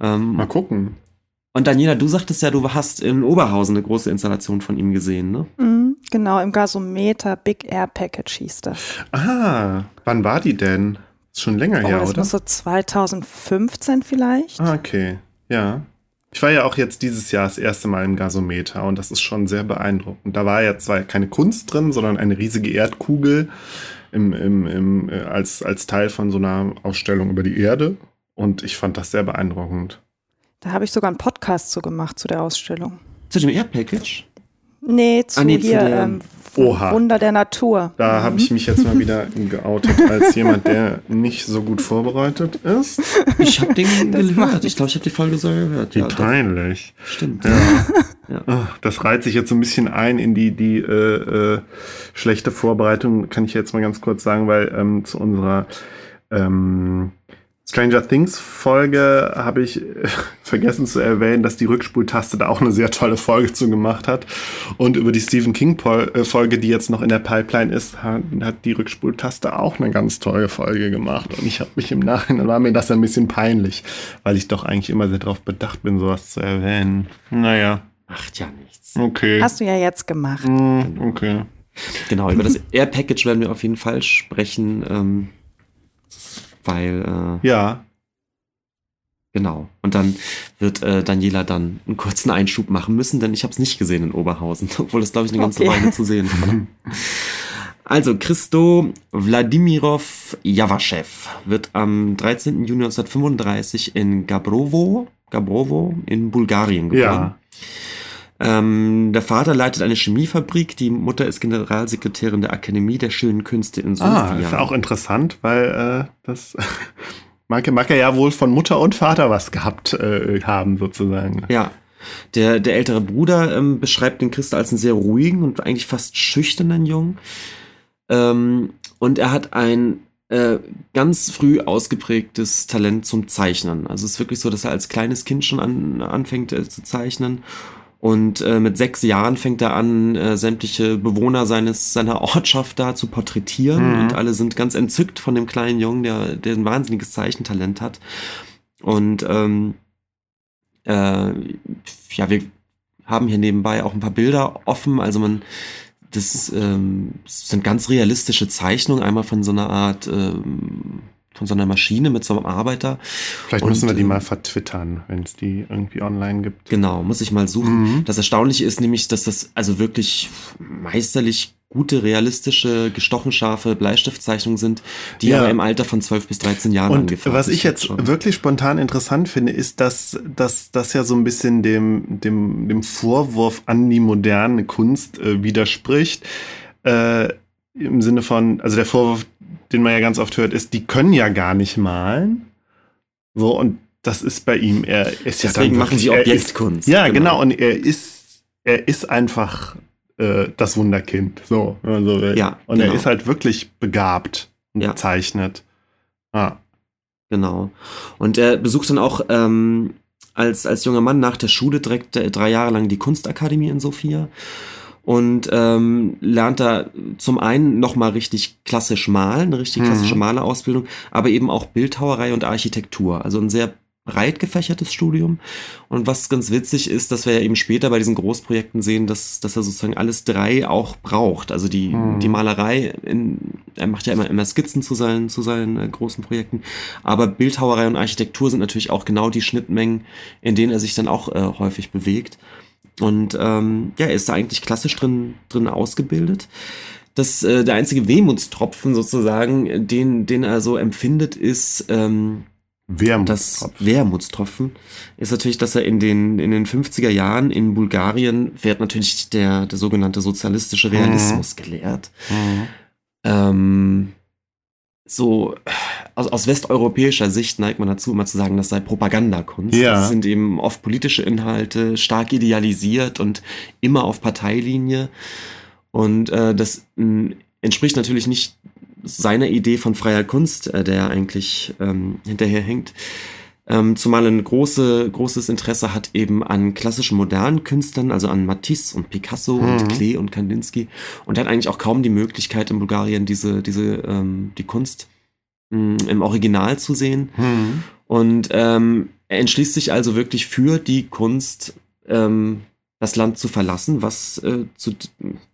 Ähm, Mal gucken. Und Daniela, du sagtest ja, du hast in Oberhausen eine große Installation von ihm gesehen, ne? Mhm, genau, im Gasometer Big Air Package hieß das. Ah, wann war die denn? Ist schon länger Oh, her, das oder? muss so 2015 vielleicht. Ah, okay. Ja. Ich war ja auch jetzt dieses Jahr das erste Mal im Gasometer und das ist schon sehr beeindruckend. Da war ja zwar keine Kunst drin, sondern eine riesige Erdkugel im, im, im, äh, als, als Teil von so einer Ausstellung über die Erde. Und ich fand das sehr beeindruckend. Da habe ich sogar einen Podcast zu gemacht zu der Ausstellung. Zu dem Air Package? Nee, zu Ah, nee, zu hier der- ähm, Oha. Wunder der Natur. Da habe ich mich jetzt mal wieder geoutet als jemand, der nicht so gut vorbereitet ist. Ich habe den gehört. Ich glaube, ich habe die Folge so gehört. Wie Ja, peinlich. stimmt. Ja. Ach, Das reiht sich jetzt so ein bisschen ein in die, die äh, äh, schlechte Vorbereitung, kann ich jetzt mal ganz kurz sagen, weil ähm, zu unserer ähm, Stranger Things Folge habe ich vergessen zu erwähnen, dass die Rückspultaste da auch eine sehr tolle Folge zu gemacht hat. Und über die Stephen King äh, Folge, die jetzt noch in der Pipeline ist, hat, hat die Rückspultaste auch eine ganz tolle Folge gemacht. Und ich habe mich im Nachhinein, war mir das ein bisschen peinlich, weil ich doch eigentlich immer sehr darauf bedacht bin, sowas zu erwähnen. Naja, Macht ja nichts. okay. Hast du ja jetzt gemacht. Hm, okay. Genau, über das Air Package werden wir auf jeden Fall sprechen, ähm, weil, äh, Ja, genau. Und dann wird äh, Daniela dann einen kurzen Einschub machen müssen, denn ich habe es nicht gesehen in Oberhausen, obwohl es, glaube ich, eine ganze Okay. Weile zu sehen war. Also, Christo Wladimirov Javaschew wird am 13. Juni 1935 in Gabrovo, Gabrovo in Bulgarien geboren. Ja. Ähm, der Vater leitet eine Chemiefabrik, die Mutter ist Generalsekretärin der Akademie der Schönen Künste in Sofia. Ah, ist auch interessant, weil äh, das mag, mag er ja wohl von Mutter und Vater was gehabt äh, haben, sozusagen. Ja, der, der ältere Bruder ähm, beschreibt den Christ als einen sehr ruhigen und eigentlich fast schüchternen Jungen. Ähm, und er hat ein äh, ganz früh ausgeprägtes Talent zum Zeichnen. Also es ist wirklich so, dass er als kleines Kind schon an, anfängt äh, zu zeichnen. Und äh, mit sechs Jahren fängt er an, äh, sämtliche Bewohner seines, seiner Ortschaft da zu porträtieren. Mhm. Und alle sind ganz entzückt von dem kleinen Jungen, der, der ein wahnsinniges Zeichentalent hat. Und ähm, äh, ja, wir haben hier nebenbei auch ein paar Bilder offen. Also man, das, ähm, sind ganz realistische Zeichnungen, einmal von so einer Art, ähm, von so einer Maschine mit so einem Arbeiter. Vielleicht müssen wir die ähm, mal vertwittern, wenn es die irgendwie online gibt. Genau, muss ich mal suchen. Mhm. Das Erstaunliche ist nämlich, dass das also wirklich meisterlich gute, realistische, gestochen scharfe Bleistiftzeichnungen sind, die ja. aber im Alter von 12 bis 13 Jahren Und angefangen Was ich jetzt schon. wirklich spontan interessant finde, ist, dass, dass das ja so ein bisschen dem, dem, dem Vorwurf an die moderne Kunst äh, widerspricht. Äh, Im Sinne von, also der Vorwurf, den man ja ganz oft hört, ist, die können ja gar nicht malen. So, und das ist bei ihm, er ist ja Deswegen machen sie Objektkunst. ja, genau. genau, und er ist, er ist einfach äh, das Wunderkind. So, also, ja, und genau. er ist halt wirklich begabt und ja. gezeichnet. Ah. Genau. Und er besucht dann auch ähm, als, als junger Mann nach der Schule direkt äh, drei Jahre lang die Kunstakademie in Sofia und ähm, lernt da zum einen nochmal richtig klassisch malen, eine richtig klassische mhm. Malerausbildung, aber eben auch Bildhauerei und Architektur. Also ein sehr breit gefächertes Studium. Und was ganz witzig ist, dass wir ja eben später bei diesen Großprojekten sehen, dass, dass er sozusagen alles drei auch braucht. Also die, hm. die Malerei, in, er macht ja immer, immer Skizzen zu seinen, zu seinen äh, großen Projekten. Aber Bildhauerei und Architektur sind natürlich auch genau die Schnittmengen, in denen er sich dann auch äh, häufig bewegt. Und ähm, ja, er ist da eigentlich klassisch drin, drin ausgebildet. Das, äh, der einzige Wehmutstropfen sozusagen, den, den er so empfindet, ist, ähm, Wermutstropfen. Das Wermutstropfen ist natürlich, dass er in den, in den 50er Jahren in Bulgarien wird natürlich der, der sogenannte sozialistische Realismus mhm. gelehrt. Mhm. Ähm, so aus, aus westeuropäischer Sicht neigt man dazu, immer zu sagen, das sei Propagandakunst. Ja. Das sind eben oft politische Inhalte, stark idealisiert und immer auf Parteilinie. Und äh, das mh, entspricht natürlich nicht seiner Idee von freier Kunst, äh, der eigentlich ähm, hinterherhängt. Ähm, zumal ein große, großes Interesse hat eben an klassischen modernen Künstlern, also an Matisse und Picasso mhm. und Klee und Kandinsky. Und er hat eigentlich auch kaum die Möglichkeit in Bulgarien diese, diese, ähm, die Kunst mh, hm, im Original zu sehen. Mhm. Und ähm, er entschließt sich also wirklich für die Kunst, ähm, das Land zu verlassen, was äh, zu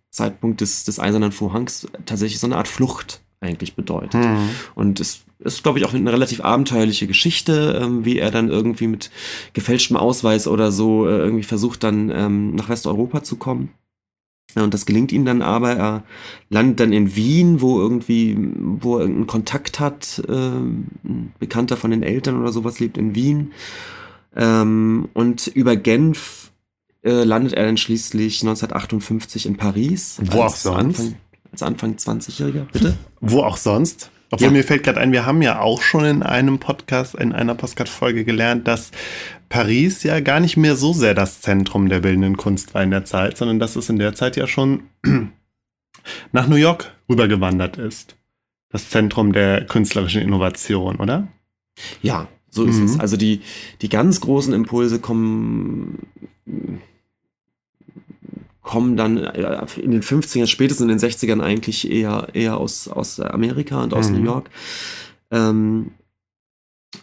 Zeitpunkt des, des Eisernen Vorhangs tatsächlich so eine Art Flucht eigentlich bedeutet. Mhm. Und es ist, glaube ich, auch eine relativ abenteuerliche Geschichte, ähm, wie er dann irgendwie mit gefälschtem Ausweis oder so äh, irgendwie versucht, dann ähm, nach Westeuropa zu kommen. Ja, und das gelingt ihm dann aber. Er landet dann in Wien, wo irgendwie, wo er irgendeinen Kontakt hat, äh, ein Bekannter von den Eltern oder sowas lebt in Wien. Ähm, und über Genf äh, landet er dann schließlich 1958 in Paris. Wo auch sonst? Anfang, als Anfang 20-Jähriger, bitte? Wo auch sonst? Obwohl ja. mir fällt gerade ein, wir haben ja auch schon in einem Podcast, in einer Podcast-Folge gelernt, dass Paris ja gar nicht mehr so sehr das Zentrum der bildenden Kunst war in der Zeit, sondern dass es in der Zeit ja schon nach New York rübergewandert ist. Das Zentrum der künstlerischen Innovation, oder? Ja, so ist mhm. es. Also die, die ganz großen Impulse kommen kommen dann äh, in den 50ern, spätestens in den 60ern eigentlich eher, eher aus, aus Amerika und aus mhm. New York. Ähm,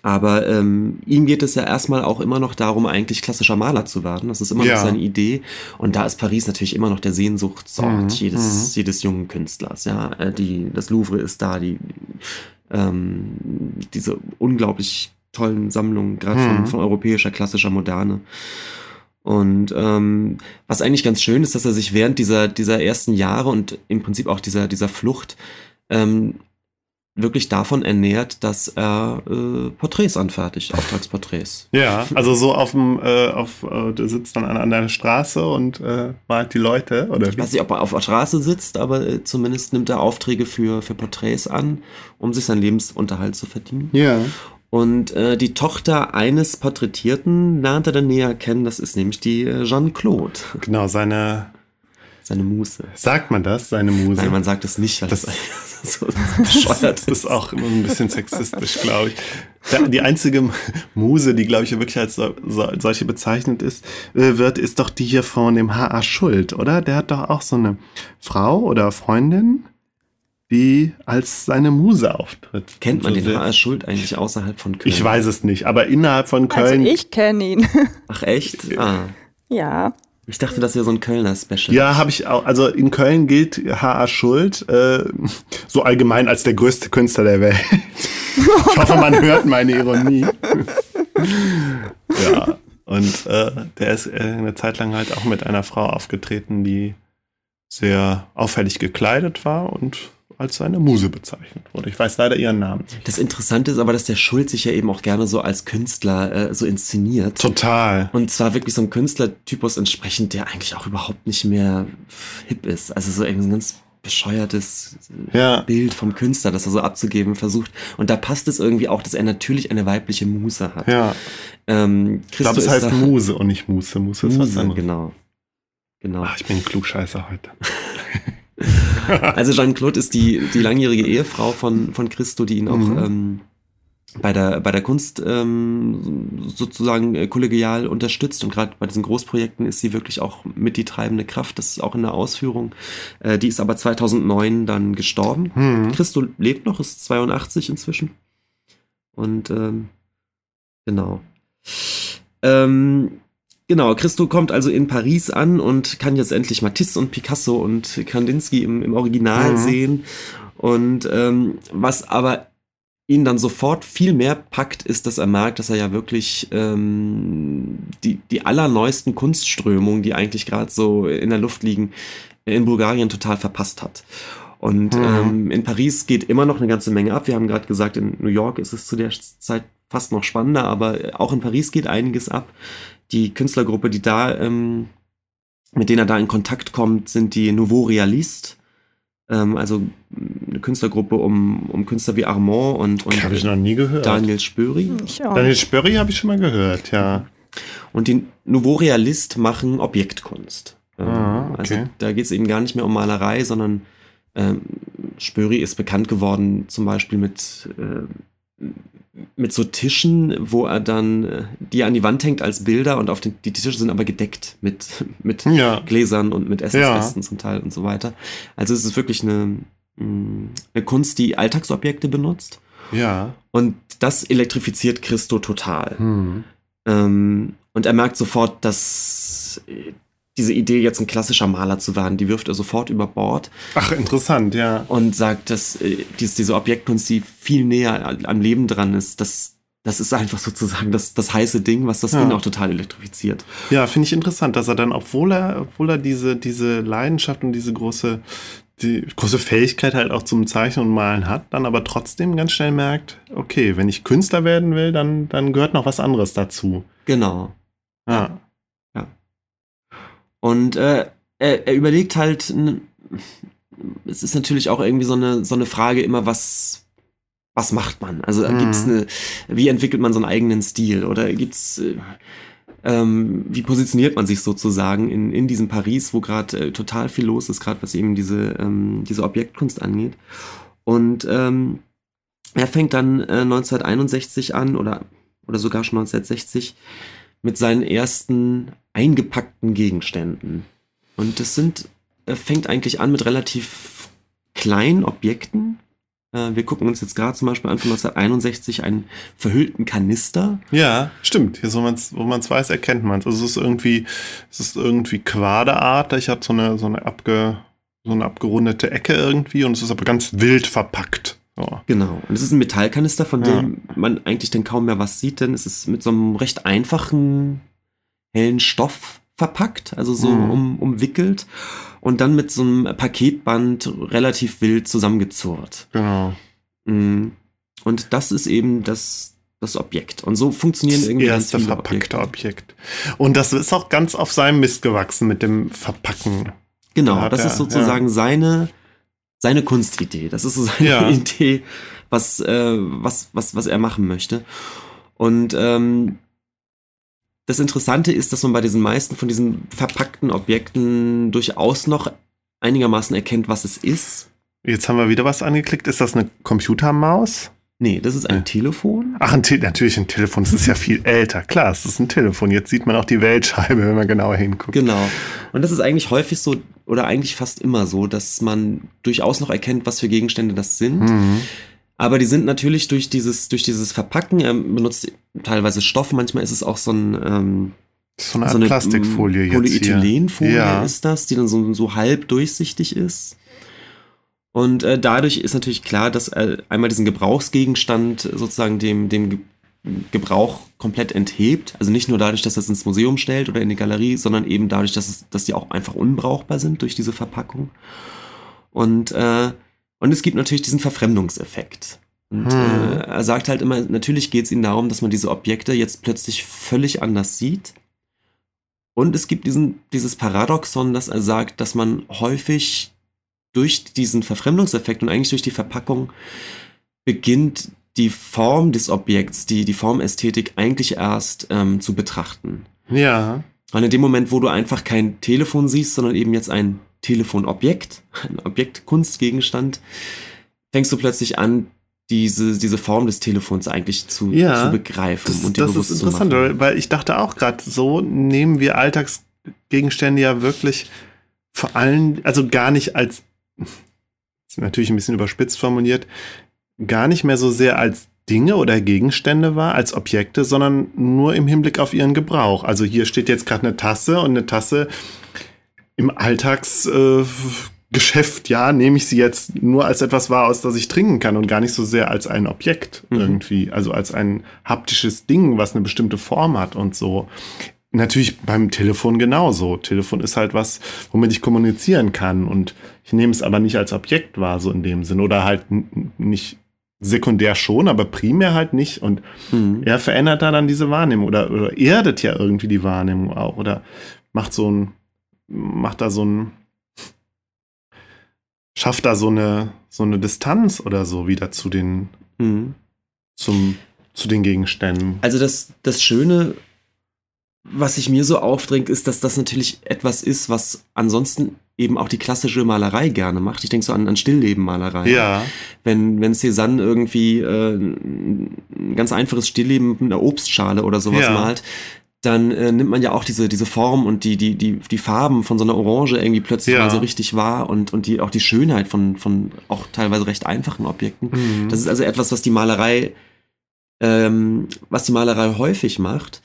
aber ähm, ihm geht es ja erstmal auch immer noch darum, eigentlich klassischer Maler zu werden. Das ist immer ja. noch seine Idee. Und da ist Paris natürlich immer noch der Sehnsuchtsort mhm. jedes, mhm. jedes jungen Künstlers. Ja, äh, die, das Louvre ist da, die, ähm, diese unglaublich tollen Sammlungen, gerade von, mhm. von europäischer klassischer Moderne. Und ähm, was eigentlich ganz schön ist, dass er sich während dieser, dieser ersten Jahre und im Prinzip auch dieser, dieser Flucht ähm, wirklich davon ernährt, dass er äh, Porträts anfertigt, Auftragsporträts. Ja, also so auf dem, äh, auf, äh, der sitzt dann an, an der Straße und äh, malt die Leute, oder? Ich weiß nicht, ob er auf der Straße sitzt, aber äh, zumindest nimmt er Aufträge für, für Porträts an, um sich seinen Lebensunterhalt zu verdienen. Ja. Und äh, die Tochter eines Porträtierten lernt er dann näher kennen, das ist nämlich die äh, Jeanne-Claude, Genau, seine, seine Muse. sagt man das, seine Muse? Nein, man sagt es nicht, weil Das- das, so, so bescheuert Das ist auch immer ein bisschen sexistisch, glaube ich. Die einzige Muse, die, glaube ich, wirklich als so, so, solche bezeichnet ist, äh, wird, ist doch die hier von dem H.A. Schuld, oder? Der hat doch auch so eine Frau oder Freundin, die als seine Muse auftritt. Kennt man So den sehr- HR Schuld eigentlich außerhalb von Köln? Ich weiß es nicht, aber innerhalb von Also Köln. ich kenne ihn. Ach echt? Ah. ja. Ich dachte, das wäre so ein Kölner-Special. ja, habe ich auch. Also in Köln gilt H.A. Schuld äh, so allgemein als der größte Künstler der Welt. Ich hoffe, man hört meine Ironie. ja, und äh, der ist äh, eine Zeit lang halt auch mit einer Frau aufgetreten, die sehr auffällig gekleidet war und als seine Muse bezeichnet wurde. Ich weiß leider ihren Namen. nicht. Das Interessante ist aber, dass der Schuld sich ja eben auch gerne so als Künstler äh, so inszeniert. Total. Und zwar wirklich so ein Künstlertypus entsprechend, der eigentlich auch überhaupt nicht mehr hip ist. Also so irgendwie ein ganz bescheuertes Ja. Bild vom Künstler, das er so abzugeben versucht. Und da passt es irgendwie auch, dass er natürlich eine weibliche Muse hat. Ja. Ähm, Ich glaube, es heißt da- Muse und nicht Muse. Muse ist was Muse, anderes. genau. Genau. Ach, ich bin ein Klugscheißer heute. Also Jeanne-Claude ist die, die langjährige Ehefrau von, von Christo, die ihn auch Mhm. ähm, bei, der, bei der Kunst ähm, sozusagen äh, kollegial unterstützt. Und gerade bei diesen Großprojekten ist sie wirklich auch mit die treibende Kraft. Das ist auch in der Ausführung. Äh, die ist aber 2009 dann gestorben. Hm. Christo lebt noch, ist 82 inzwischen. Und ähm, genau. Ähm, genau, Christo kommt also in Paris an und kann jetzt endlich Matisse und Picasso und Kandinsky im, im Original Mhm. sehen. Und ähm, was aber ihn dann sofort viel mehr packt, ist, dass er merkt, dass er ja wirklich ähm, die, die allerneuesten Kunstströmungen, die eigentlich gerade so in der Luft liegen, in Bulgarien total verpasst hat. Und Mhm. ähm, in Paris geht immer noch eine ganze Menge ab. Wir haben gerade gesagt, in New York ist es zu der Zeit fast noch spannender, aber auch in Paris geht einiges ab. Die Künstlergruppe, die da, ähm, mit denen er da in Kontakt kommt, sind die Nouveau Realiste. Ähm, also eine Künstlergruppe um, um Künstler wie Armand und, und Habe ich noch nie gehört. Daniel Spöri. Auch. Daniel Spörri habe ich schon mal gehört, ja. Und die Nouveau Realist machen Objektkunst. Ähm, Ah, okay. Also da geht es eben gar nicht mehr um Malerei, sondern ähm, Spöri ist bekannt geworden zum Beispiel mit, äh, mit so Tischen, wo er dann äh, die an die Wand hängt als Bilder und auf den, die Tische sind aber gedeckt mit, mit Ja. Gläsern und mit Essensresten zum Teil und so weiter. Also es ist wirklich eine, mh, eine Kunst, die Alltagsobjekte benutzt. Ja. Und das elektrifiziert Christo total. Hm. Ähm, und er merkt sofort, dass äh, diese Idee, jetzt ein klassischer Maler zu werden, die wirft er sofort über Bord Ach, interessant, ja. und sagt, dass äh, dies, diese Objektkunst, die viel näher am Leben dran ist, das, das ist einfach sozusagen das, das heiße Ding, was das Ja. ihn auch total elektrifiziert. Ja, finde ich interessant, dass er dann, obwohl er, obwohl er diese, diese Leidenschaft und diese große, die große Fähigkeit halt auch zum Zeichnen und Malen hat, dann aber trotzdem ganz schnell merkt, okay, wenn ich Künstler werden will, dann, dann gehört noch was anderes dazu. Genau. Ja. Und äh, er, er überlegt halt, es ist natürlich auch irgendwie so eine, so eine Frage immer, was, was macht man? Also Mhm. gibt's eine, wie entwickelt man so einen eigenen Stil? Oder gibt's, äh, ähm, wie positioniert man sich sozusagen in, in diesem Paris, wo gerade äh, total viel los ist, gerade was eben diese, ähm, diese Objektkunst angeht. Und ähm, er fängt dann äh, 1961 an oder, oder sogar schon 1960 mit seinen ersten eingepackten Gegenständen. Und das sind, äh, fängt eigentlich an mit relativ kleinen Objekten. Äh, wir gucken uns jetzt gerade zum Beispiel an von 1961 einen verhüllten Kanister. Ja, stimmt. Hier, so man's, wo man es weiß, erkennt man es. Also es ist irgendwie, es ist irgendwie Quaderart. Ich habe so eine, so eine so eine abgerundete Ecke irgendwie und es ist aber ganz wild verpackt. So. Genau. Und es ist ein Metallkanister, von Ja. dem man eigentlich dann kaum mehr was sieht, denn es ist mit so einem recht einfachen hellen Stoff verpackt, also so Mhm. um, umwickelt und dann mit so einem Paketband relativ wild zusammengezurrt. Genau. Mm. Und das ist eben das, das Objekt. Und so funktionieren Das irgendwie ganz erste viele verpackte Objekte. Objekt. Und das ist auch ganz auf seinem Mist gewachsen mit dem Verpacken. Genau, Da das er- ist sozusagen seine, seine Kunstidee. Das ist so seine Ja. Idee, was, äh, was, was, was er machen möchte. Und ähm, das Interessante ist, dass man bei diesen meisten von diesen verpackten Objekten durchaus noch einigermaßen erkennt, was es ist. Jetzt haben wir wieder was angeklickt. Ist das eine Computermaus? Nee, das ist ein Ja. Telefon. Ach, ein Te natürlich ein Telefon. Das ist ja viel älter. Klar, es ist ein Telefon. Jetzt sieht man auch die Weltscheibe, wenn man genauer hinguckt. Genau. Und das ist eigentlich häufig so, oder eigentlich fast immer so, dass man durchaus noch erkennt, was für Gegenstände das sind. Mhm. Aber die sind natürlich durch dieses, durch dieses Verpacken, er benutzt teilweise Stoff, manchmal ist es auch so ein ähm, so eine Art so eine Plastikfolie mm, jetzt hier. Polyethylenfolie Ja. ist das, die dann so, so halb durchsichtig ist. Und äh, dadurch ist natürlich klar, dass er einmal diesen Gebrauchsgegenstand sozusagen dem, dem Ge Gebrauch komplett enthebt. Also nicht nur dadurch, dass er es ins Museum stellt oder in die Galerie, sondern eben dadurch, dass, es, dass die auch einfach unbrauchbar sind durch diese Verpackung. Und, äh, und es gibt natürlich diesen Verfremdungseffekt. Und Hm. äh, er sagt halt immer, natürlich geht es ihm darum, dass man diese Objekte jetzt plötzlich völlig anders sieht. Und es gibt diesen, dieses Paradoxon, dass er sagt, dass man häufig durch diesen Verfremdungseffekt und eigentlich durch die Verpackung beginnt, die Form des Objekts, die, die Formästhetik eigentlich erst ähm, zu betrachten. Ja. Und in dem Moment, wo du einfach kein Telefon siehst, sondern eben jetzt ein Telefonobjekt, ein Objektkunstgegenstand, fängst du plötzlich an, diese, diese Form des Telefons eigentlich zu, Ja, zu begreifen Das, und dir das bewusst ist zu interessant, machen. weil- ich dachte auch gerade, so nehmen wir Alltagsgegenstände ja wirklich vor allem, also gar nicht als, natürlich ein bisschen überspitzt formuliert, gar nicht mehr so sehr als Dinge oder Gegenstände wahr, als Objekte, sondern nur im Hinblick auf ihren Gebrauch. Also hier steht jetzt gerade eine Tasse und eine Tasse im Alltagsgeschäft, äh, ja, nehme ich sie jetzt nur als etwas wahr, aus das ich trinken kann und gar nicht so sehr als ein Objekt Mhm. irgendwie, also als ein haptisches Ding, was eine bestimmte Form hat und so. Natürlich beim Telefon genauso. Telefon ist halt was, womit ich kommunizieren kann und ich nehme es aber nicht als Objekt wahr, so in dem Sinn. Oder halt nicht sekundär schon, aber primär halt nicht. Und Mhm. er verändert da dann diese Wahrnehmung oder, oder erdet ja irgendwie die Wahrnehmung auch oder macht so ein, macht da so ein, schafft da so eine, so eine Distanz oder so wieder zu den, Mhm. zum, zu den Gegenständen. Also das, das Schöne, was sich mir so aufdrängt, ist, dass das natürlich etwas ist, was ansonsten eben auch die klassische Malerei gerne macht. Ich denke so an, an Stilllebenmalerei. Ja, Wenn, wenn Cézanne irgendwie äh, ein ganz einfaches Stillleben mit einer Obstschale oder sowas Ja. malt, dann äh, nimmt man ja auch diese, diese Form und die, die, die, die Farben von so einer Orange irgendwie plötzlich Ja. mal so richtig wahr und, und die, auch die Schönheit von, von auch teilweise recht einfachen Objekten. Mhm. Das ist also etwas, was die Malerei, ähm, was die Malerei häufig macht.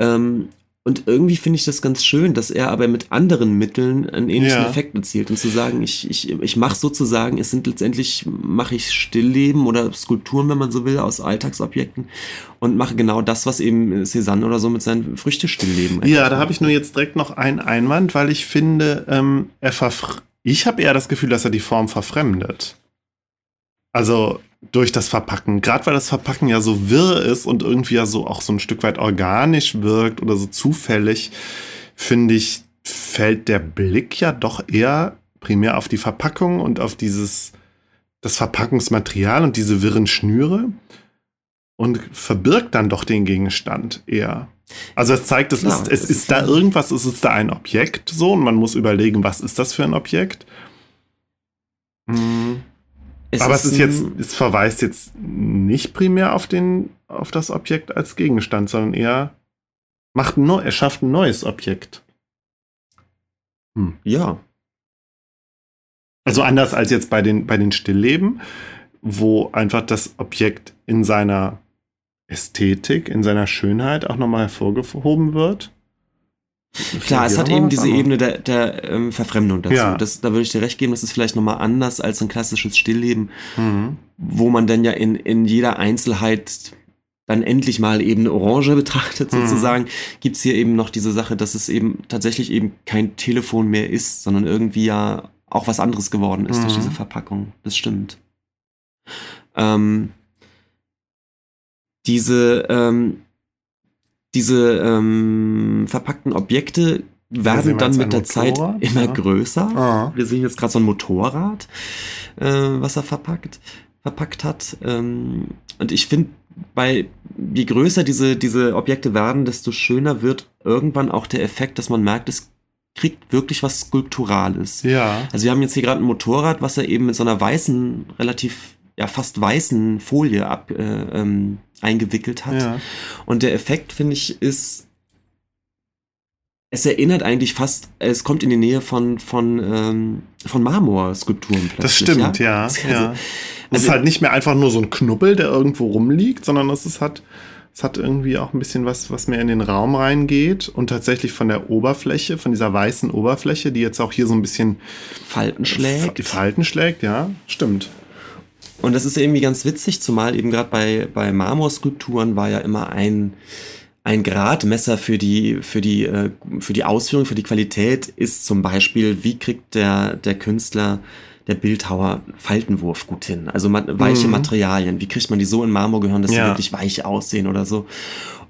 Ähm, und irgendwie finde ich das ganz schön, dass er aber mit anderen Mitteln einen ähnlichen Ja. Effekt erzielt. Und zu sagen, ich, ich, ich mache sozusagen, es sind letztendlich, mache ich Stillleben oder Skulpturen, wenn man so will, aus Alltagsobjekten und mache genau das, was eben Cézanne oder so mit seinen Früchtestillleben. Ja, da habe ich nur jetzt direkt noch einen Einwand, weil ich finde, ähm, er verfr ich habe eher das Gefühl, dass er die Form verfremdet. Also durch das Verpacken. Gerade weil das Verpacken ja so wirr ist und irgendwie ja so auch so ein Stück weit organisch wirkt oder so zufällig, finde ich, fällt der Blick ja doch eher primär auf die Verpackung und auf dieses, das Verpackungsmaterial und diese wirren Schnüre und verbirgt dann doch den Gegenstand eher. Also es zeigt, es, Ja, ist, es ist ist da irgendwas, es ist da ein Objekt so und man muss überlegen, was ist das für ein Objekt. Mm, Aber es ist jetzt, es verweist jetzt nicht primär auf den, auf das Objekt als Gegenstand, sondern eher macht ein er schafft ein neues Objekt. Ja, Also anders als jetzt bei den, bei den Stillleben, wo einfach das Objekt in seiner Ästhetik, in seiner Schönheit auch nochmal hervorgehoben wird. Klar, es hat eben diese aber- Ebene der, der ähm, Verfremdung dazu. Ja. Das, da würde ich dir recht geben, das ist vielleicht nochmal anders als ein klassisches Stillleben, Mhm. wo man dann ja in, in jeder Einzelheit dann endlich mal eben eine Orange betrachtet mhm. sozusagen, gibt's hier eben noch diese Sache, dass es eben tatsächlich eben kein Telefon mehr ist, sondern irgendwie ja auch was anderes geworden ist mhm. durch diese Verpackung. Das stimmt. Ähm, diese ähm, diese ähm, verpackten Objekte werden dann mit der Zeit immer ja. größer. Ah. Wir sehen jetzt gerade so ein Motorrad, äh, was er verpackt, verpackt hat. Ähm, und ich finde, bei je größer diese, diese Objekte werden, desto schöner wird irgendwann auch der Effekt, dass man merkt, es kriegt wirklich was Skulpturales. Ja. Also wir haben jetzt hier gerade ein Motorrad, was er eben mit so einer weißen, relativ ja fast weißen Folie ab, äh, ähm, eingewickelt hat. Ja. Und der Effekt, finde ich, ist es erinnert eigentlich fast, es kommt in die Nähe von, von, ähm, von Marmorskulpturen. Das stimmt, ja. ja, also, ja. Es also, ist halt nicht mehr einfach nur so ein Knubbel, der irgendwo rumliegt, sondern es ist halt, es hat irgendwie auch ein bisschen was, was mehr in den Raum reingeht und tatsächlich von der Oberfläche, von dieser weißen Oberfläche, die jetzt auch hier so ein bisschen Falten schlägt. Falten schlägt, ja, stimmt. Und das ist irgendwie ganz witzig, zumal eben gerade bei, bei Marmorskulpturen war ja immer ein, ein Gradmesser für die, für die, äh, für die Ausführung, für die Qualität ist zum Beispiel, wie kriegt der, der Künstler, der Bildhauer Faltenwurf gut hin? Also weiche mhm. Materialien. Wie kriegt man die so in Marmor gehören, dass ja. sie wirklich weich aussehen oder so?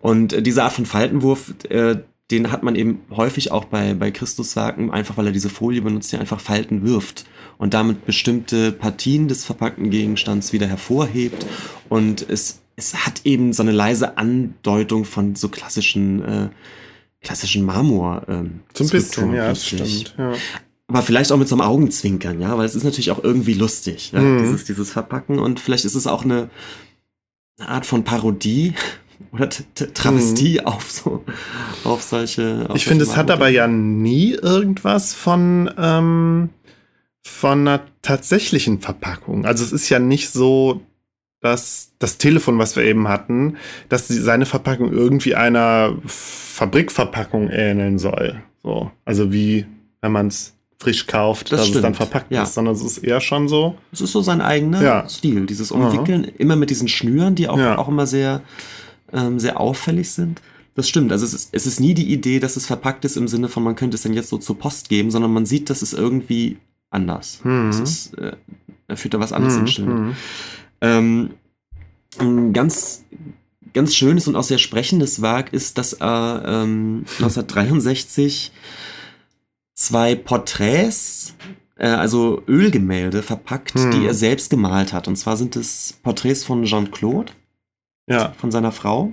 Und äh, diese Art von Faltenwurf, äh, den hat man eben häufig auch bei, bei Christuswerken, einfach weil er diese Folie benutzt, die einfach Falten wirft und damit bestimmte Partien des verpackten Gegenstands wieder hervorhebt und es es hat eben so eine leise Andeutung von so klassischen, äh, klassischen Marmor. Ähm, Zum bisschen, ja, das stimmt. Ja. Aber vielleicht auch mit so einem Augenzwinkern, ja, weil es ist natürlich auch irgendwie lustig, ja, mhm. dieses, dieses Verpacken und vielleicht ist es auch eine, eine Art von Parodie oder Travestie mhm. auf so auf solche. Auf ich finde, es hat aber ja nie irgendwas von ähm, von einer tatsächlichen Verpackung. Also es ist ja nicht so, dass das Telefon, was wir eben hatten, dass seine Verpackung irgendwie einer Fabrikverpackung ähneln soll. So, also wie wenn man es frisch kauft, das dass stimmt. es dann verpackt ja. ist, sondern es ist eher schon so. Es ist so sein eigener ja. Stil, dieses Umwickeln, Aha. immer mit diesen Schnüren, die auch, ja. auch immer sehr, ähm, sehr auffällig sind. Das stimmt. Also es ist, es ist nie die Idee, dass es verpackt ist im Sinne von, man könnte es dann jetzt so zur Post geben, sondern man sieht, dass es irgendwie anders. Mhm. Es ist, äh, er führt da was anderes mhm. in Stimme. Mhm. Ähm, ein ganz, ganz schönes und auch sehr sprechendes Werk ist, dass er ähm, 1963 zwei Porträts, äh, also Ölgemälde verpackt, hm. die er selbst gemalt hat. Und zwar sind es Porträts von Jean-Claude, ja. von seiner Frau.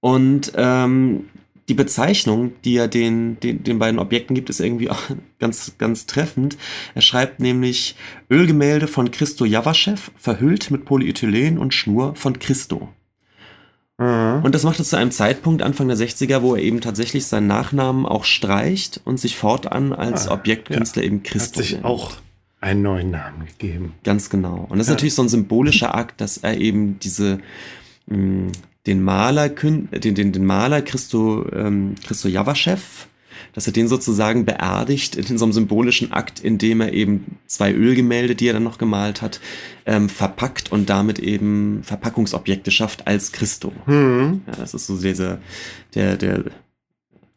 Und ähm, die Bezeichnung, die er den, den, den beiden Objekten gibt, ist irgendwie auch ganz, ganz treffend. Er schreibt nämlich Ölgemälde von Christo Javaschew, verhüllt mit Polyethylen und Schnur von Christo. Mhm. Und das macht er zu einem Zeitpunkt, Anfang der 60er, wo er eben tatsächlich seinen Nachnamen auch streicht und sich fortan als ah, Objektkünstler ja. eben Christo Hat sich nennt. auch einen neuen Namen gegeben. Ganz genau. Und das ja. ist natürlich so ein symbolischer Akt, dass er eben diese mh, hm, den Maler, den, den, den Maler Christo, ähm, Christo Javaschew, dass er den sozusagen beerdigt in so einem symbolischen Akt, indem er eben zwei Ölgemälde, die er dann noch gemalt hat, ähm, verpackt und damit eben Verpackungsobjekte schafft als Christo. Mhm. Ja, das ist so dieser, der, der,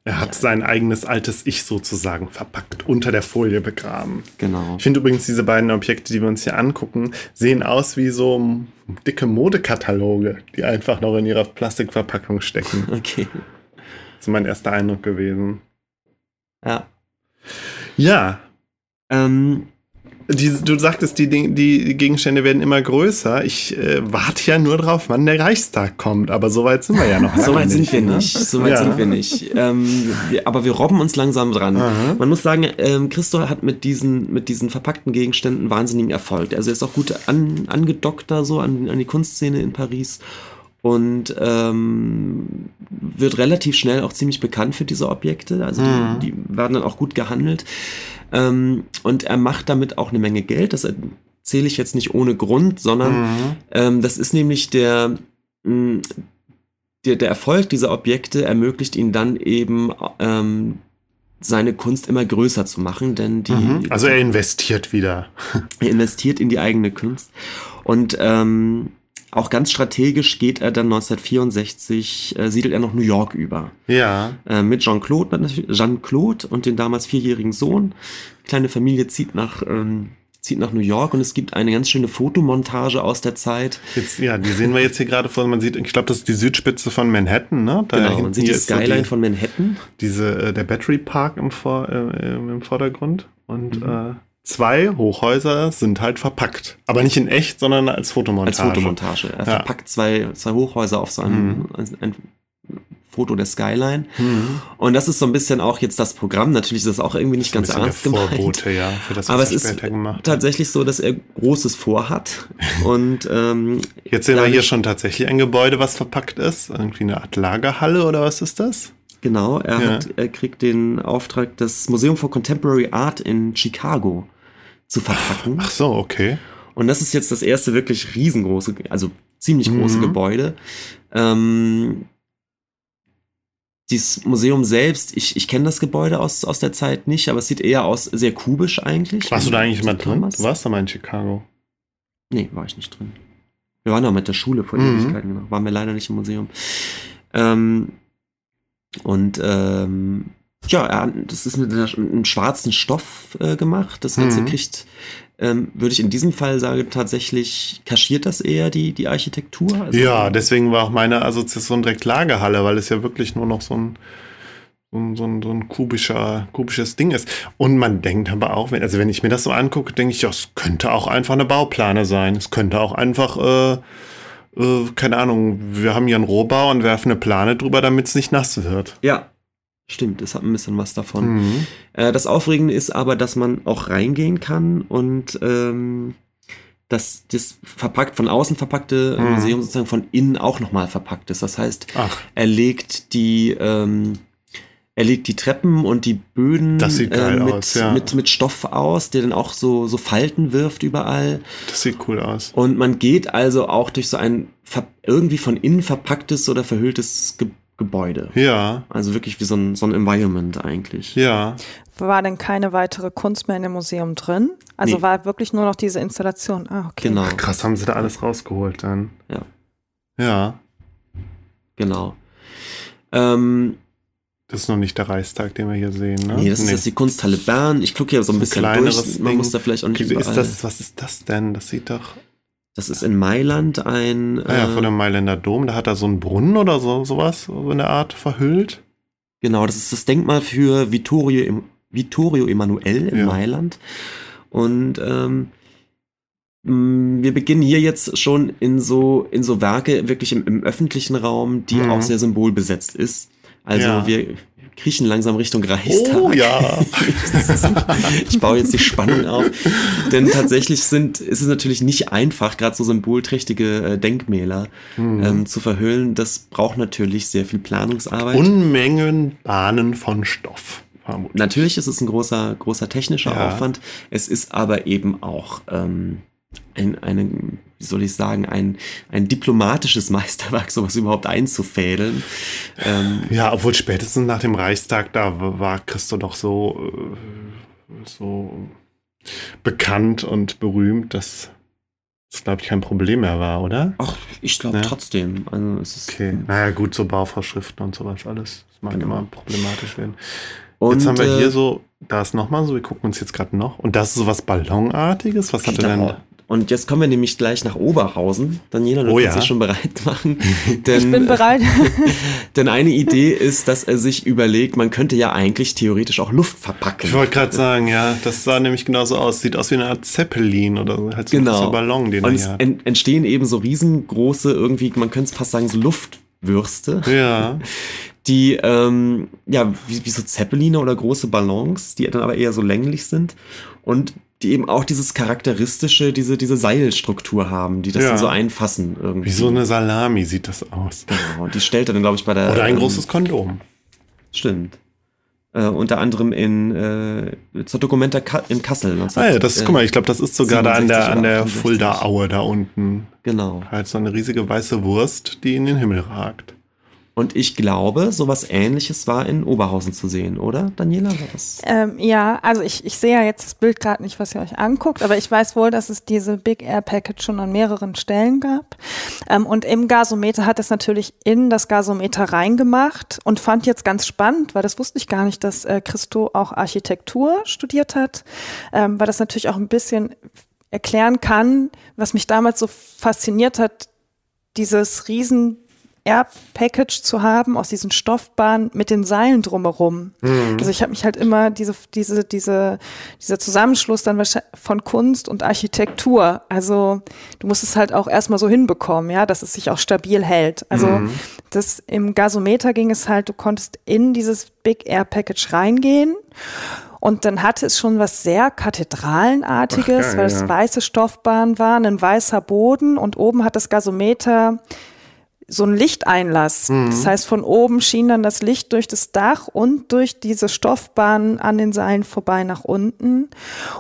er hat ja. sein eigenes altes Ich sozusagen verpackt, unter der Folie begraben. Genau. Ich finde übrigens diese beiden Objekte, die wir uns hier angucken, sehen aus wie so dicke Modekataloge, die einfach noch in ihrer Plastikverpackung stecken. Okay. Das ist mein erster Eindruck gewesen. Ja. Ja. Ähm, die, du sagtest, die, die Gegenstände werden immer größer. Ich äh, warte ja nur drauf, wann der Reichstag kommt, aber so weit sind wir ja noch. so weit sind wir ne? nicht. So weit ja. sind wir nicht. Ähm, wir, aber wir robben uns langsam dran. Aha. Man muss sagen, ähm, Christo hat mit diesen, mit diesen verpackten Gegenständen wahnsinnigen Erfolg. Also er ist auch gut an, angedockt da so an, an die Kunstszene in Paris und ähm, wird relativ schnell auch ziemlich bekannt für diese Objekte. Also mhm. die, die, werden dann auch gut gehandelt. Ähm, und er macht damit auch eine Menge Geld. Das erzähle ich jetzt nicht ohne Grund, sondern mhm. ähm, das ist nämlich der, mh, der, der Erfolg dieser Objekte ermöglicht ihn dann eben ähm, seine Kunst immer größer zu machen, denn die. Mhm. Also er investiert wieder. er investiert in die eigene Kunst. Und ähm, auch ganz strategisch geht er dann 1964, äh, siedelt er noch New York über. Ja. Äh, mit Jean-Claude Jean-Claude und den damals vierjährigen Sohn. Kleine Familie zieht nach, ähm, zieht nach New York und es gibt eine ganz schöne Fotomontage aus der Zeit. Jetzt, ja, die sehen wir jetzt hier gerade vor. Man sieht, ich glaube, das ist die Südspitze von Manhattan, ne? Da genau, man sieht die Skyline so die, von Manhattan. Diese, äh, der Battery Park im, Vor, äh, im Vordergrund und mhm. Zwei Hochhäuser sind halt verpackt. Aber nicht in echt, sondern als Fotomontage. Als Fotomontage. Er ja. verpackt zwei, zwei Hochhäuser auf so einem mhm. ein, Foto der Skyline. Mhm. Und das ist so ein bisschen auch jetzt das Programm. Natürlich ist das auch irgendwie nicht ganz ernst gemeint. Vorbote, ja, für das, Aber es ist tatsächlich so, dass er Großes vorhat. Und ähm, jetzt sehen wir hier schon tatsächlich ein Gebäude, was verpackt ist. Irgendwie eine Art Lagerhalle oder was ist das? Genau, er, ja. hat, er kriegt den Auftrag, das Museum for Contemporary Art in Chicago zu verpacken. Ach so, okay. Und das ist jetzt das erste wirklich riesengroße, also ziemlich große mhm. Gebäude. Ähm, dieses Museum selbst, ich, ich kenne das Gebäude aus, aus der Zeit nicht, aber es sieht eher aus sehr kubisch eigentlich. Warst du da eigentlich mal drin? Du warst da mal in Chicago? Nee, war ich nicht drin. Wir waren da mit der Schule vor mhm. Ewigkeiten, genau. Waren wir leider nicht im Museum. Ähm, und ähm, ja, das ist mit einem schwarzen Stoff äh, gemacht. Das Ganze mhm. kriegt, ähm, würde ich in diesem Fall sagen, tatsächlich kaschiert das eher die, die Architektur. Also, ja, deswegen war auch meine Assoziation direkt Lagerhalle, weil es ja wirklich nur noch so ein, so ein, so ein, so ein kubischer, kubisches Ding ist. Und man denkt aber auch, wenn, also wenn ich mir das so angucke, denke ich, ja, es könnte auch einfach eine Bauplane sein. Es könnte auch einfach, äh, äh, keine Ahnung, wir haben hier einen Rohbau und werfen eine Plane drüber, damit es nicht nass wird. Ja, Stimmt, es hat ein bisschen was davon. Mhm. Äh, das Aufregende ist aber, dass man auch reingehen kann und ähm, dass das verpackt, von außen verpackte mhm. Museum sozusagen von innen auch nochmal verpackt ist. Das heißt, Ach. er legt die, ähm, er legt die Treppen und die Böden äh, mit, aus, ja. mit, mit Stoff aus, der dann auch so, so Falten wirft überall. Das sieht cool aus. Und man geht also auch durch so ein irgendwie von innen verpacktes oder verhülltes Gebäude Gebäude. Ja. Also wirklich wie so ein, so ein Environment eigentlich. Ja. War denn keine weitere Kunst mehr in dem Museum drin? Also nee. war wirklich nur noch diese Installation. Ah, okay. Genau. Ach, krass, haben sie da alles rausgeholt dann. Ja. Ja. Genau. Ähm, das ist noch nicht der Reichstag, den wir hier sehen, ne? Nee, das nee. ist jetzt die Kunsthalle Bern. Ich gucke hier so ein, bisschen durch. Man Ding. muss da vielleicht auch nicht ist das, Was ist das denn? Das sieht doch... Das ist in Mailand ein. Ah ja, äh, vor dem Mailänder Dom. Da hat er so einen Brunnen oder so sowas so in der Art verhüllt. Genau, das ist das Denkmal für Vittorio, Vittorio Emanuel in ja. Mailand. Und ähm, wir beginnen hier jetzt schon in so, in so Werke wirklich im, im öffentlichen Raum, die mhm. auch sehr symbolbesetzt ist. Also ja. wir, kriechen langsam Richtung Reichstag. Oh ja. ich baue jetzt die Spannung auf. Denn tatsächlich sind, ist es natürlich nicht einfach, gerade so symbolträchtige äh, Denkmäler mhm. ähm, zu verhüllen. Das braucht natürlich sehr viel Planungsarbeit. Unmengen Bahnen von Stoff. Vermutlich. Natürlich ist es ein großer, großer technischer ja. Aufwand. Es ist aber eben auch ähm, ein, eine, wie soll ich sagen, ein, ein diplomatisches Meisterwerk, sowas überhaupt einzufädeln. Ähm, ja, obwohl spätestens nach dem Reichstag, da war Christo doch so, äh, so bekannt und berühmt, dass es, glaube ich, kein Problem mehr war, oder? Ach, ich glaube ja. trotzdem. Also es ist, okay, naja, gut, so Bauvorschriften und sowas alles. Das mag genau. immer problematisch werden. Und, jetzt haben wir hier äh, so, da ist nochmal so, wir gucken uns jetzt gerade noch. Und das ist so was Ballonartiges. Was hat er denn? Und jetzt kommen wir nämlich gleich nach Oberhausen. Daniela, du oh, kannst ja. dich schon bereit machen. Denn, ich bin bereit. denn eine Idee ist, dass er sich überlegt, man könnte ja eigentlich theoretisch auch Luft verpacken. Ich wollte gerade sagen, ja, das sah nämlich genauso aus. Sieht aus wie eine Art Zeppelin oder halt so genau. ein Ballon, den Und es ent entstehen eben so riesengroße, irgendwie, man könnte es fast sagen, so Luftwürste. Ja. Die, ähm, ja, wie, wie so Zeppeline oder große Ballons, die dann aber eher so länglich sind. Und die eben auch dieses charakteristische, diese, diese Seilstruktur haben, die das ja. dann so einfassen irgendwie. Wie so eine Salami sieht das aus. Genau, und die stellt er dann, glaube ich, bei der. Oder ein ähm, großes Kondom. Stimmt. Äh, unter anderem in äh, zur Dokumenta in Kassel. 19, ah ja, das, äh, guck mal, ich glaube, das ist sogar da an der, an der Fulda-Aue da unten. Genau. Halt so eine riesige weiße Wurst, die in den Himmel ragt. Und ich glaube, sowas ähnliches war in Oberhausen zu sehen, oder? Daniela, war das? Ähm, ja, also ich, ich sehe ja jetzt das Bild gerade nicht, was ihr euch anguckt, aber ich weiß wohl, dass es diese Big Air Package schon an mehreren Stellen gab. Ähm, und im Gasometer hat es natürlich in das Gasometer reingemacht und fand jetzt ganz spannend, weil das wusste ich gar nicht, dass äh, Christo auch Architektur studiert hat, ähm, weil das natürlich auch ein bisschen erklären kann, was mich damals so fasziniert hat, dieses riesen Air-Package zu haben aus diesen Stoffbahnen mit den Seilen drumherum. Mhm. Also ich habe mich halt immer diese, diese, diese, dieser Zusammenschluss dann von Kunst und Architektur. Also du musst es halt auch erstmal so hinbekommen, ja, dass es sich auch stabil hält. Also mhm. das im Gasometer ging es halt, du konntest in dieses Big Air Package reingehen. Und dann hatte es schon was sehr Kathedralenartiges, Ach, geil, weil es ja. weiße Stoffbahnen waren, ein weißer Boden und oben hat das Gasometer so ein Lichteinlass. Mhm. Das heißt, von oben schien dann das Licht durch das Dach und durch diese Stoffbahnen an den Seilen vorbei nach unten.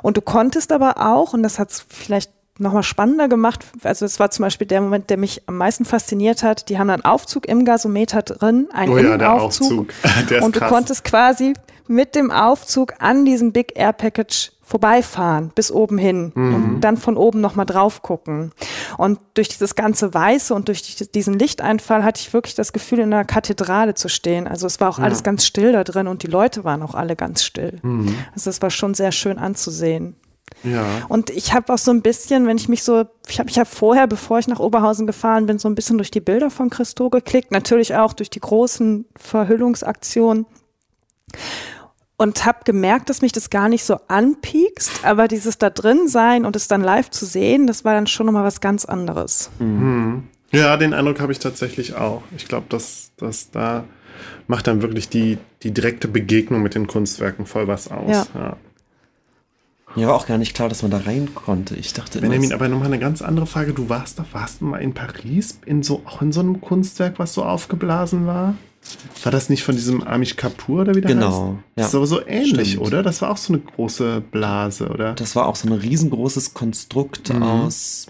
Und du konntest aber auch, und das hat es vielleicht nochmal spannender gemacht, also es war zum Beispiel der Moment, der mich am meisten fasziniert hat, die haben einen Aufzug im Gasometer drin, einen oh ja, Innenaufzug. und du krass. konntest quasi mit dem Aufzug an diesem Big Air Package vorbeifahren bis oben hin mhm. und dann von oben nochmal drauf gucken. Und durch dieses ganze Weiße und durch diesen Lichteinfall hatte ich wirklich das Gefühl, in einer Kathedrale zu stehen. Also es war auch ja. alles ganz still da drin und die Leute waren auch alle ganz still. Mhm. Also es war schon sehr schön anzusehen. Ja. Und ich habe auch so ein bisschen, wenn ich mich so, ich habe ich hab vorher, bevor ich nach Oberhausen gefahren bin, so ein bisschen durch die Bilder von Christo geklickt, natürlich auch durch die großen Verhüllungsaktionen und habe gemerkt, dass mich das gar nicht so anpiekst, aber dieses da drin sein und es dann live zu sehen, das war dann schon nochmal was ganz anderes. Mhm. Ja, den Eindruck habe ich tatsächlich auch. Ich glaube, dass, dass da macht dann wirklich die, die direkte Begegnung mit den Kunstwerken voll was aus. Ja. ja. Mir war auch gar nicht klar, dass man da rein konnte. Ich dachte Benjamin, aber nochmal eine ganz andere Frage. Du warst doch, warst du mal in Paris, in so, auch in so einem Kunstwerk, was so aufgeblasen war? War das nicht von diesem Amish Kapoor oder wie der genau, heißt? Ja. Das ist aber so ähnlich, Stimmt. oder? Das war auch so eine große Blase, oder? Das war auch so ein riesengroßes Konstrukt mhm. aus,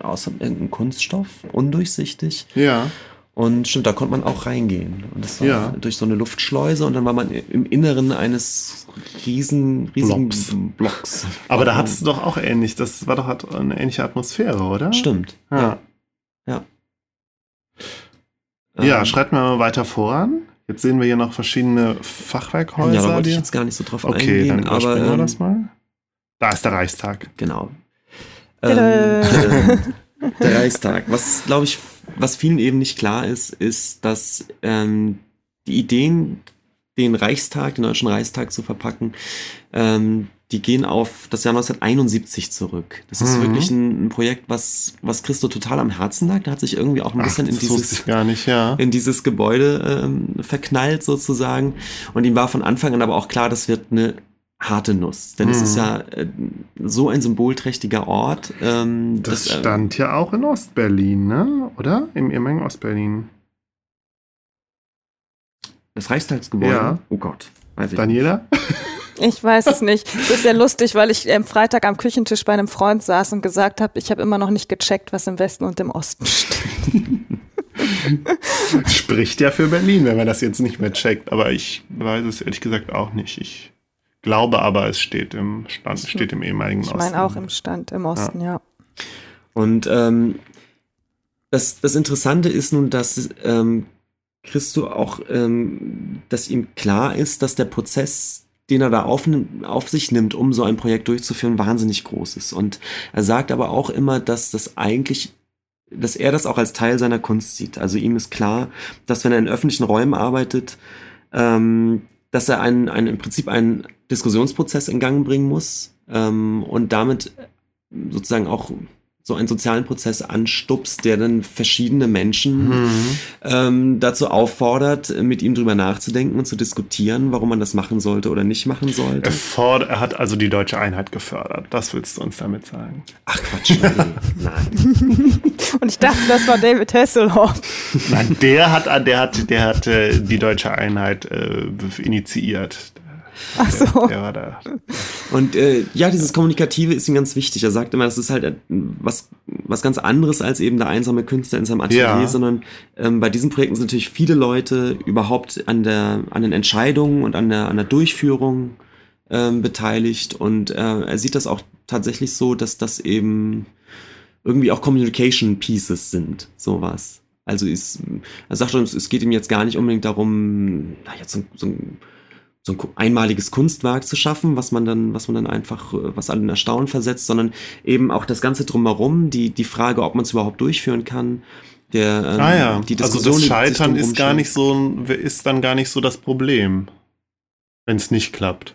aus irgendeinem Kunststoff, undurchsichtig. Ja. Und stimmt, da konnte man auch reingehen. Und das war ja. durch so eine Luftschleuse und dann war man im Inneren eines riesen, riesigen Blocks. Blocks. Aber da hattest du doch auch ähnlich, das war doch eine ähnliche Atmosphäre, oder? Stimmt. Ja. Ja. Ja, ähm, schreibt mal weiter voran. Jetzt sehen wir hier noch verschiedene Fachwerkhäuser. Ja, da wollte ich jetzt gar nicht so drauf okay, eingehen. Okay, dann aber ähm, das mal. Da ist der Reichstag. Genau. Ähm, der, der Reichstag. Was, glaube ich, was vielen eben nicht klar ist, ist, dass ähm, die Ideen, den Reichstag, den Deutschen Reichstag zu verpacken, ähm, die gehen auf das Jahr 1971 zurück. Das ist mhm. wirklich ein, ein, Projekt, was, was Christo total am Herzen lag. Der hat sich irgendwie auch ein bisschen Ach, in, dieses, nicht, ja. in dieses Gebäude ähm, verknallt sozusagen. Und ihm war von Anfang an aber auch klar, das wird eine harte Nuss. Denn mhm. es ist mhm. ja äh, so ein symbolträchtiger Ort. Ähm, das, das äh, stand ja auch in Ostberlin, ne? oder? Im ehemaligen Ostberlin. Das Reichstagsgebäude? Ja. Oh Gott. Daniela? Ich weiß es nicht. Es ist sehr lustig, weil ich am Freitag am Küchentisch bei einem Freund saß und gesagt habe, ich habe immer noch nicht gecheckt, was im Westen und im Osten steht. Spricht ja für Berlin, wenn man das jetzt nicht mehr checkt. Aber ich weiß es ehrlich gesagt auch nicht. Ich glaube aber, es steht im Stand, steht im ehemaligen ich Osten. Ich meine auch im Stand im Osten, ja. ja. Und ähm, das, das Interessante ist nun, dass ähm, Christo auch, ähm, dass ihm klar ist, dass der Prozess den er da auf, auf, sich nimmt, um so ein Projekt durchzuführen, wahnsinnig groß ist. Und er sagt aber auch immer, dass das eigentlich, dass er das auch als Teil seiner Kunst sieht. Also ihm ist klar, dass wenn er in öffentlichen Räumen arbeitet, ähm, dass er einen, einen, im Prinzip einen Diskussionsprozess in Gang bringen muss ähm, und damit sozusagen auch so einen sozialen Prozess anstupst, der dann verschiedene Menschen mhm. ähm, dazu auffordert, mit ihm drüber nachzudenken und zu diskutieren, warum man das machen sollte oder nicht machen sollte. Er, fordert, er hat also die deutsche Einheit gefördert. Das willst du uns damit sagen? Ach Quatsch, nein. nein. und ich dachte, das war David Hasselhoff. Nein, der hat, der hat, der hat äh, die deutsche Einheit äh, initiiert. Ach so. Der, der war da. Und äh, ja, dieses Kommunikative ist ihm ganz wichtig. Er sagt immer, das ist halt äh, was, was ganz anderes als eben der einsame Künstler in seinem Atelier, Ja. sondern ähm, bei diesen Projekten sind natürlich viele Leute überhaupt an der an den Entscheidungen und an der an der Durchführung ähm, beteiligt. Und äh, er sieht das auch tatsächlich so, dass das eben irgendwie auch Communication Pieces sind, sowas. Also ist, er sagt schon, es- geht ihm jetzt gar nicht unbedingt darum, na, jetzt so, so ein so ein einmaliges Kunstwerk zu schaffen, was man dann, was man dann einfach, äh, was alle in Erstaunen versetzt, sondern eben auch das Ganze drumherum, die, die Frage, ob man es überhaupt durchführen kann, der, ähm, Ah ja, die also Diskussion, das die sich Scheitern ist gar nicht so ist dann gar nicht so das Problem, wenn es nicht klappt.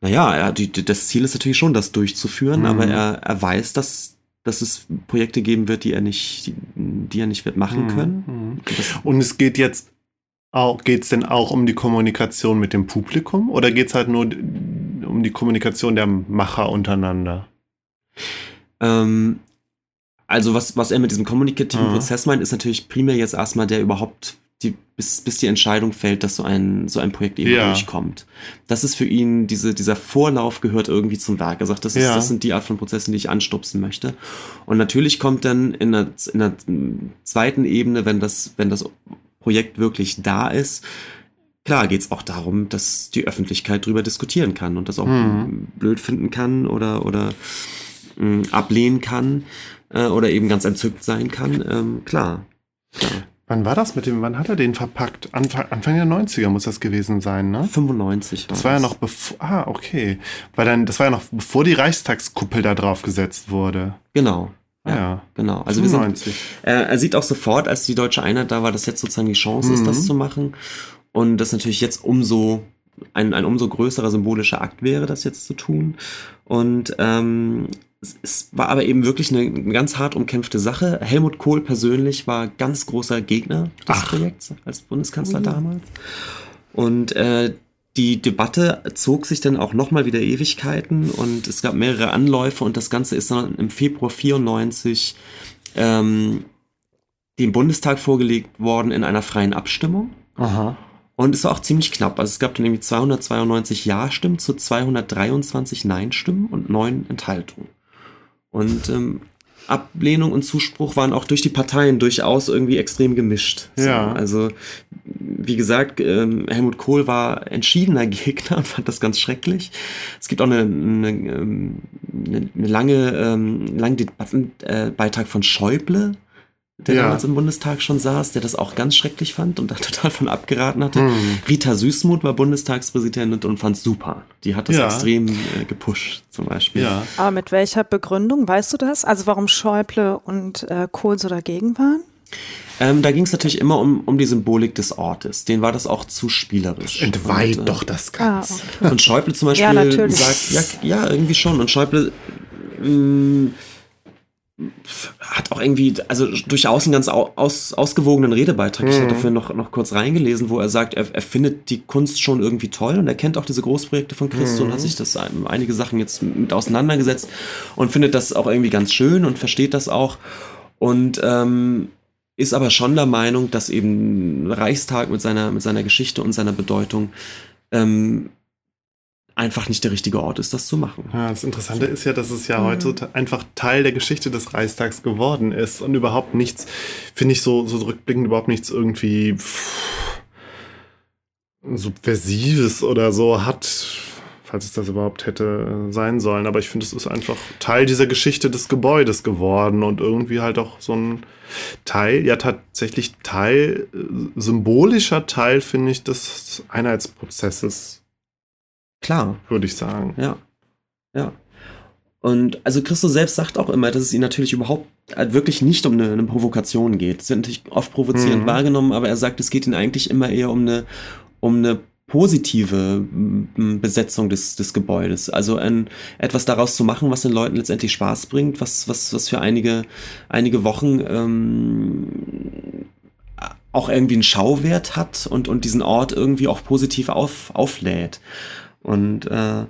Naja, er, die, das Ziel ist natürlich schon, das durchzuführen, Mhm. aber er, er weiß, dass, dass es Projekte geben wird, die er nicht, die, die er nicht wird machen Mhm. können. Mhm. Das, Und es geht jetzt auch, geht es denn auch um die Kommunikation mit dem Publikum oder geht es halt nur um die Kommunikation der Macher untereinander? ähm, also was, was er mit diesem kommunikativen Mhm. Prozess meint, ist natürlich primär jetzt erstmal der überhaupt, die, bis, bis die Entscheidung fällt, dass so ein, so ein Projekt eben Ja. durchkommt. Das ist für ihn, diese, dieser Vorlauf gehört irgendwie zum Werk. Er sagt, das, ist, Ja. das sind die Art von Prozessen, die ich anstupsen möchte. Und natürlich kommt dann in der, in der zweiten Ebene, wenn das, wenn das Projekt wirklich da ist, klar geht es auch darum, dass die Öffentlichkeit drüber diskutieren kann und das auch Mhm. blöd finden kann oder, oder mh, ablehnen kann äh, oder eben ganz entzückt sein kann. Ähm, klar. klar. Wann war das mit dem, wann hat er den verpackt? Anfang, Anfang der 90er muss das gewesen sein, ne? 95 war Das war ja noch bevor, ah, okay. Weil dann, das war ja noch bevor die Reichstagskuppel da drauf gesetzt wurde. Genau. Ah, ja. Genau. Also wir sind, 95. äh, er sieht auch sofort, als die deutsche Einheit da war, dass jetzt sozusagen die Chance ist, Mhm. das zu machen. Und das natürlich jetzt umso ein, ein umso größerer symbolischer Akt wäre, das jetzt zu tun. Und ähm, es, es war aber eben wirklich eine, eine ganz hart umkämpfte Sache. Helmut Kohl persönlich war ganz großer Gegner des Ach. Projekts als Bundeskanzler Mhm. damals. Und äh, die Debatte zog sich dann auch nochmal wieder Ewigkeiten und es gab mehrere Anläufe und das Ganze ist dann im Februar 94 ähm, dem Bundestag vorgelegt worden in einer freien Abstimmung. Aha. Und es war auch ziemlich knapp. Also es gab dann nämlich 292 Ja-Stimmen zu 223 Nein-Stimmen und neun Enthaltungen. Und ähm, Ablehnung und Zuspruch waren auch durch die Parteien durchaus irgendwie extrem gemischt. So, Ja. Also, wie gesagt, ähm, Helmut Kohl war entschiedener Gegner und fand das ganz schrecklich. Es gibt auch eine, eine, ähm, eine, eine lange, ähm, langen Debattenbeitrag von Schäuble, der Ja. damals im Bundestag schon saß, der das auch ganz schrecklich fand und da total von abgeraten hatte. Hm. Rita Süßmuth war Bundestagspräsidentin und fand super. Die hat das Ja. extrem äh, gepusht, zum Beispiel. Ja. Aber mit welcher Begründung, weißt du das? Also warum Schäuble und äh, Kohl so dagegen waren? Ähm, da ging es natürlich immer um, um die Symbolik des Ortes. Den war das auch zu spielerisch. Entweiht und, äh, doch das Ah, Ganze. okay. Und Schäuble zum Beispiel Ja, natürlich. sagt, ja, ja, irgendwie schon. Und Schäuble mh, hat auch irgendwie, also durchaus einen ganz au- aus, ausgewogenen Redebeitrag. Ich Mhm. habe dafür noch, noch kurz reingelesen, wo er sagt, er, er findet die Kunst schon irgendwie toll und er kennt auch diese Großprojekte von Christo Mhm. und hat sich das ein- einige Sachen jetzt mit auseinandergesetzt und findet das auch irgendwie ganz schön und versteht das auch. Und ähm, ist aber schon der Meinung, dass eben Reichstag mit seiner, mit seiner Geschichte und seiner Bedeutung ähm, einfach nicht der richtige Ort ist, das zu machen. Ja, das Interessante ist ja, dass es ja Mhm. heute einfach Teil der Geschichte des Reichstags geworden ist und überhaupt nichts, finde ich so, so rückblickend überhaupt nichts irgendwie pff, Subversives oder so hat, falls es das überhaupt hätte äh, sein sollen. Aber ich finde, es ist einfach Teil dieser Geschichte des Gebäudes geworden und irgendwie halt auch so ein Teil, ja tatsächlich Teil, äh, symbolischer Teil, finde ich, des Einheitsprozesses, Klar, würde ich sagen. ja. Ja. Und also Christo selbst sagt auch immer, dass es ihm natürlich überhaupt äh, wirklich nicht um eine, eine Provokation geht. Es wird natürlich oft provozierend Mhm. wahrgenommen, aber er sagt, es geht ihm eigentlich immer eher um eine, um eine positive Besetzung des, des Gebäudes. Also ein, etwas daraus zu machen, was den Leuten letztendlich Spaß bringt, was, was, was für einige, einige Wochen ähm, auch irgendwie einen Schauwert hat und, und diesen Ort irgendwie auch positiv auf, auflädt. Und äh,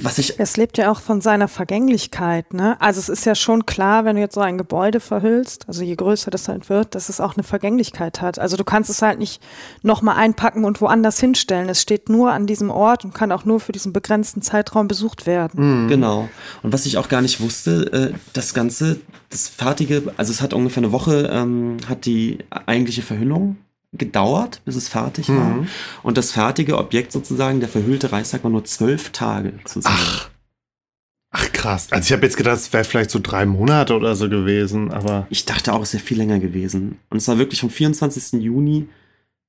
was ich. Es lebt ja auch von seiner Vergänglichkeit, ne? Also es ist ja schon klar, wenn du jetzt so ein Gebäude verhüllst, also je größer das halt wird, dass es auch eine Vergänglichkeit hat. Also du kannst es halt nicht nochmal einpacken und woanders hinstellen. Es steht nur an diesem Ort und kann auch nur für diesen begrenzten Zeitraum besucht werden. Mhm. Genau. Und was ich auch gar nicht wusste, äh, das Ganze, das fertige, also es hat ungefähr eine Woche, ähm, hat die eigentliche Verhüllung gedauert, bis es fertig war. Mhm. Und das fertige Objekt sozusagen, der verhüllte Reichstag, war nur zwölf Tage zu sehen. Ach. Ach krass. Also ich habe jetzt gedacht, es wäre vielleicht so drei Monate oder so gewesen, aber. Ich dachte auch, es wäre viel länger gewesen. Und es war wirklich vom 24. Juni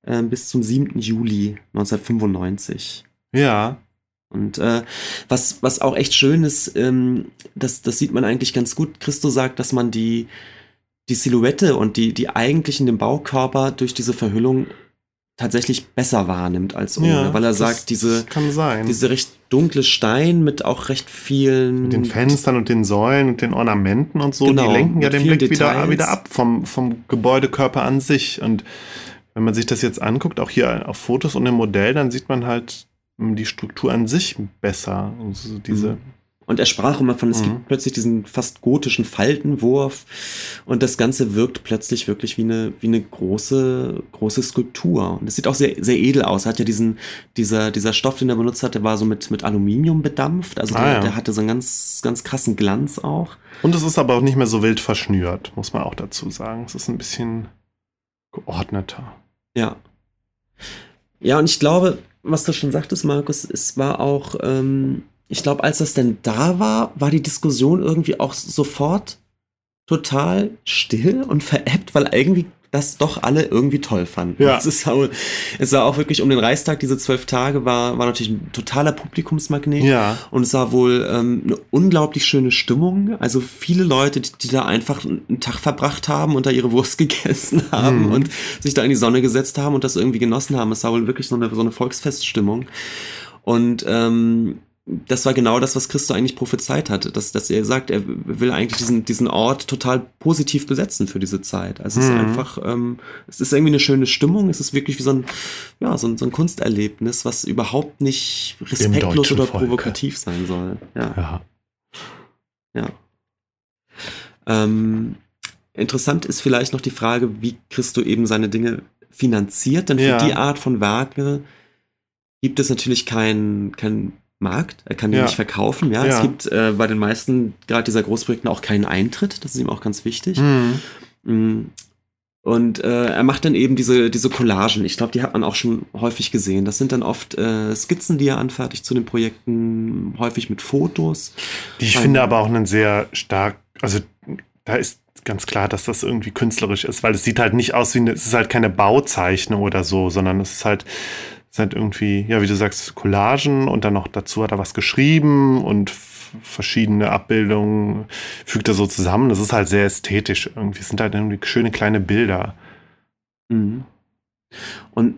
äh, bis zum 7. Juli 1995. Ja. Und äh, was, was auch echt schön ist, ähm, das, das sieht man eigentlich ganz gut. Christo sagt, dass man die, die Silhouette und die, die eigentlichen, den Baukörper durch diese Verhüllung tatsächlich besser wahrnimmt als ohne, ja weil er sagt, diese, diese recht dunkle Stein mit auch recht vielen mit den Fenstern und den Säulen und den Ornamenten und so, Genau, die lenken ja den Blick wieder, Details. wieder ab vom, vom Gebäudekörper an sich. Und wenn man sich das jetzt anguckt, auch hier auf Fotos und im Modell, dann sieht man halt mh, die Struktur an sich besser. Und so diese, Mhm. Und er sprach immer von, es Mhm. gibt plötzlich diesen fast gotischen Faltenwurf und das Ganze wirkt plötzlich wirklich wie eine, wie eine große, große Skulptur. Und es sieht auch sehr, sehr edel aus. Er hat ja diesen, dieser, dieser Stoff, den er benutzt hat, der war so mit, mit Aluminium bedampft. Also Ah, der, ja. der hatte so einen ganz, ganz krassen Glanz auch. Und es ist aber auch nicht mehr so wild verschnürt, muss man auch dazu sagen. Es ist ein bisschen geordneter. Ja. Ja, und ich glaube, was du schon sagtest, Markus, es war auch, ähm, ich glaube, als das denn da war, war die Diskussion irgendwie auch sofort total still und veräppt, weil irgendwie das doch alle irgendwie toll fanden. Ja. Es, ist auch, es war auch wirklich um den Reichstag, diese zwölf Tage, war, war natürlich ein totaler Publikumsmagnet. Ja. Und es war wohl ähm, eine unglaublich schöne Stimmung. Also viele Leute, die, die da einfach einen Tag verbracht haben und da ihre Wurst gegessen haben Mhm. und sich da in die Sonne gesetzt haben und das irgendwie genossen haben. Es war wohl wirklich so eine, so eine Volksfeststimmung. Und ähm, das war genau das, was Christo eigentlich prophezeit hatte, dass, dass er sagt, er will eigentlich diesen, diesen Ort total positiv besetzen für diese Zeit. Also es ist Mhm. einfach, ähm, es ist irgendwie eine schöne Stimmung, es ist wirklich wie so ein, ja, so ein, so ein Kunsterlebnis, was überhaupt nicht respektlos oder Volke. provokativ sein soll. Ja. Ja. Ja. Ähm, interessant ist vielleicht noch die Frage, wie Christo eben seine Dinge finanziert, denn für Ja. die Art von Werke gibt es natürlich keinen kein Markt, er kann die Ja. nicht verkaufen, ja. Es Ja. gibt äh, bei den meisten, gerade dieser Großprojekten, auch keinen Eintritt, das ist ihm auch ganz wichtig. Mhm. Und äh, er macht dann eben diese, diese Collagen. Ich glaube, die hat man auch schon häufig gesehen. Das sind dann oft äh, Skizzen, die er anfertigt zu den Projekten, häufig mit Fotos. Die ich Ein- finde aber auch einen sehr stark, also da ist ganz klar, dass das irgendwie künstlerisch ist, weil es sieht halt nicht aus wie eine, es ist halt keine Bauzeichnung oder so, sondern es ist halt, es halt irgendwie, ja, wie du sagst, Collagen und dann noch dazu hat er was geschrieben und verschiedene Abbildungen fügt er so zusammen. Das ist halt sehr ästhetisch irgendwie. Es sind halt irgendwie schöne kleine Bilder. Mhm. Und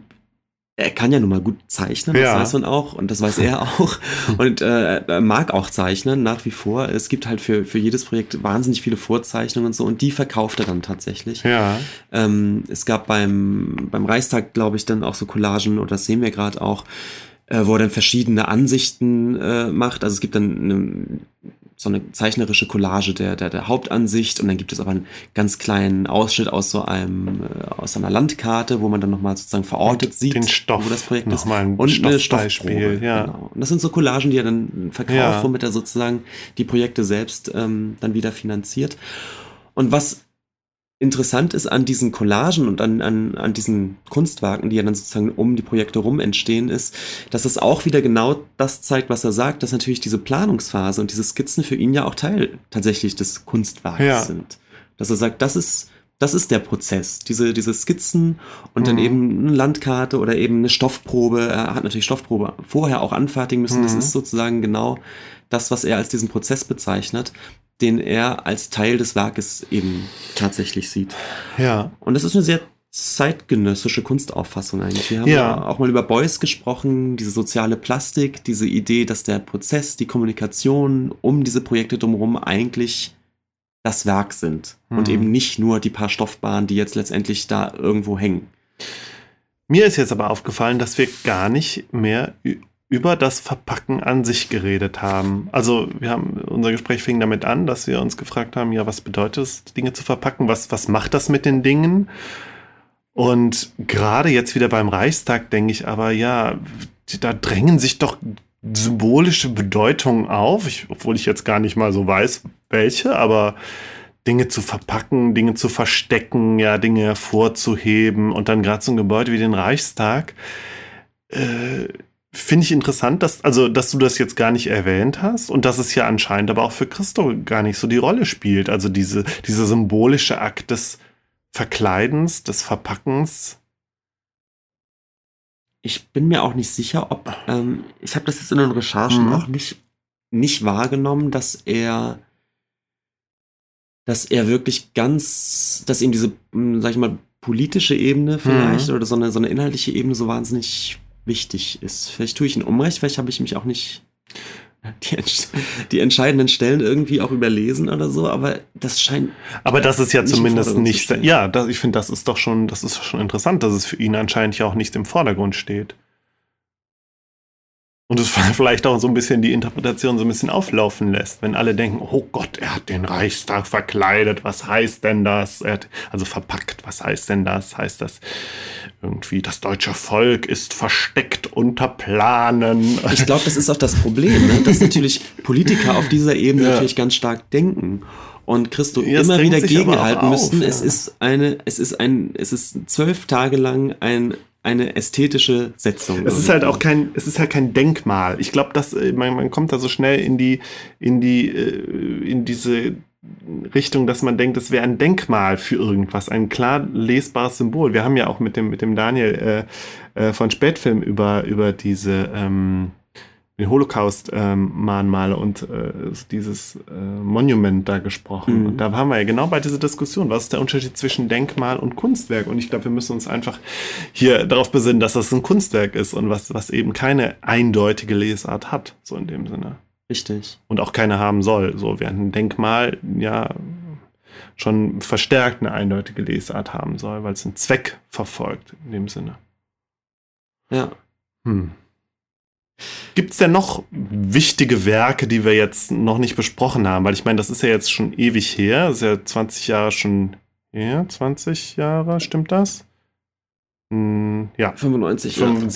er kann ja nun mal gut zeichnen, das Ja. weiß man auch und das weiß er auch. Und äh, er mag auch zeichnen nach wie vor. Es gibt halt für, für jedes Projekt wahnsinnig viele Vorzeichnungen und so und die verkauft er dann tatsächlich. Ja. Ähm, es gab beim, beim Reichstag, glaube ich, dann auch so Collagen, oder das sehen wir gerade auch, äh, wo er dann verschiedene Ansichten äh, macht. Also es gibt dann eine, so eine zeichnerische Collage der, der, der Hauptansicht und dann gibt es aber einen ganz kleinen Ausschnitt aus so einem, äh, aus einer Landkarte, wo man dann nochmal sozusagen verortet sieht, Den Stoff. wo das Projekt ist. Nochmal ein Und eine Stoffbeispiel, Stoffprobe, ja. genau. Und das sind so Collagen, die er dann verkauft, Ja. womit er sozusagen die Projekte selbst ähm, dann wieder finanziert. Und was interessant ist an diesen Collagen und an, an, an diesen Kunstwerken, die ja dann sozusagen um die Projekte rum entstehen, ist, dass es auch wieder genau das zeigt, was er sagt, dass natürlich diese Planungsphase und diese Skizzen für ihn ja auch Teil tatsächlich des Kunstwerkes Ja. sind. Dass er sagt, das ist, das ist der Prozess, diese, diese Skizzen und dann Mhm. eben eine Landkarte oder eben eine Stoffprobe. Er hat natürlich Stoffprobe vorher auch anfertigen müssen. Das Mhm. ist sozusagen genau das, was er als diesen Prozess bezeichnet, den er als Teil des Werkes eben tatsächlich sieht. Ja. Und das ist eine sehr zeitgenössische Kunstauffassung eigentlich. Wir haben Ja. auch mal über Beuys gesprochen, diese soziale Plastik, diese Idee, dass der Prozess, die Kommunikation um diese Projekte drumherum eigentlich das Werk sind und Mhm. eben nicht nur die paar Stoffbahnen, die jetzt letztendlich da irgendwo hängen. Mir ist jetzt aber aufgefallen, dass wir gar nicht mehr über das Verpacken an sich geredet haben. Also wir haben, unser Gespräch fing damit an, dass wir uns gefragt haben, ja, was bedeutet es, Dinge zu verpacken? Was, was macht das mit den Dingen? Und gerade jetzt wieder beim Reichstag denke ich aber, ja, da drängen sich doch symbolische Bedeutungen auf, ich, obwohl ich jetzt gar nicht mal so weiß, welche, aber Dinge zu verpacken, Dinge zu verstecken, ja, Dinge hervorzuheben und dann gerade so ein Gebäude wie den Reichstag. Äh, Finde ich interessant, dass, also, dass du das jetzt gar nicht erwähnt hast und dass es ja anscheinend aber auch für Christo gar nicht so die Rolle spielt. Also diese, dieser symbolische Akt des Verkleidens, des Verpackens. Ich bin mir auch nicht sicher, ob, ähm, ich habe das jetzt in den Recherchen mhm. auch nicht, nicht wahrgenommen, dass er, dass er wirklich ganz, dass ihm diese, hm, sag ich mal, politische Ebene vielleicht mhm. oder so eine, so eine inhaltliche Ebene so wahnsinnig wichtig ist. Vielleicht tue ich ihn Unrecht, vielleicht habe ich mich auch nicht die, die, entscheidenden Stellen irgendwie auch überlesen oder so, aber das scheint. Aber das ist ja zumindest nicht. Ja, das, ich finde, das ist doch schon, das ist schon interessant, dass es für ihn anscheinend ja auch nicht im Vordergrund steht. Und es vielleicht auch so ein bisschen die Interpretation so ein bisschen auflaufen lässt, wenn alle denken, oh Gott, er hat den Reichstag verkleidet, was heißt denn das? Er hat, also verpackt, was heißt denn das? Heißt das irgendwie, das deutsche Volk ist versteckt unter Planen? Ich glaube, das ist auch das Problem, ne? dass natürlich Politiker auf dieser Ebene ja. natürlich ganz stark denken und Christo ja, immer wieder gegenhalten müssen. Ja. Es ist eine, es ist ein, es ist zwölf Tage lang ein eine ästhetische Setzung. Es ist halt auch kein, es ist halt kein Denkmal. Ich glaube, dass äh, man, man kommt da so schnell in die, in die, äh, in diese Richtung, dass man denkt, es wäre ein Denkmal für irgendwas, ein klar lesbares Symbol. Wir haben ja auch mit dem, mit dem Daniel äh, äh, von Spätfilm über, über diese ähm, den Holocaust-Mahnmale ähm, und äh, dieses äh, Monument da gesprochen. Mhm. Und da haben wir ja genau bei dieser Diskussion, was ist der Unterschied zwischen Denkmal und Kunstwerk? Und ich glaube, wir müssen uns einfach hier darauf besinnen, dass das ein Kunstwerk ist und was, was eben keine eindeutige Lesart hat, so in dem Sinne. Richtig. Und auch keine haben soll. So, während ein Denkmal ja schon verstärkt eine eindeutige Lesart haben soll, weil es einen Zweck verfolgt, in dem Sinne. Ja. Hm. Gibt es denn noch wichtige Werke, die wir jetzt noch nicht besprochen haben? Weil ich meine, das ist ja jetzt schon ewig her. Das ist ja 20 Jahre schon her. 20 Jahre, stimmt das? Hm, ja. 95 Jahre.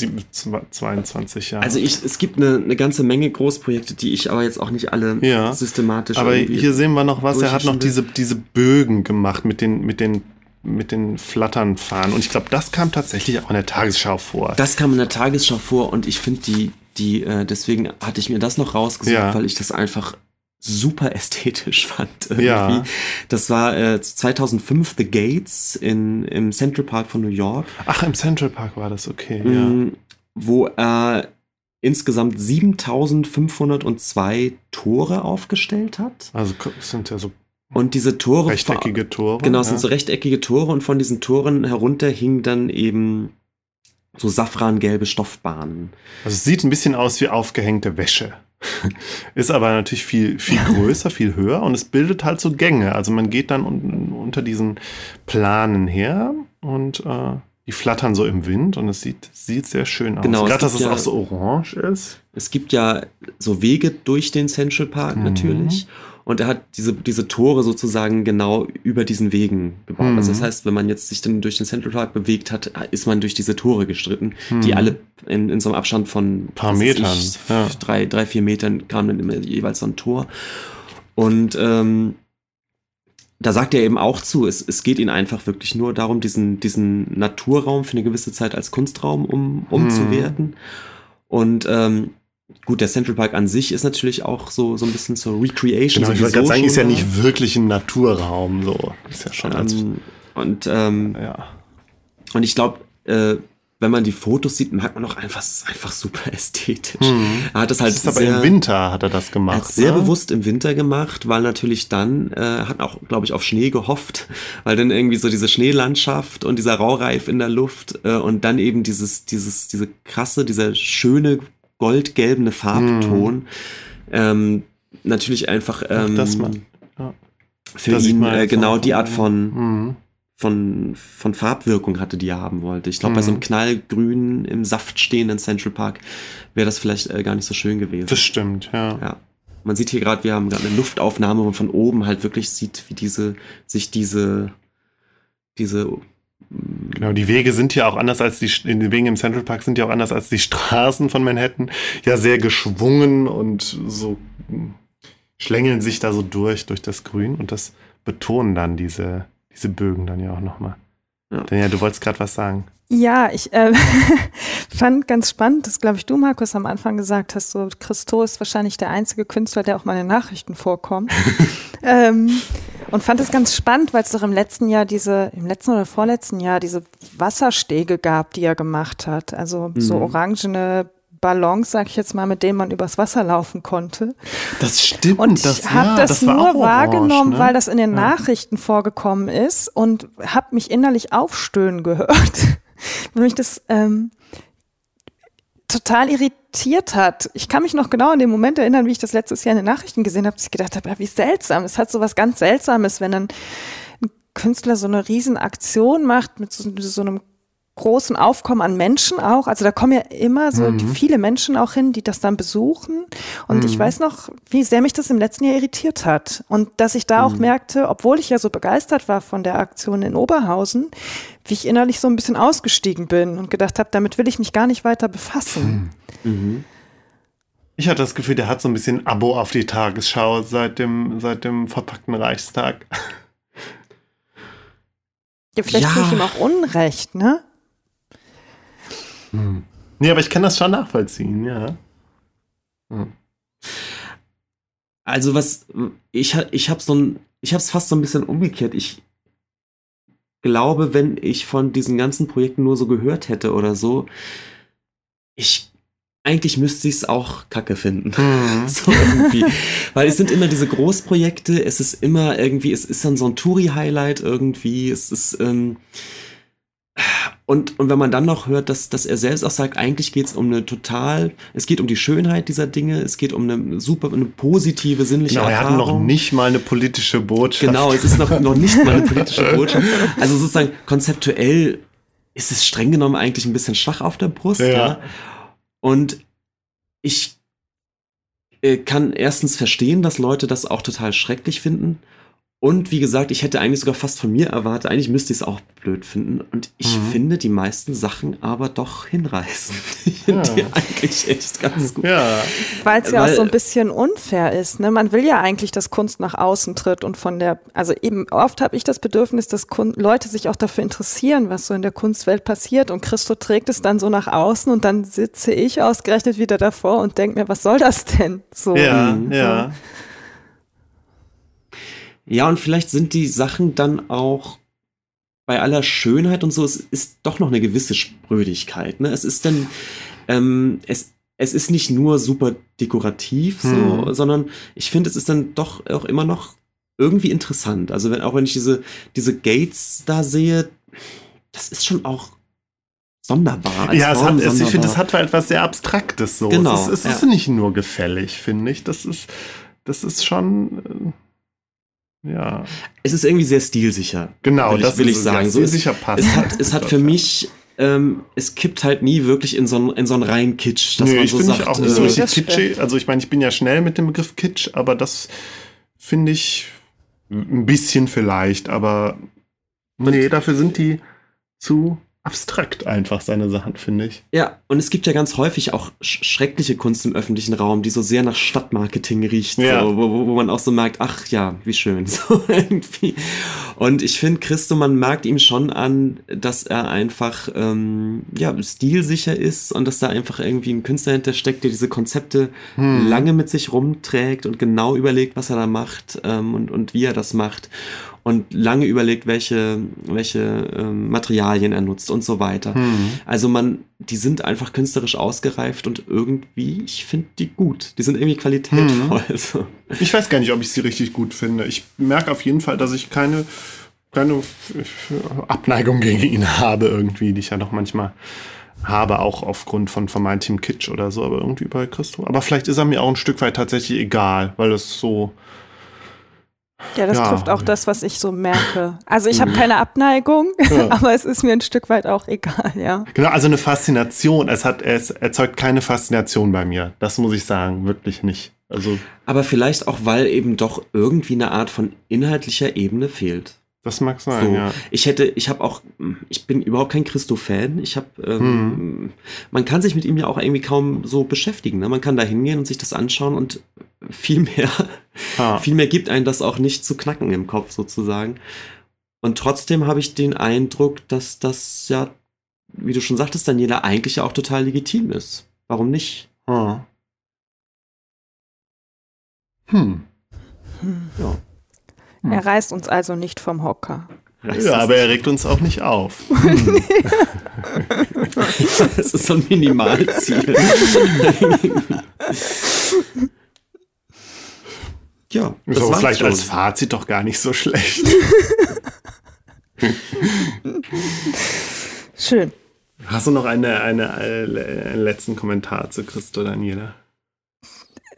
22 Jahre. Also ich, es gibt eine, eine ganze Menge Großprojekte, die ich aber jetzt auch nicht alle ja. systematisch. Aber hier sehen wir noch was. Er hat noch diese, diese Bögen gemacht mit den, mit den mit den Flattern fahren. Und ich glaube, das kam tatsächlich auch in der Tagesschau vor. Das kam in der Tagesschau vor und ich finde die, die, äh, deswegen hatte ich mir das noch rausgesucht, ja. weil ich das einfach super ästhetisch fand. Irgendwie. Ja. Das war äh, 2005 The Gates in, im Central Park von New York. Ach, im Central Park war das, okay. Ja. Mm, wo er insgesamt 7502 Tore aufgestellt hat. Also sind ja so und diese Tore. Rechteckige Tore. Genau, es ja. sind so rechteckige Tore und von diesen Toren herunter hingen dann eben so safrangelbe Stoffbahnen. Also es sieht ein bisschen aus wie aufgehängte Wäsche. Ist aber natürlich viel, viel größer, viel höher und es bildet halt so Gänge. Also man geht dann un unter diesen Planen her und äh, die flattern so im Wind und es sieht, sieht sehr schön aus. Genau, Gerade, dass es ja, auch so orange ist. Es gibt ja so Wege durch den Central Park mhm. natürlich. Und er hat diese, diese Tore sozusagen genau über diesen Wegen gebaut. Mhm. Also das heißt, wenn man jetzt sich dann durch den Central Park bewegt hat, ist man durch diese Tore gestritten, mhm. die alle in, in so einem Abstand von ein paar Metern, ich, ja. drei, drei, vier Metern kam dann immer jeweils so ein Tor. Und ähm, da sagt er eben auch zu, es, es geht ihnen einfach wirklich nur darum, diesen, diesen Naturraum für eine gewisse Zeit als Kunstraum um, umzuwerten. Mhm. Und ähm, Gut, der Central Park an sich ist natürlich auch so, so ein bisschen zur Recreation. Genau, ich wollte gerade sagen, ist ja nicht wirklich ein Naturraum. So. Ist ja schon als, ähm, Und, ähm, ja. und ich glaube, äh, wenn man die Fotos sieht, merkt man auch einfach, es ist einfach super ästhetisch. Hm. Er hat das halt. Das ist aber sehr, im Winter hat er das gemacht. Er hat sehr ne? bewusst im Winter gemacht, weil natürlich dann, äh, hat auch, glaube ich, auf Schnee gehofft, weil dann irgendwie so diese Schneelandschaft und dieser Raureif in der Luft äh, und dann eben dieses, dieses, diese krasse, dieser schöne goldgelbene Farbton. Mm. Ähm, natürlich einfach ähm, das man. Ja. für das ihn äh, genau die Art von, mm. von, von Farbwirkung hatte, die er haben wollte. Ich glaube, mhm. bei so einem mhm. knallgrün im Saft stehenden Central Park wäre das vielleicht äh, gar nicht so schön gewesen. Das stimmt, ja. ja. Man sieht hier gerade, wir haben gerade eine Luftaufnahme, wo man von oben halt wirklich sieht, wie diese, sich diese, diese Genau, die Wege sind ja auch anders als die, die Wege im Central Park sind ja auch anders als die Straßen von Manhattan. Ja, sehr geschwungen und so schlängeln sich da so durch, durch das Grün und das betonen dann diese, diese Bögen dann ja auch nochmal. Ja. Denn ja, du wolltest gerade was sagen. Ja, ich äh, fand ganz spannend, dass, glaube ich, du, Markus, am Anfang gesagt hast, so Christo ist wahrscheinlich der einzige Künstler, der auch mal in Nachrichten vorkommt. ähm, und fand es ganz spannend, weil es doch im letzten Jahr diese, im letzten oder vorletzten Jahr diese Wasserstege gab, die er gemacht hat. Also mhm. so orangene Ballons, sag ich jetzt mal, mit denen man übers Wasser laufen konnte. Das stimmt. Und ich habe ja, das, das nur wahrgenommen, orange, ne? weil das in den ja. Nachrichten vorgekommen ist und habe mich innerlich aufstöhnen gehört. weil mich das ähm, total irritiert hat. Ich kann mich noch genau an den Moment erinnern, wie ich das letztes Jahr in den Nachrichten gesehen habe, dass ich gedacht habe, ja, wie seltsam. Es hat so was ganz Seltsames, wenn dann ein Künstler so eine Riesenaktion macht mit so, so einem großen Aufkommen an Menschen auch. Also da kommen ja immer so mhm. viele Menschen auch hin, die das dann besuchen. Und mhm. ich weiß noch, wie sehr mich das im letzten Jahr irritiert hat. Und dass ich da mhm. auch merkte, obwohl ich ja so begeistert war von der Aktion in Oberhausen, wie ich innerlich so ein bisschen ausgestiegen bin und gedacht habe, damit will ich mich gar nicht weiter befassen. Hm. Mhm. Ich hatte das Gefühl, der hat so ein bisschen Abo auf die Tagesschau seit dem, seit dem verpackten Reichstag. Ja, vielleicht ja. tue ich ihm auch Unrecht, ne? Hm. Nee, aber ich kann das schon nachvollziehen, ja. Hm. Also was, ich, ich habe so ein, ich habe es fast so ein bisschen umgekehrt. Ich glaube, wenn ich von diesen ganzen Projekten nur so gehört hätte oder so, ich eigentlich müsste ich es auch kacke finden. Mhm. so irgendwie. Weil es sind immer diese Großprojekte, es ist immer irgendwie, es ist dann so ein Touri-Highlight irgendwie, es ist, ähm, und, und wenn man dann noch hört, dass, dass er selbst auch sagt, eigentlich geht es um eine total, es geht um die Schönheit dieser Dinge, es geht um eine super, eine positive, sinnliche genau, Erfahrung. Er hat noch nicht mal eine politische Botschaft. Genau, es ist noch, noch nicht mal eine politische Botschaft. Also sozusagen konzeptuell ist es streng genommen eigentlich ein bisschen schwach auf der Brust. Ja. ja. Und ich äh, kann erstens verstehen, dass Leute das auch total schrecklich finden. Und wie gesagt, ich hätte eigentlich sogar fast von mir erwartet, eigentlich müsste ich es auch blöd finden. Und ich mhm. finde die meisten Sachen aber doch hinreißend. Ich finde ja. die eigentlich echt ganz gut. Ja. Weil es ja auch so ein bisschen unfair ist. Ne? Man will ja eigentlich, dass Kunst nach außen tritt und von der, also eben oft habe ich das Bedürfnis, dass Kun Leute sich auch dafür interessieren, was so in der Kunstwelt passiert. Und Christo trägt es dann so nach außen und dann sitze ich ausgerechnet wieder davor und denke mir, was soll das denn? So, ja, so. ja. Ja, und vielleicht sind die Sachen dann auch bei aller Schönheit und so, es ist doch noch eine gewisse Sprödigkeit. Ne? Es ist dann, ähm, es, es ist nicht nur super dekorativ, so, hm. sondern ich finde, es ist dann doch auch immer noch irgendwie interessant. Also wenn, auch wenn ich diese, diese Gates da sehe, das ist schon auch sonderbar. ja, es hat, sonderbar. ich finde, es hat etwas sehr Abstraktes so. Genau, es ist, es ja. ist nicht nur gefällig, finde ich. Das ist, das ist schon. Ja. Es ist irgendwie sehr stilsicher. Genau, will das ich, will ich sagen. Ja, stilsicher so, passt. Es hat, es hat für mich ähm, es kippt halt nie wirklich in so einen, in so einen reinen Kitsch. Dass nee, man so ich finde auch nicht so äh, richtig kitschig. Also ich meine, ich bin ja schnell mit dem Begriff Kitsch, aber das finde ich ein bisschen vielleicht, aber nee, dafür sind die zu abstrakt einfach seine Sachen, finde ich. Ja, und es gibt ja ganz häufig auch sch schreckliche Kunst im öffentlichen Raum, die so sehr nach Stadtmarketing riecht, ja. so, wo, wo, man auch so merkt, ach ja, wie schön, so irgendwie. Und ich finde, Christo, man merkt ihm schon an, dass er einfach ähm, ja, stilsicher ist und dass da einfach irgendwie ein Künstler hintersteckt, der diese Konzepte hm. lange mit sich rumträgt und genau überlegt, was er da macht ähm, und, und wie er das macht und lange überlegt, welche, welche ähm, Materialien er nutzt und so weiter. Mhm. Also man, die sind einfach künstlerisch ausgereift und irgendwie, ich finde die gut. Die sind irgendwie qualitätvoll. Mhm. So. Ich weiß gar nicht, ob ich sie richtig gut finde. Ich merke auf jeden Fall, dass ich keine, keine Abneigung gegen ihn habe irgendwie, die ich ja doch manchmal habe, auch aufgrund von vermeintlichem Kitsch oder so, aber irgendwie bei Christo. Aber vielleicht ist er mir auch ein Stück weit tatsächlich egal, weil es so Ja, das Ja. trifft auch das, was ich so merke. Also ich habe keine Abneigung, Ja. aber es ist mir ein Stück weit auch egal, ja. Genau, also eine Faszination. Es hat, es erzeugt keine Faszination bei mir. Das muss ich sagen, wirklich nicht. Also, Aber vielleicht auch, weil eben doch irgendwie eine Art von inhaltlicher Ebene fehlt. Das mag sein, So, ja. ich hätte, ich habe auch, ich bin überhaupt kein Christo-Fan. Ich habe, ähm, man kann sich mit ihm ja auch irgendwie kaum so beschäftigen. Ne? Man kann da hingehen und sich das anschauen und viel mehr, Ah. viel mehr gibt einen das auch nicht zu knacken im Kopf sozusagen. Und trotzdem habe ich den Eindruck, dass das ja, wie du schon sagtest, Daniela, eigentlich ja auch total legitim ist. Warum nicht? Ah. Hm. Ja. Er reißt uns also nicht vom Hocker. Reißt Ja, aber er regt uns auch nicht auf. Das ist so ein Minimalziel. ja, Das ist aber vielleicht schon. als Fazit doch gar nicht so schlecht. Schön. Hast du noch eine, eine, äh, einen letzten Kommentar zu Christo Daniela?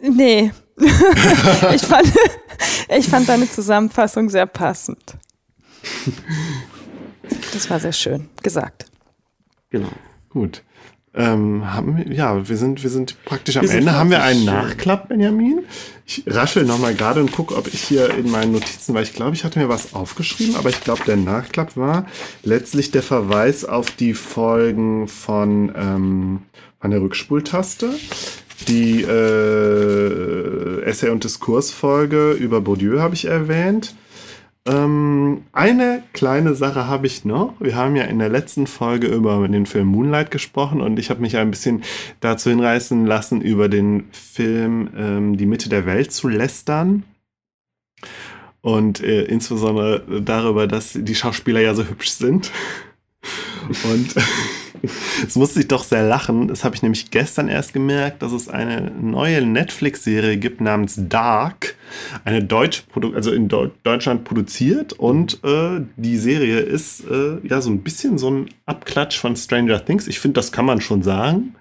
Nee. ich, fand, ich fand deine Zusammenfassung sehr passend. Das war sehr schön gesagt. Genau. Gut. Ähm, haben wir, ja, wir sind, wir sind praktisch am Wir Ende. Haben wir einen Nachklapp, Benjamin? Ich raschel nochmal gerade und gucke, ob ich hier in meinen Notizen, weil ich glaube, ich hatte mir was aufgeschrieben, aber ich glaube, der Nachklapp war letztlich der Verweis auf die Folgen von, ähm, von der Rückspultaste. Die äh, Essay- und Diskursfolge über Bourdieu habe ich erwähnt. Ähm, eine kleine Sache habe ich noch. Wir haben ja in der letzten Folge über den Film Moonlight gesprochen und ich habe mich ein bisschen dazu hinreißen lassen, über den Film ähm, Die Mitte der Welt zu lästern. Und äh, insbesondere darüber, dass die Schauspieler ja so hübsch sind. Und es musste ich doch sehr lachen. Das habe ich nämlich gestern erst gemerkt, dass es eine neue Netflix-Serie gibt namens Dark. Eine deutsche Produ also in Deu Deutschland produziert. Und äh, die Serie ist äh, ja so ein bisschen so ein Abklatsch von Stranger Things. Ich finde, das kann man schon sagen.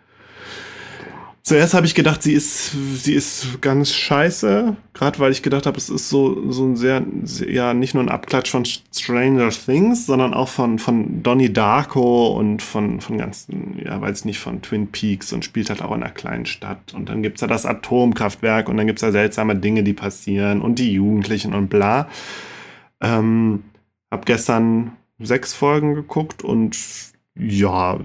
Zuerst habe ich gedacht, sie ist, sie ist ganz scheiße, gerade weil ich gedacht habe, es ist so, so ein sehr, ja, nicht nur ein Abklatsch von Stranger Things, sondern auch von, von Donnie Darko und von, von ganzen, ja, weiß ich nicht, von Twin Peaks und spielt halt auch in einer kleinen Stadt. Und dann gibt's ja das Atomkraftwerk und dann gibt's ja seltsame Dinge, die passieren und die Jugendlichen und bla. Ähm, hab gestern sechs Folgen geguckt und ja,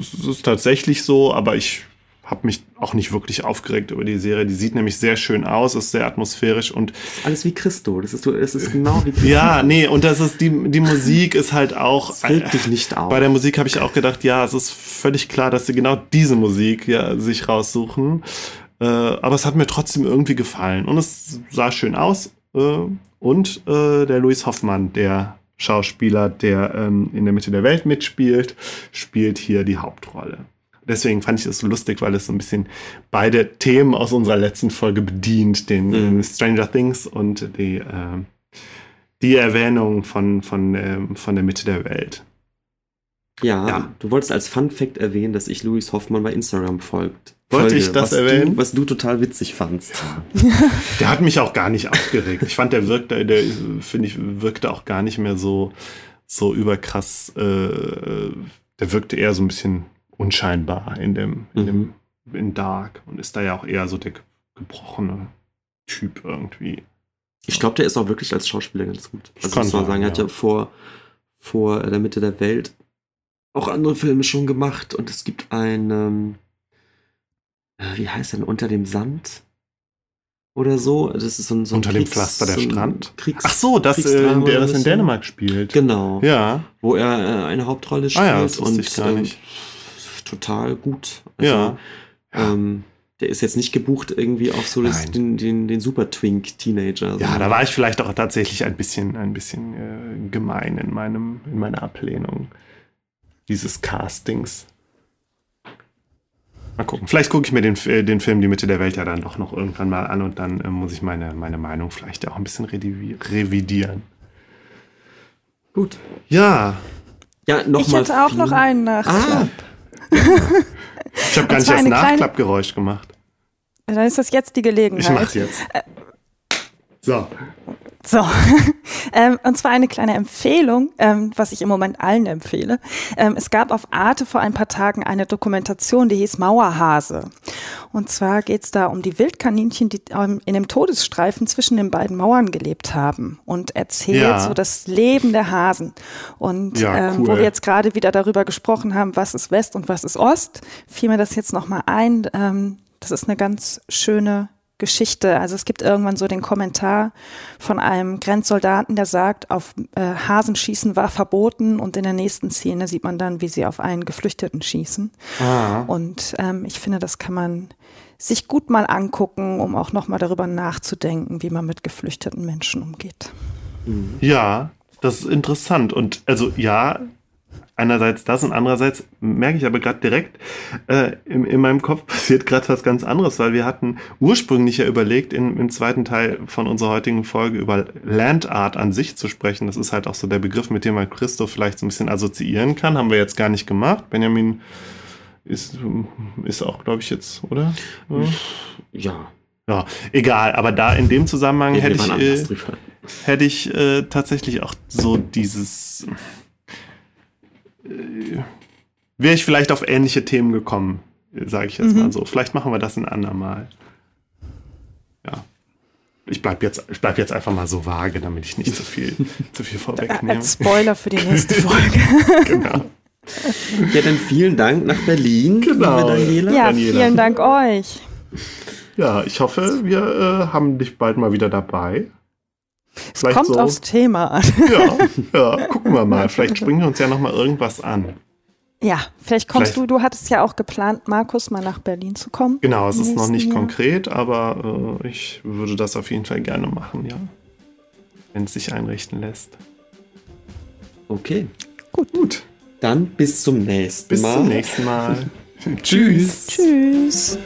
es ist tatsächlich so, aber ich habe mich auch nicht wirklich aufgeregt über die Serie. Die sieht nämlich sehr schön aus, ist sehr atmosphärisch und Alles wie Christo. Das ist, das ist genau wie Christo. ja, nee, und das ist die, die Musik ist halt auch. Das regt dich nicht auf. Bei der Musik habe ich auch gedacht, ja, es ist völlig klar, dass sie genau diese Musik ja, sich raussuchen. Äh, aber es hat mir trotzdem irgendwie gefallen. Und es sah schön aus. Äh, und äh, der Louis Hoffmann, der Schauspieler, der ähm, in der Mitte der Welt mitspielt, spielt hier die Hauptrolle. Deswegen fand ich es so lustig, weil es so ein bisschen beide Themen aus unserer letzten Folge bedient, den Mhm. äh, Stranger Things und die, äh, die Erwähnung von, von, ähm, von der Mitte der Welt. Ja, Ja. du wolltest als Fun Fact erwähnen, dass ich Louis Hoffmann bei Instagram folgt. Wollte ich das was erwähnen? Du, was du total witzig fandst. Der hat mich auch gar nicht aufgeregt. Ich fand, der wirkte, der finde ich, wirkte auch gar nicht mehr so, so überkrass. Äh, der wirkte eher so ein bisschen unscheinbar in dem, in dem, in Dark und ist da ja auch eher so der ge- gebrochene Typ irgendwie. Ich glaube, der ist auch wirklich als Schauspieler ganz gut. Also kann muss man sagen, er hat ja. vor, vor der Mitte der Welt auch andere Filme schon gemacht und es gibt einen, ähm, äh, wie heißt denn, Unter dem Sand oder so. Das ist so ein, so ein Unter dem Kriegs- Pflaster der so Strand? Kriegs Ach so, das, äh, der das in. Dänemark spielt. Genau. Ja, Wo er äh, eine Hauptrolle spielt Ah ja, das und ich gar ähm, nicht. Total gut. ja. Ähm, der ist jetzt nicht gebucht irgendwie auf so das, den, den, den Super Twink Teenager. Ja, da war ich vielleicht auch tatsächlich ein bisschen, ein bisschen äh, gemein in, meinem, in meiner Ablehnung dieses Castings. Mal gucken. Vielleicht gucke ich mir den, äh, den Film Die Mitte der Welt ja dann doch noch irgendwann mal an und dann äh, muss ich meine, meine Meinung vielleicht auch ein bisschen revi revidieren. gut. Ja, Ja, noch Ich mal hätte auch noch einen Nachklapp. Ich habe gar nicht das eine kleine- Nachklappgeräusch gemacht. Dann ist das jetzt die Ich Gelegenheit. mach's jetzt. So. So, ähm, und zwar eine kleine Empfehlung, ähm, was ich im Moment allen empfehle. Ähm, es gab auf Arte vor ein paar Tagen eine Dokumentation, die hieß Mauerhase. Und zwar geht es da um die Wildkaninchen, die ähm, in dem Todesstreifen zwischen den beiden Mauern gelebt haben und erzählt Ja. so das Leben der Hasen. Und Ja, ähm, cool. wo wir jetzt gerade wieder darüber gesprochen haben, was ist West und was ist Ost, fiel mir das jetzt nochmal ein. Ähm, das ist eine ganz schöne Geschichte. Also es gibt irgendwann so den Kommentar von einem Grenzsoldaten, der sagt, auf äh, Hasenschießen war verboten und in der nächsten Szene sieht man dann, wie sie auf einen Geflüchteten schießen. Ah. Und ähm, ich finde, das kann man sich gut mal angucken, um auch nochmal darüber nachzudenken, wie man mit geflüchteten Menschen umgeht. Ja, das ist interessant. Und also ja, einerseits das und andererseits merke ich aber gerade direkt, äh, in, in meinem Kopf passiert gerade was ganz anderes, weil wir hatten ursprünglich ja überlegt, in, im zweiten Teil von unserer heutigen Folge über Landart an sich zu sprechen. Das ist halt auch so der Begriff, mit dem man Christoph vielleicht so ein bisschen assoziieren kann. Haben wir jetzt gar nicht gemacht. Benjamin ist, ist auch, glaube ich, jetzt, oder? Ja. Ja, egal, aber da in dem Zusammenhang reden hätte ich, äh, hätte ich äh, tatsächlich auch so dieses. Äh, Wäre ich vielleicht auf ähnliche Themen gekommen, sage ich jetzt Mhm. mal so. Vielleicht machen wir das ein andermal. Ja. Ich bleib jetzt, ich bleib jetzt einfach mal so vage, damit ich nicht zu viel, zu viel vorwegnehme. Als Spoiler für die nächste Folge. Genau. Ja, dann vielen Dank nach Berlin, Genau. Daniela. ja, Daniela. vielen Dank euch. Ja, ich hoffe, wir äh, haben dich bald mal wieder dabei. Es Vielleicht kommt so- aufs Thema an. Ja, ja, gucken wir mal. Vielleicht springen wir uns ja noch mal irgendwas an. Ja, vielleicht kommst Vielleicht- du, du hattest ja auch geplant, Markus, mal nach Berlin zu kommen. Genau, es ist noch nicht Jahr. konkret, aber äh, ich würde das auf jeden Fall gerne machen, ja. Wenn es sich einrichten lässt. Okay, Gut, dann bis zum nächsten bis Mal. zum nächsten Mal. Tschüss. Tschüss.